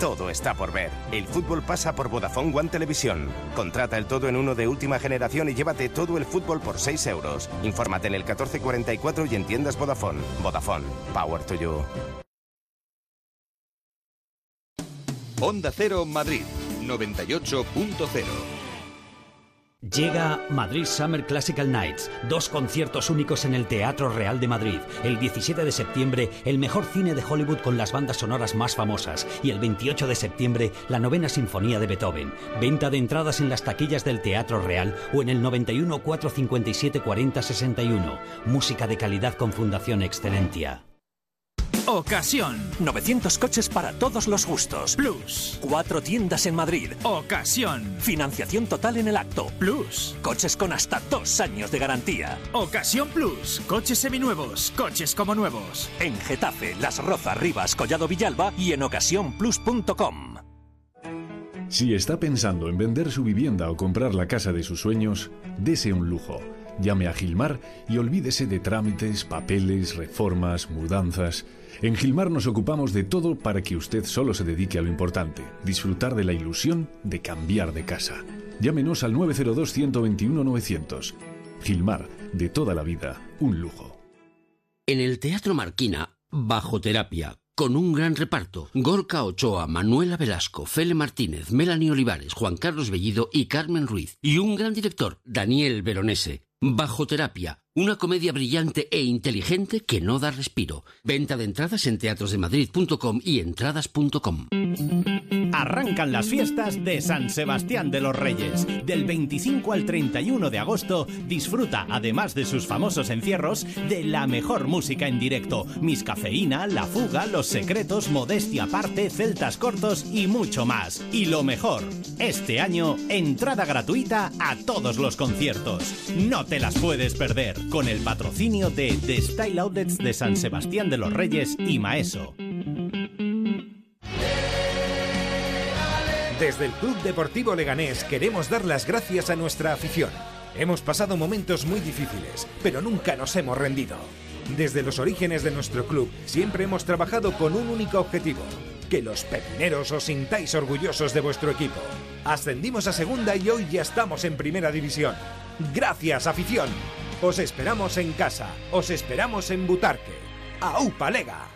Todo está por ver. El fútbol pasa por Vodafone One Televisión. Contrata el todo en uno de última generación y llévate todo el fútbol por 6 euros. Infórmate en el 1444 y en tiendas Vodafone. Vodafone. Power to you. Onda Cero Madrid 98.0 Llega Madrid Summer Classical Nights, dos conciertos únicos en el Teatro Real de Madrid. El 17 de septiembre, el mejor cine de Hollywood con las bandas sonoras más famosas. Y el 28 de septiembre, la novena sinfonía de Beethoven. Venta de entradas en las taquillas del Teatro Real o en el 91 457 40 61. Música de calidad con Fundación Excelentia. Ocasión. 900 coches para todos los gustos. Plus. Cuatro tiendas en Madrid. Ocasión. Financiación total en el acto. Plus. Coches con hasta dos años de garantía. Ocasión Plus. Coches seminuevos. Coches como nuevos. En Getafe, Las Rozas, Rivas, Collado Villalba y en ocasiónplus.com. Si está pensando en vender su vivienda o comprar la casa de sus sueños, dese un lujo. Llame a Gilmar y olvídese de trámites, papeles, reformas, mudanzas. En Gilmar nos ocupamos de todo para que usted solo se dedique a lo importante, disfrutar de la ilusión de cambiar de casa. Llámenos al 902-121-900. Gilmar, de toda la vida, un lujo. En el Teatro Marquina, Bajo Terapia, con un gran reparto. Gorka Ochoa, Manuela Velasco, Fele Martínez, Melanie Olivares, Juan Carlos Bellido y Carmen Ruiz. Y un gran director, Daniel Veronese. Bajo Terapia, una comedia brillante e inteligente que no da respiro. Venta de entradas en teatrosdemadrid.com y entradas.com. Arrancan las fiestas de San Sebastián de los Reyes. Del 25 al 31 de agosto, disfruta, además de sus famosos encierros, de la mejor música en directo. Miss Cafeína, La Fuga, Los Secretos, Modestia Aparte, Celtas Cortos y mucho más. Y lo mejor, este año, entrada gratuita a todos los conciertos. No te las puedes perder con el patrocinio de The Style Outlets de San Sebastián de los Reyes y Maeso. Desde el Club Deportivo Leganés queremos dar las gracias a nuestra afición. Hemos pasado momentos muy difíciles, pero nunca nos hemos rendido. Desde los orígenes de nuestro club siempre hemos trabajado con un único objetivo, que los pepineros os sintáis orgullosos de vuestro equipo. Ascendimos a segunda y hoy ya estamos en primera división. Gracias, afición. Os esperamos en casa, os esperamos en Butarque. ¡Aupa Lega!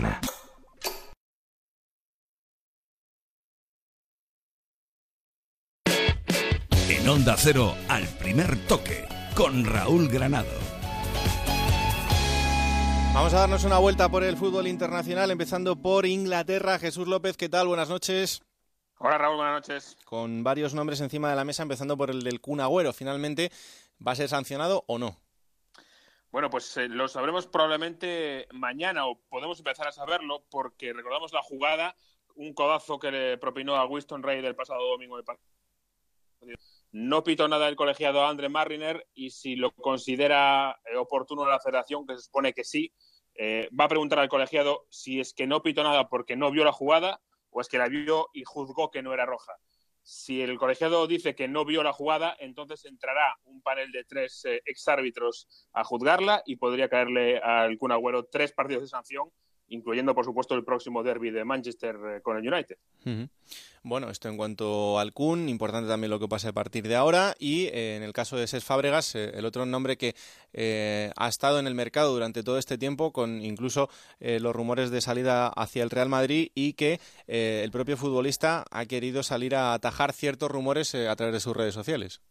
En Onda Cero, al primer toque, con Raúl Granado. Vamos a darnos una vuelta por el fútbol internacional, empezando por Inglaterra. Jesús López, ¿qué tal? Buenas noches. Hola Raúl, buenas noches. Con varios nombres encima de la mesa, empezando por el del Kun Agüero. Finalmente, ¿va a ser sancionado o no? Bueno, pues eh, lo sabremos probablemente mañana o podemos empezar a saberlo porque recordamos la jugada, un codazo que le propinó a Winston Ray del pasado domingo de. No pitó nada el colegiado Andre Marriner y si lo considera eh, oportuno la federación, que se supone que sí, eh, va a preguntar al colegiado si es que no pitó nada porque no vio la jugada o es que la vio y juzgó que no era roja. Si el colegiado dice que no vio la jugada, entonces entrará un panel de tres eh, exárbitros a juzgarla y podría caerle al Kun Agüero tres partidos de sanción incluyendo por supuesto el próximo derby de Manchester eh, con el United. Bueno, esto en cuanto al Kun, importante también lo que pase a partir de ahora y eh, en el caso de Ses Fábregas, eh, el otro nombre que ha estado en el mercado durante todo este tiempo con incluso los rumores de salida hacia el Real Madrid y que el propio futbolista ha querido salir a atajar ciertos rumores a través de sus redes sociales.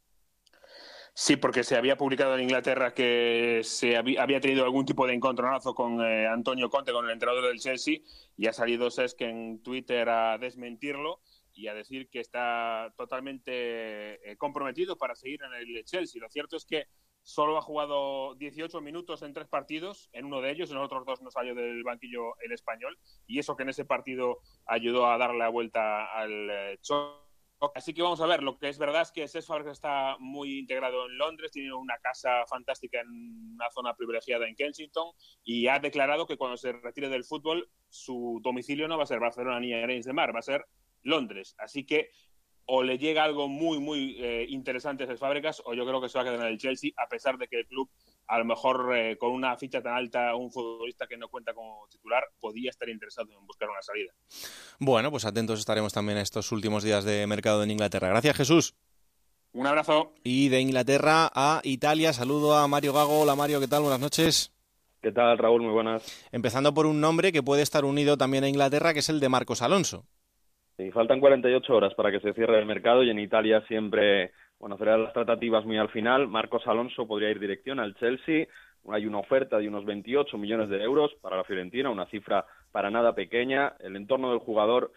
Sí, porque se había publicado en Inglaterra que se había, tenido algún tipo de encontronazo con eh, Antonio Conte, con el entrenador del Chelsea, y ha salido Sesc en Twitter a desmentirlo y a decir que está totalmente eh, comprometido para seguir en el Chelsea. Lo cierto es que solo ha jugado 18 minutos en tres partidos, en uno de ellos, en los otros dos no salió del banquillo el español, y eso que en ese partido ayudó a darle la vuelta al eh, Así que vamos a ver, lo que es verdad es que Cesc Fabregas está muy integrado en Londres, tiene una casa fantástica en una zona privilegiada en Kensington y ha declarado que cuando se retire del fútbol su domicilio no va a ser Barcelona ni Arenys de Mar, va a ser Londres. Así que o le llega algo muy, muy eh, interesante a esas fábricas, o yo creo que se va a quedar en el Chelsea, a pesar de que el club, a lo mejor eh, con una ficha tan alta, un futbolista que no cuenta como titular, podía estar interesado en buscar una salida. Bueno, pues atentos estaremos también a estos últimos días de mercado en Inglaterra. Gracias, Jesús. Un abrazo. Y de Inglaterra a Italia, saludo a Mario Gago. Hola, Mario, ¿qué tal? Buenas noches. ¿Qué tal, Raúl? Muy buenas. Empezando por un nombre que puede estar unido también a Inglaterra, que es el de Marcos Alonso. Sí, faltan 48 horas para que se cierre el mercado y en Italia siempre, bueno, serán las tratativas muy al final. Marcos Alonso podría ir dirección al Chelsea. Hay una oferta de unos 28 millones de euros para la Fiorentina, una cifra para nada pequeña. El entorno del jugador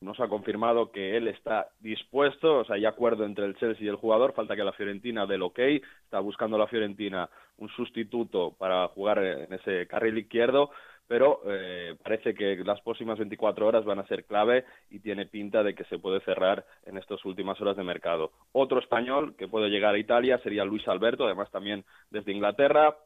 nos ha confirmado que él está dispuesto, o sea, hay acuerdo entre el Chelsea y el jugador, falta que la Fiorentina dé el ok, está buscando la Fiorentina un sustituto para jugar en ese carril izquierdo, pero eh, parece que las próximas 24 horas van a ser clave y tiene pinta de que se puede cerrar en estas últimas horas de mercado. Otro español que puede llegar a Italia sería Luis Alberto, además también desde Inglaterra.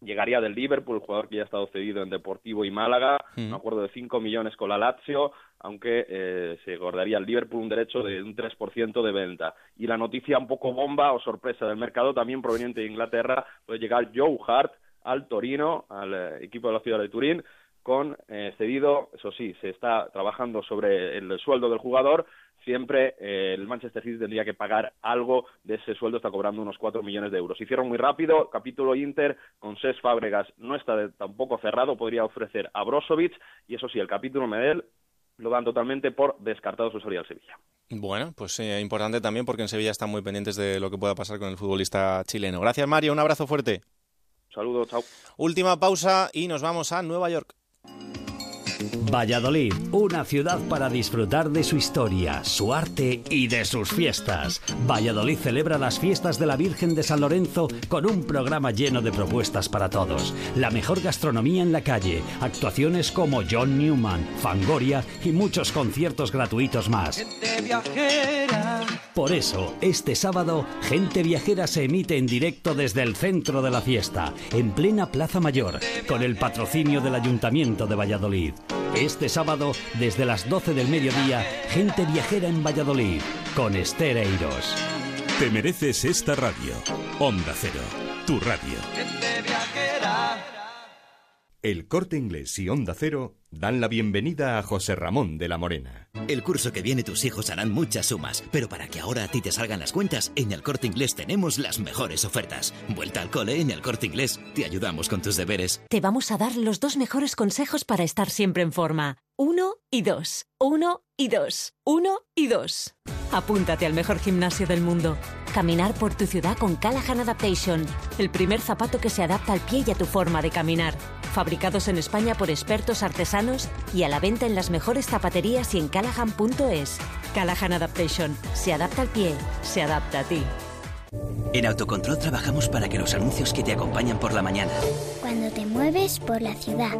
Llegaría del Liverpool, jugador que ya ha estado cedido en Deportivo y Málaga, un acuerdo de 5 millones con la Lazio, aunque eh, se guardaría el Liverpool un derecho de un 3% de venta. Y la noticia un poco bomba o sorpresa del mercado, también proveniente de Inglaterra, puede llegar Joe Hart, al Torino, al eh, equipo de la ciudad de Turín, con eh, cedido, eso sí, se está trabajando sobre el sueldo del jugador, siempre eh, el Manchester City tendría que pagar algo de ese sueldo, está cobrando unos 4 millones de euros. Hicieron muy rápido, capítulo Inter con Ses Fábregas no está tampoco cerrado, podría ofrecer a Brozovic, y eso sí, el capítulo Medel lo dan totalmente por descartado su salida al Sevilla. Bueno, pues importante también porque en Sevilla están muy pendientes de lo que pueda pasar con el futbolista chileno. Gracias Mario, un abrazo fuerte. Saludos, chao. Última pausa y nos vamos a Nueva York. Valladolid, una ciudad para disfrutar de su historia, su arte y de sus fiestas. Valladolid celebra las fiestas de la Virgen de San Lorenzo con un programa lleno de propuestas para todos. La mejor gastronomía en la calle, actuaciones como John Newman, Fangoria y muchos conciertos gratuitos más. Por eso, este sábado, Gente Viajera se emite en directo desde el centro de la fiesta, en plena Plaza Mayor, con el patrocinio del Ayuntamiento de Valladolid. Este sábado, desde las 12 del mediodía, gente viajera en Valladolid, con Esther Eiros. Te mereces esta radio. Onda Cero, tu radio. El Corte Inglés y Onda Cero dan la bienvenida a José Ramón de la Morena. El curso que viene tus hijos harán muchas sumas, pero para que ahora a ti te salgan las cuentas, en el Corte Inglés tenemos las mejores ofertas. Vuelta al cole en el Corte Inglés. Te ayudamos con tus deberes. Te vamos a dar los dos mejores consejos para estar siempre en forma. Uno y dos. Uno y dos. Uno y dos. Apúntate al mejor gimnasio del mundo. Caminar por tu ciudad con Callahan Adaptation, el primer zapato que se adapta al pie y a tu forma de caminar. Fabricados en España por expertos artesanos y a la venta en las mejores zapaterías y en callahan.es. Callahan Adaptation. Se adapta al pie, se adapta a ti. En Autocontrol trabajamos para que los anuncios que te acompañan por la mañana. Cuando te mueves por la ciudad.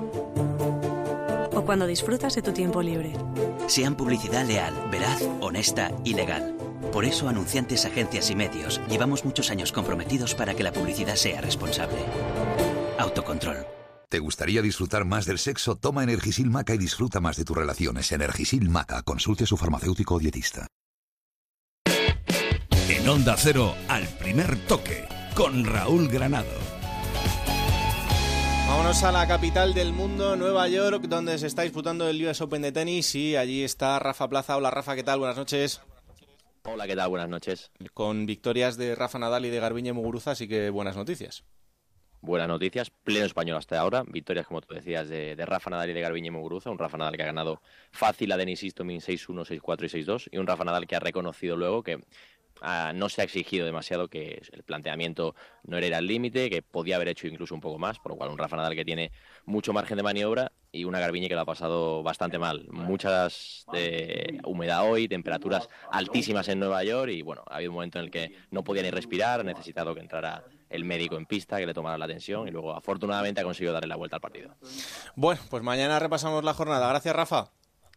O cuando disfrutas de tu tiempo libre. Sean publicidad leal, veraz, honesta y legal. Por eso, anunciantes, agencias y medios, llevamos muchos años comprometidos para que la publicidad sea responsable. Autocontrol. ¿Te gustaría disfrutar más del sexo? Toma Energisil Maca y disfruta más de tus relaciones. Energisil Maca. Consulte a su farmacéutico o dietista. En Onda Cero, al primer toque, con Raúl Granado. Vámonos a la capital del mundo, Nueva York, donde se está disputando el US Open de tenis y allí está Rafa Plaza. Hola Rafa, ¿qué tal? Buenas noches. Hola, ¿qué tal? Buenas noches. Con victorias de Rafa Nadal y de Garbiñe Muguruza, así que buenas noticias. Buenas noticias, pleno español hasta ahora. Victorias, como tú decías, de, Rafa Nadal y de Garbiñe Muguruza. Un Rafa Nadal que ha ganado fácil a Denis Istomin 6-1, 6-4 y 6-2. Y un Rafa Nadal que ha reconocido luego que no se ha exigido demasiado, que el planteamiento no era el límite, que podía haber hecho incluso un poco más, por lo cual un Rafa Nadal que tiene mucho margen de maniobra y una Garbiñe que lo ha pasado bastante mal. Muchas de humedad hoy, temperaturas altísimas en Nueva York y bueno, ha habido un momento en el que no podía ni respirar, ha necesitado que entrara el médico en pista, que le tomara la tensión y luego afortunadamente ha conseguido darle la vuelta al partido. Bueno, pues mañana repasamos la jornada. Gracias, Rafa.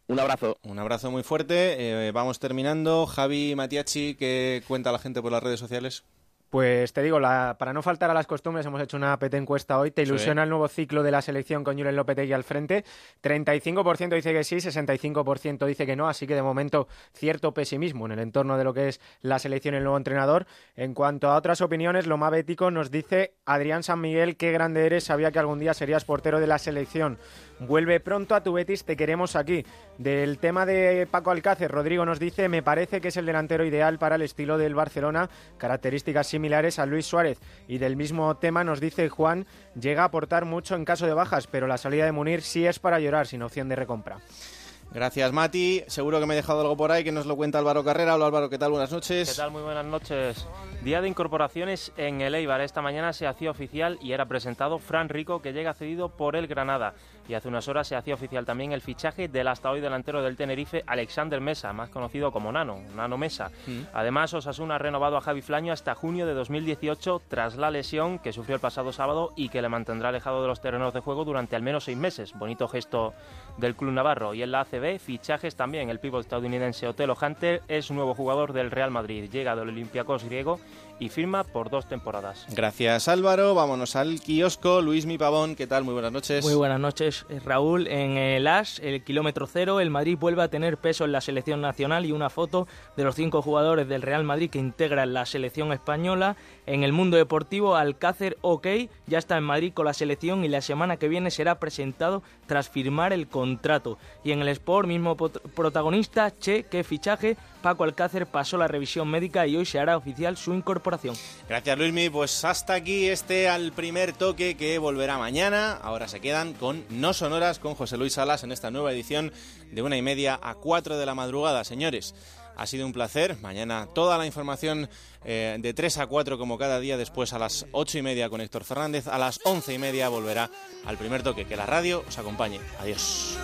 Un abrazo. Un abrazo muy fuerte. Eh, vamos terminando. Javi Matiachi, ¿qué cuenta la gente por las redes sociales? Pues te digo, para no faltar a las costumbres, hemos hecho una PT encuesta hoy. ¿Te ilusiona el nuevo ciclo de la selección con Julen Lopetegui al frente? 35% dice que sí, 65% dice que no, así que de momento cierto pesimismo en el entorno de lo que es la selección y el nuevo entrenador. En cuanto a otras opiniones, lo más bético nos dice Adrián San Miguel, qué grande eres, sabía que algún día serías portero de la selección. Vuelve pronto a tu Betis, te queremos aquí. Del tema de Paco Alcácer, Rodrigo nos dice, me parece que es el delantero ideal para el estilo del Barcelona, características similares a Luis Suárez. Y del mismo tema nos dice Juan, llega a aportar mucho en caso de bajas, pero la salida de Munir sí es para llorar, sin opción de recompra. Gracias, Mati. Seguro que me he dejado algo por ahí que nos lo cuenta Álvaro Carrera. Hola, Álvaro, ¿qué tal? Buenas noches. ¿Qué tal? Muy buenas noches. Día de incorporaciones en el Eibar. Esta mañana se hacía oficial y era presentado Fran Rico, que llega cedido por el Granada. Y hace unas horas se hacía oficial también el fichaje del hasta hoy delantero del Tenerife, Alexander Mesa, más conocido como Nano, Nano Mesa. Mm. Además, Osasuna ha renovado a Javi Flaño hasta junio de 2018 tras la lesión que sufrió el pasado sábado y que le mantendrá alejado de los terrenos de juego durante al menos seis meses. Bonito gesto del club navarro. Y en la ACB, fichajes también. El pívot estadounidense Otelo Hunter es un nuevo jugador del Real Madrid. Llega del Olympiacos griego y firma por dos temporadas. Gracias Álvaro, vámonos al kiosco. Luis Mi Pavón, ¿qué tal? Muy buenas noches. Muy buenas noches eh, Raúl. En el AS, el kilómetro cero, el Madrid vuelve a tener peso en la selección nacional y una foto de los cinco jugadores del Real Madrid que integran la selección española. En el mundo deportivo, Alcácer OK ya está en Madrid con la selección y la semana que viene será presentado tras firmar el contrato. Y en el Sport, mismo protagonista, Che, qué fichaje, Paco Alcácer pasó la revisión médica y hoy se hará oficial su incorporación. Gracias Luismi, pues hasta aquí este al primer toque que volverá mañana. Ahora se quedan con No Sonoras con José Luis Salas en esta nueva edición de una y media a cuatro de la madrugada. Señores, ha sido un placer. Mañana toda la información eh, de 3 a 4 como cada día. Después a las ocho y media con Héctor Fernández. A las once y media volverá al primer toque. Que la radio os acompañe. Adiós.